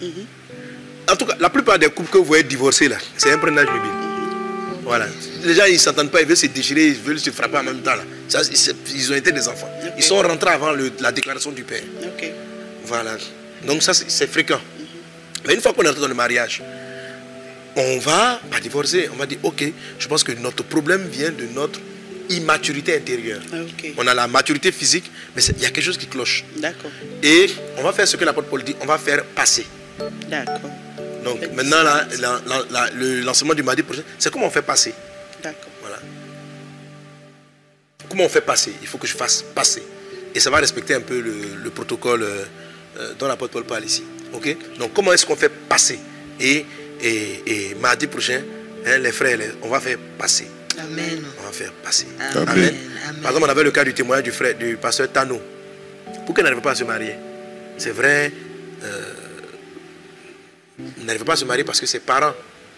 En tout cas, la plupart des couples que vous voyez divorcés là, c'est un prénage nubile. Voilà. Les gens, ils ne s'entendent pas, ils veulent se déchirer, ils veulent se frapper en même temps. Là. Ça, c'est- ils ont été des enfants. Ils sont rentrés avant le- la déclaration du père. Voilà. Donc ça, c'est c'est fréquent. Mais une fois qu'on est rentré dans le mariage, on va pas divorcer. On va dire, ok, je pense que notre problème vient de notre immaturité intérieure. Ah. On a la maturité physique, mais il y a quelque chose qui cloche. D'accord. Et on va faire ce que l'apôtre Paul dit, on va faire passer. D'accord. Donc maintenant, là, passer. la- la- la- le lancement du mardi prochain, c'est comment on fait passer. D'accord. Voilà. Comment on fait passer? Il faut que je fasse passer. Et ça va respecter un peu le, le protocole euh, euh, dont l'apôtre Paul parle ici. Ok? Donc comment est-ce qu'on fait passer? Et, et, et mardi prochain, hein, les frères, les- on va faire passer. Amen. On va faire passer. Amen. Amen. Amen. Par exemple, on avait le cas du témoignage du frère, du pasteur Tano. Pourquoi il n'arrive pas à se marier C'est vrai, euh, il n'arrive pas à se marier parce que ses parents,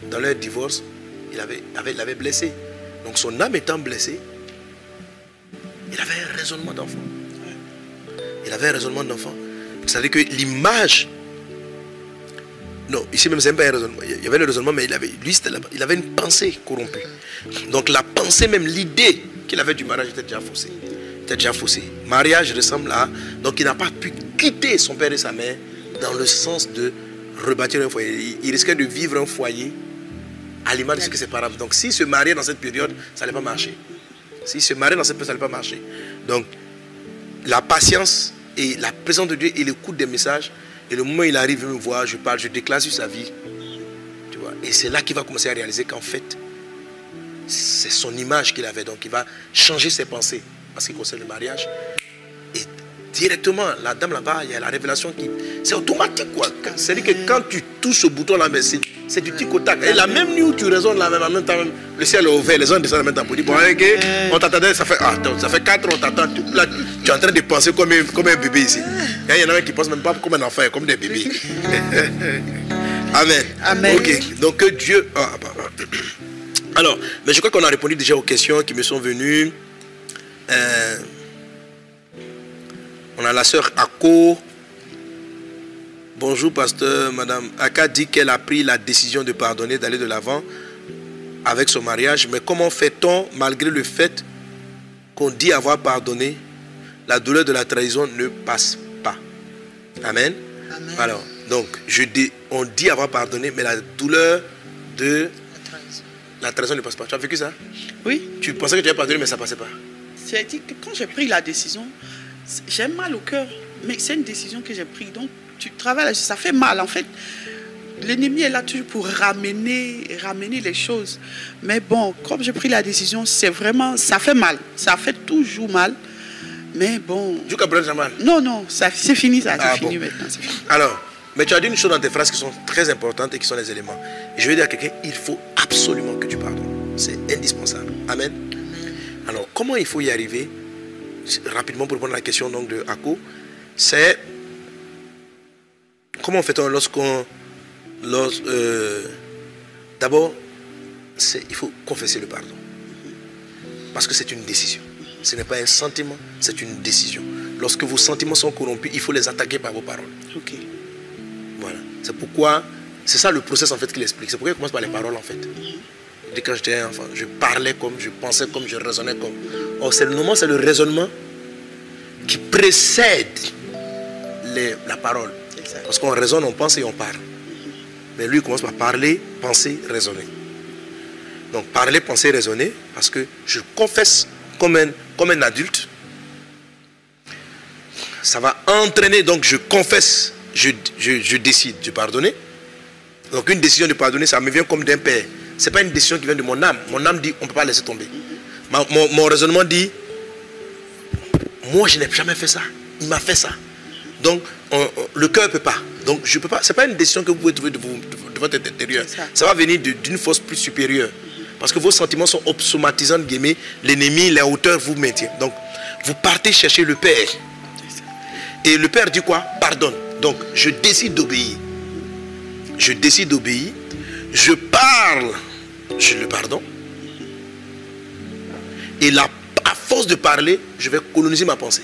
dans leur divorce, il avait, avait, l'avaient blessé. Donc son âme étant blessée, il avait un raisonnement d'enfant. Il avait un raisonnement d'enfant. C'est-à-dire que l'image. Non, ici même, c'est pas un raisonnement. Il y avait le raisonnement, mais il avait, lui, il avait une pensée corrompue. Donc la pensée, même l'idée qu'il avait du mariage était déjà faussée. Était déjà faussée. Mariage ressemble à. Donc il n'a pas pu quitter son père et sa mère dans le sens de rebâtir un foyer. Il, il risquait de vivre un foyer à l'image de ce que ses parents. Donc s'il se mariait dans cette période, ça n'allait pas marcher. S'il se mariait dans cette période, ça n'allait pas marcher. Donc la patience et la présence de Dieu et l'écoute des messages. Et le moment où il arrive, il me voit, je parle, je déclare sur sa vie. Et c'est là qu'il va commencer à réaliser qu'en fait, c'est son image qu'il avait. Donc il va changer ses pensées en ce qui concerne le mariage. Directement, la dame là-bas, il y a la révélation qui. C'est automatique quoi. C'est-à-dire que quand tu touches au bouton là, mais c'est du tic au tac. Et la même nuit où tu raisonnes là, même en même temps, même, le ciel est ouvert, les gens descendent en même temps pour dire Bon, ok, on t'attendait, ça fait, ah, ça fait 4 ans, on t'attend. Tu, tu es en train de penser comme un, comme un bébé ici. Il y en a qui pensent même pas comme un enfant, comme des bébés. Amen. Amen. Ok, donc que Dieu. ah, bah, bah. Alors, mais je crois qu'on a répondu déjà aux questions qui me sont venues. Euh, on a la sœur Ako. Bonjour, pasteur. Madame Aka dit qu'elle a pris la décision de pardonner, d'aller de l'avant avec son mariage. Mais comment fait-on, malgré le fait qu'on dit avoir pardonné, la douleur de la trahison ne passe pas Amen. Amen. Alors, donc, je dis, on dit avoir pardonné, mais la douleur de la trahison ne passe pas. Tu as vécu ça? Oui, Tu pensais que tu avais pardonné, mais ça ne passait pas. c'est dit que quand j'ai pris la décision, j'ai mal au cœur, mais c'est une décision que j'ai prise. Donc, tu travailles, ça fait mal. En fait, l'ennemi est là toujours pour ramener, ramener les choses. Mais bon, comme j'ai pris la décision, c'est vraiment, ça fait mal. Ça fait toujours mal. Mais bon, ça mal? non, non, ça- c'est fini, ça, c'est Ah, fini bon. maintenant. c'est fini. Alors, mais tu as dit une chose dans tes phrases qui sont très importantes et qui sont les éléments. Je vais dire à quelqu'un, il faut absolument que tu pardonnes. C'est indispensable. Amen. Alors, comment il faut y arriver C'est- Rapidement pour répondre à la question donc, de Ako, c'est comment fait-on lorsqu'on... lors- euh, D'abord, il faut confesser le pardon. Parce que c'est une décision. Ce n'est pas un sentiment, c'est une décision. Lorsque vos sentiments sont corrompus, il faut les attaquer par vos paroles. Ok. Voilà. C'est pourquoi, c'est ça le process en fait qu'il explique. C'est pourquoi il commence par les paroles en fait. Dès quand j'étais enfant, je parlais comme, je pensais comme, je raisonnais comme. Or, c'est le moment, c'est le raisonnement qui précède les- la parole. Exact. Parce qu'on raisonne, on pense et on parle. Mais lui, il commence par parler, penser, raisonner. Donc, parler, penser, raisonner, parce que je confesse comme un, comme un adulte. Ça va entraîner, donc je confesse, je, je- je décide de pardonner. Donc, une décision de pardonner, ça me vient comme d'un père. Ce n'est pas une décision qui vient de mon âme. Mon âme dit, on ne peut pas laisser tomber. Ma- mon, mon raisonnement dit, moi, je n'ai jamais fait ça. Il m'a fait ça. Donc, on- on- le cœur ne peut pas. Donc, je peux pas. Ce n'est pas une décision que vous pouvez trouver de, vous- de- de votre intérieur. Ça. Ça. va venir d'une force plus supérieure. Parce que vos sentiments sont obsomatisants, guillemets. L'ennemi, les hauteurs vous maintient. Donc, vous partez chercher le Père. Et le Père dit quoi? Pardonne. Donc, je décide d'obéir. Je décide d'obéir. Je parle. Je le pardonne. Et là, à force de parler, je vais coloniser ma pensée.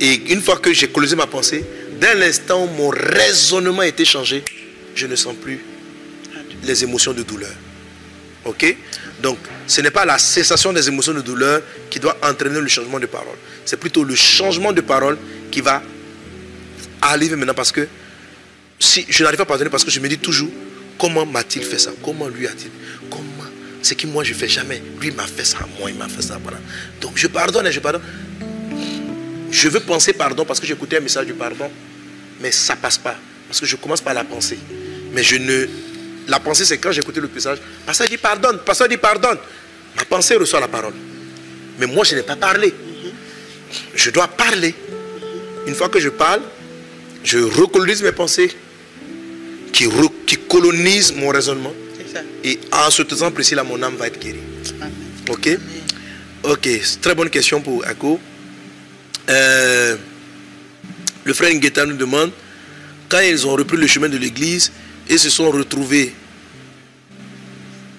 Et une fois que j'ai colonisé ma pensée, dès l'instant où mon raisonnement a été changé, je ne sens plus les émotions de douleur. Ok? Donc, ce n'est pas la cessation des émotions de douleur qui doit entraîner le changement de parole. C'est plutôt le changement de parole qui va arriver maintenant parce que si je n'arrive pas à pardonner parce que je me dis toujours comment m'a-t-il fait ça? Comment lui a-t-il? Comment? C'est que moi je fais jamais. Lui m'a fait ça, moi il m'a fait ça. Voilà. Donc je pardonne et je pardonne. Je veux penser pardon parce que j'ai écouté un message du pardon, mais ça passe pas parce que je commence par la pensée. Mais je ne la pensée c'est quand écouté le message, pasteur dit pardonne, pasteur dit pardonne. Ma pensée reçoit la parole. Mais moi je n'ai pas parlé. Je dois parler. Une fois que je parle, je recolonise mes pensées qui, re- qui colonisent mon raisonnement. Ça. Et en ce temps précis là, mon âme va être guérie. Amen. Ok? Ok, très bonne question pour Ako. Euh, le frère Ngueta nous demande, quand ils ont repris le chemin de l'église et se sont retrouvés,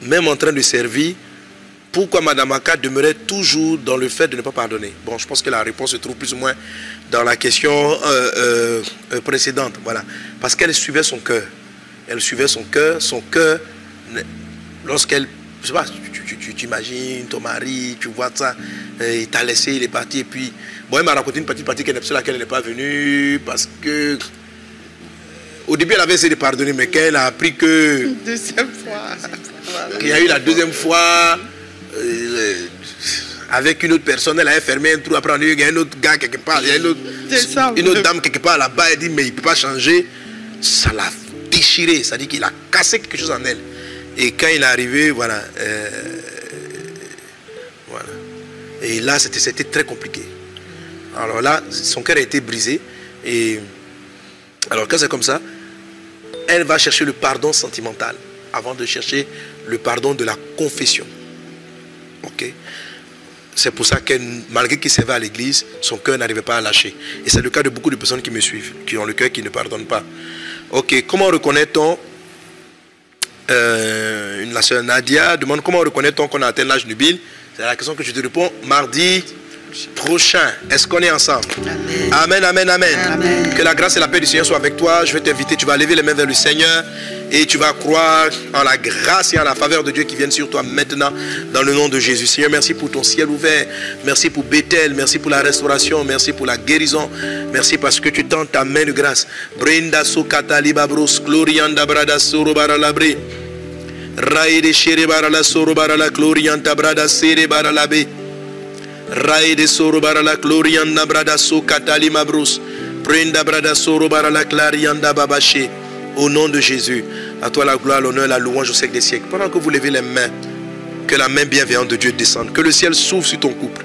même en train de servir, pourquoi Madame Aka demeurait toujours dans le fait de ne pas pardonner? Bon, je pense que la réponse se trouve plus ou moins dans la question euh, euh, précédente. Voilà. Parce qu'elle suivait son cœur. Elle suivait son cœur. Son cœur, lorsqu'elle. Je sais pas, tu- tu- tu t'imagines ton mari, tu vois ça, euh, il t'a laissé, il est parti. Et puis, bon, elle m'a raconté une petite partie qu'elle- sur laquelle elle n'est pas venue parce que. Au début, elle avait essayé de pardonner, mais quand elle a appris que. Deuxième fois. Voilà. Il y a eu la deuxième fois euh, avec une autre personne, elle avait fermé un trou. Après, on a eu il y a un autre gars quelque part, il y a une autre, une dame quelque part là-bas. Elle dit, mais il ne peut pas changer. Ça l'a déchiré, dit qu'il a cassé quelque chose en elle. Et quand il est arrivé, voilà. euh, voilà. Et là, c'était très compliqué. Alors là, son cœur a été brisé. Et alors, quand c'est comme ça, elle va chercher le pardon sentimental avant de chercher le pardon de la confession. Ok? C'est pour ça que malgré qu'il servait à l'église, son cœur n'arrivait pas à lâcher. Et c'est le cas de beaucoup de personnes qui me suivent, qui ont le cœur qui ne pardonne pas. Ok, comment reconnaît-on euh, la sœur Nadia demande comment reconnaît-on qu'on a atteint l'âge nubile C'est la question que je te réponds mardi prochain. Est-ce qu'on est ensemble? Amen, amen, amen. Amen. Que la grâce et la paix du Seigneur soient avec toi. Je vais t'inviter, tu vas lever les mains vers le Seigneur et tu vas croire en la grâce et en la faveur de Dieu qui viennent sur toi maintenant dans le nom de Jésus. Seigneur, merci pour ton ciel ouvert. Merci pour Bethel. Merci pour la restauration. Merci pour la guérison. Merci parce que tu tends ta main de grâce. Brenda sokata libabros glorianda brada. Raide shere barala soro barala glorianta brada sere. Raide barala glorianda brada sokata limabros. Brenda brada soro barala clarianda babache. Au nom de Jésus, à toi la gloire, l'honneur, la louange au siècle des siècles. Pendant que vous levez les mains, que la main bienveillante de Dieu descende. Que le ciel s'ouvre sur ton couple.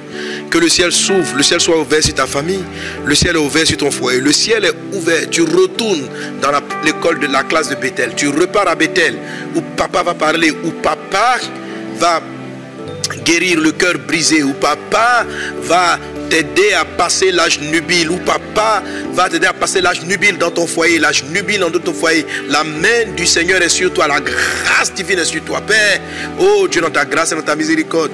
Que le ciel s'ouvre. Le ciel soit ouvert sur ta famille. Le ciel est ouvert sur ton foyer. Le ciel est ouvert. Tu retournes dans la- l'école de la classe de Bethel. Tu repars à Bethel où papa va parler, où papa va guérir le cœur brisé, où papa va t'aider à passer l'âge nubile, où papa va t'aider à passer l'âge nubile dans ton foyer, l'âge nubile dans ton foyer. La main du Seigneur est sur toi, la grâce divine est sur toi, Père. Oh Dieu, dans ta grâce et dans ta miséricorde.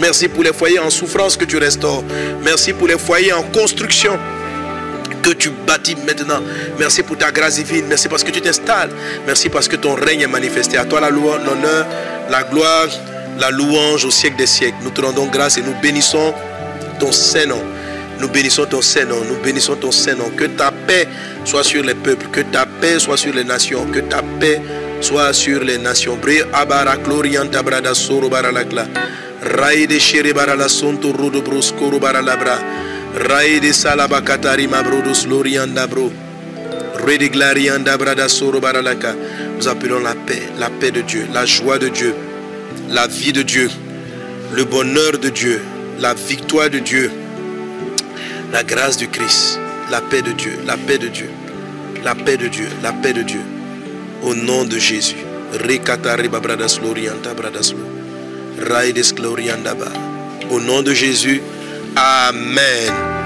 Merci pour les foyers en souffrance que tu restaures. Merci pour les foyers en construction que tu bâtis maintenant. Merci pour ta grâce divine. Merci parce que tu t'installes. Merci parce que ton règne est manifesté. À toi la louange, l'honneur, la gloire, la louange au siècle des siècles. Nous te rendons grâce et nous bénissons ton Saint-Nom. Nous bénissons ton Saint-Nom. Nous bénissons ton Saint-Nom. Que ta paix soit sur les peuples. Que ta paix soit sur les nations. Que ta paix soit sur les nations. Bre abara glorianta brada soro baralakla. Raide shere barala sonto rodo broskoro baralabra. Raide lorianda bro. Glarianda brada soro baralaka. Nous appelons la paix, la paix de Dieu, la joie de Dieu, la vie de Dieu, le bonheur de Dieu, la victoire de Dieu, la grâce du Christ, la paix de Dieu, la paix de Dieu, la paix de Dieu, la paix de Dieu. Au nom de Jésus. Au nom de Jésus, Amen.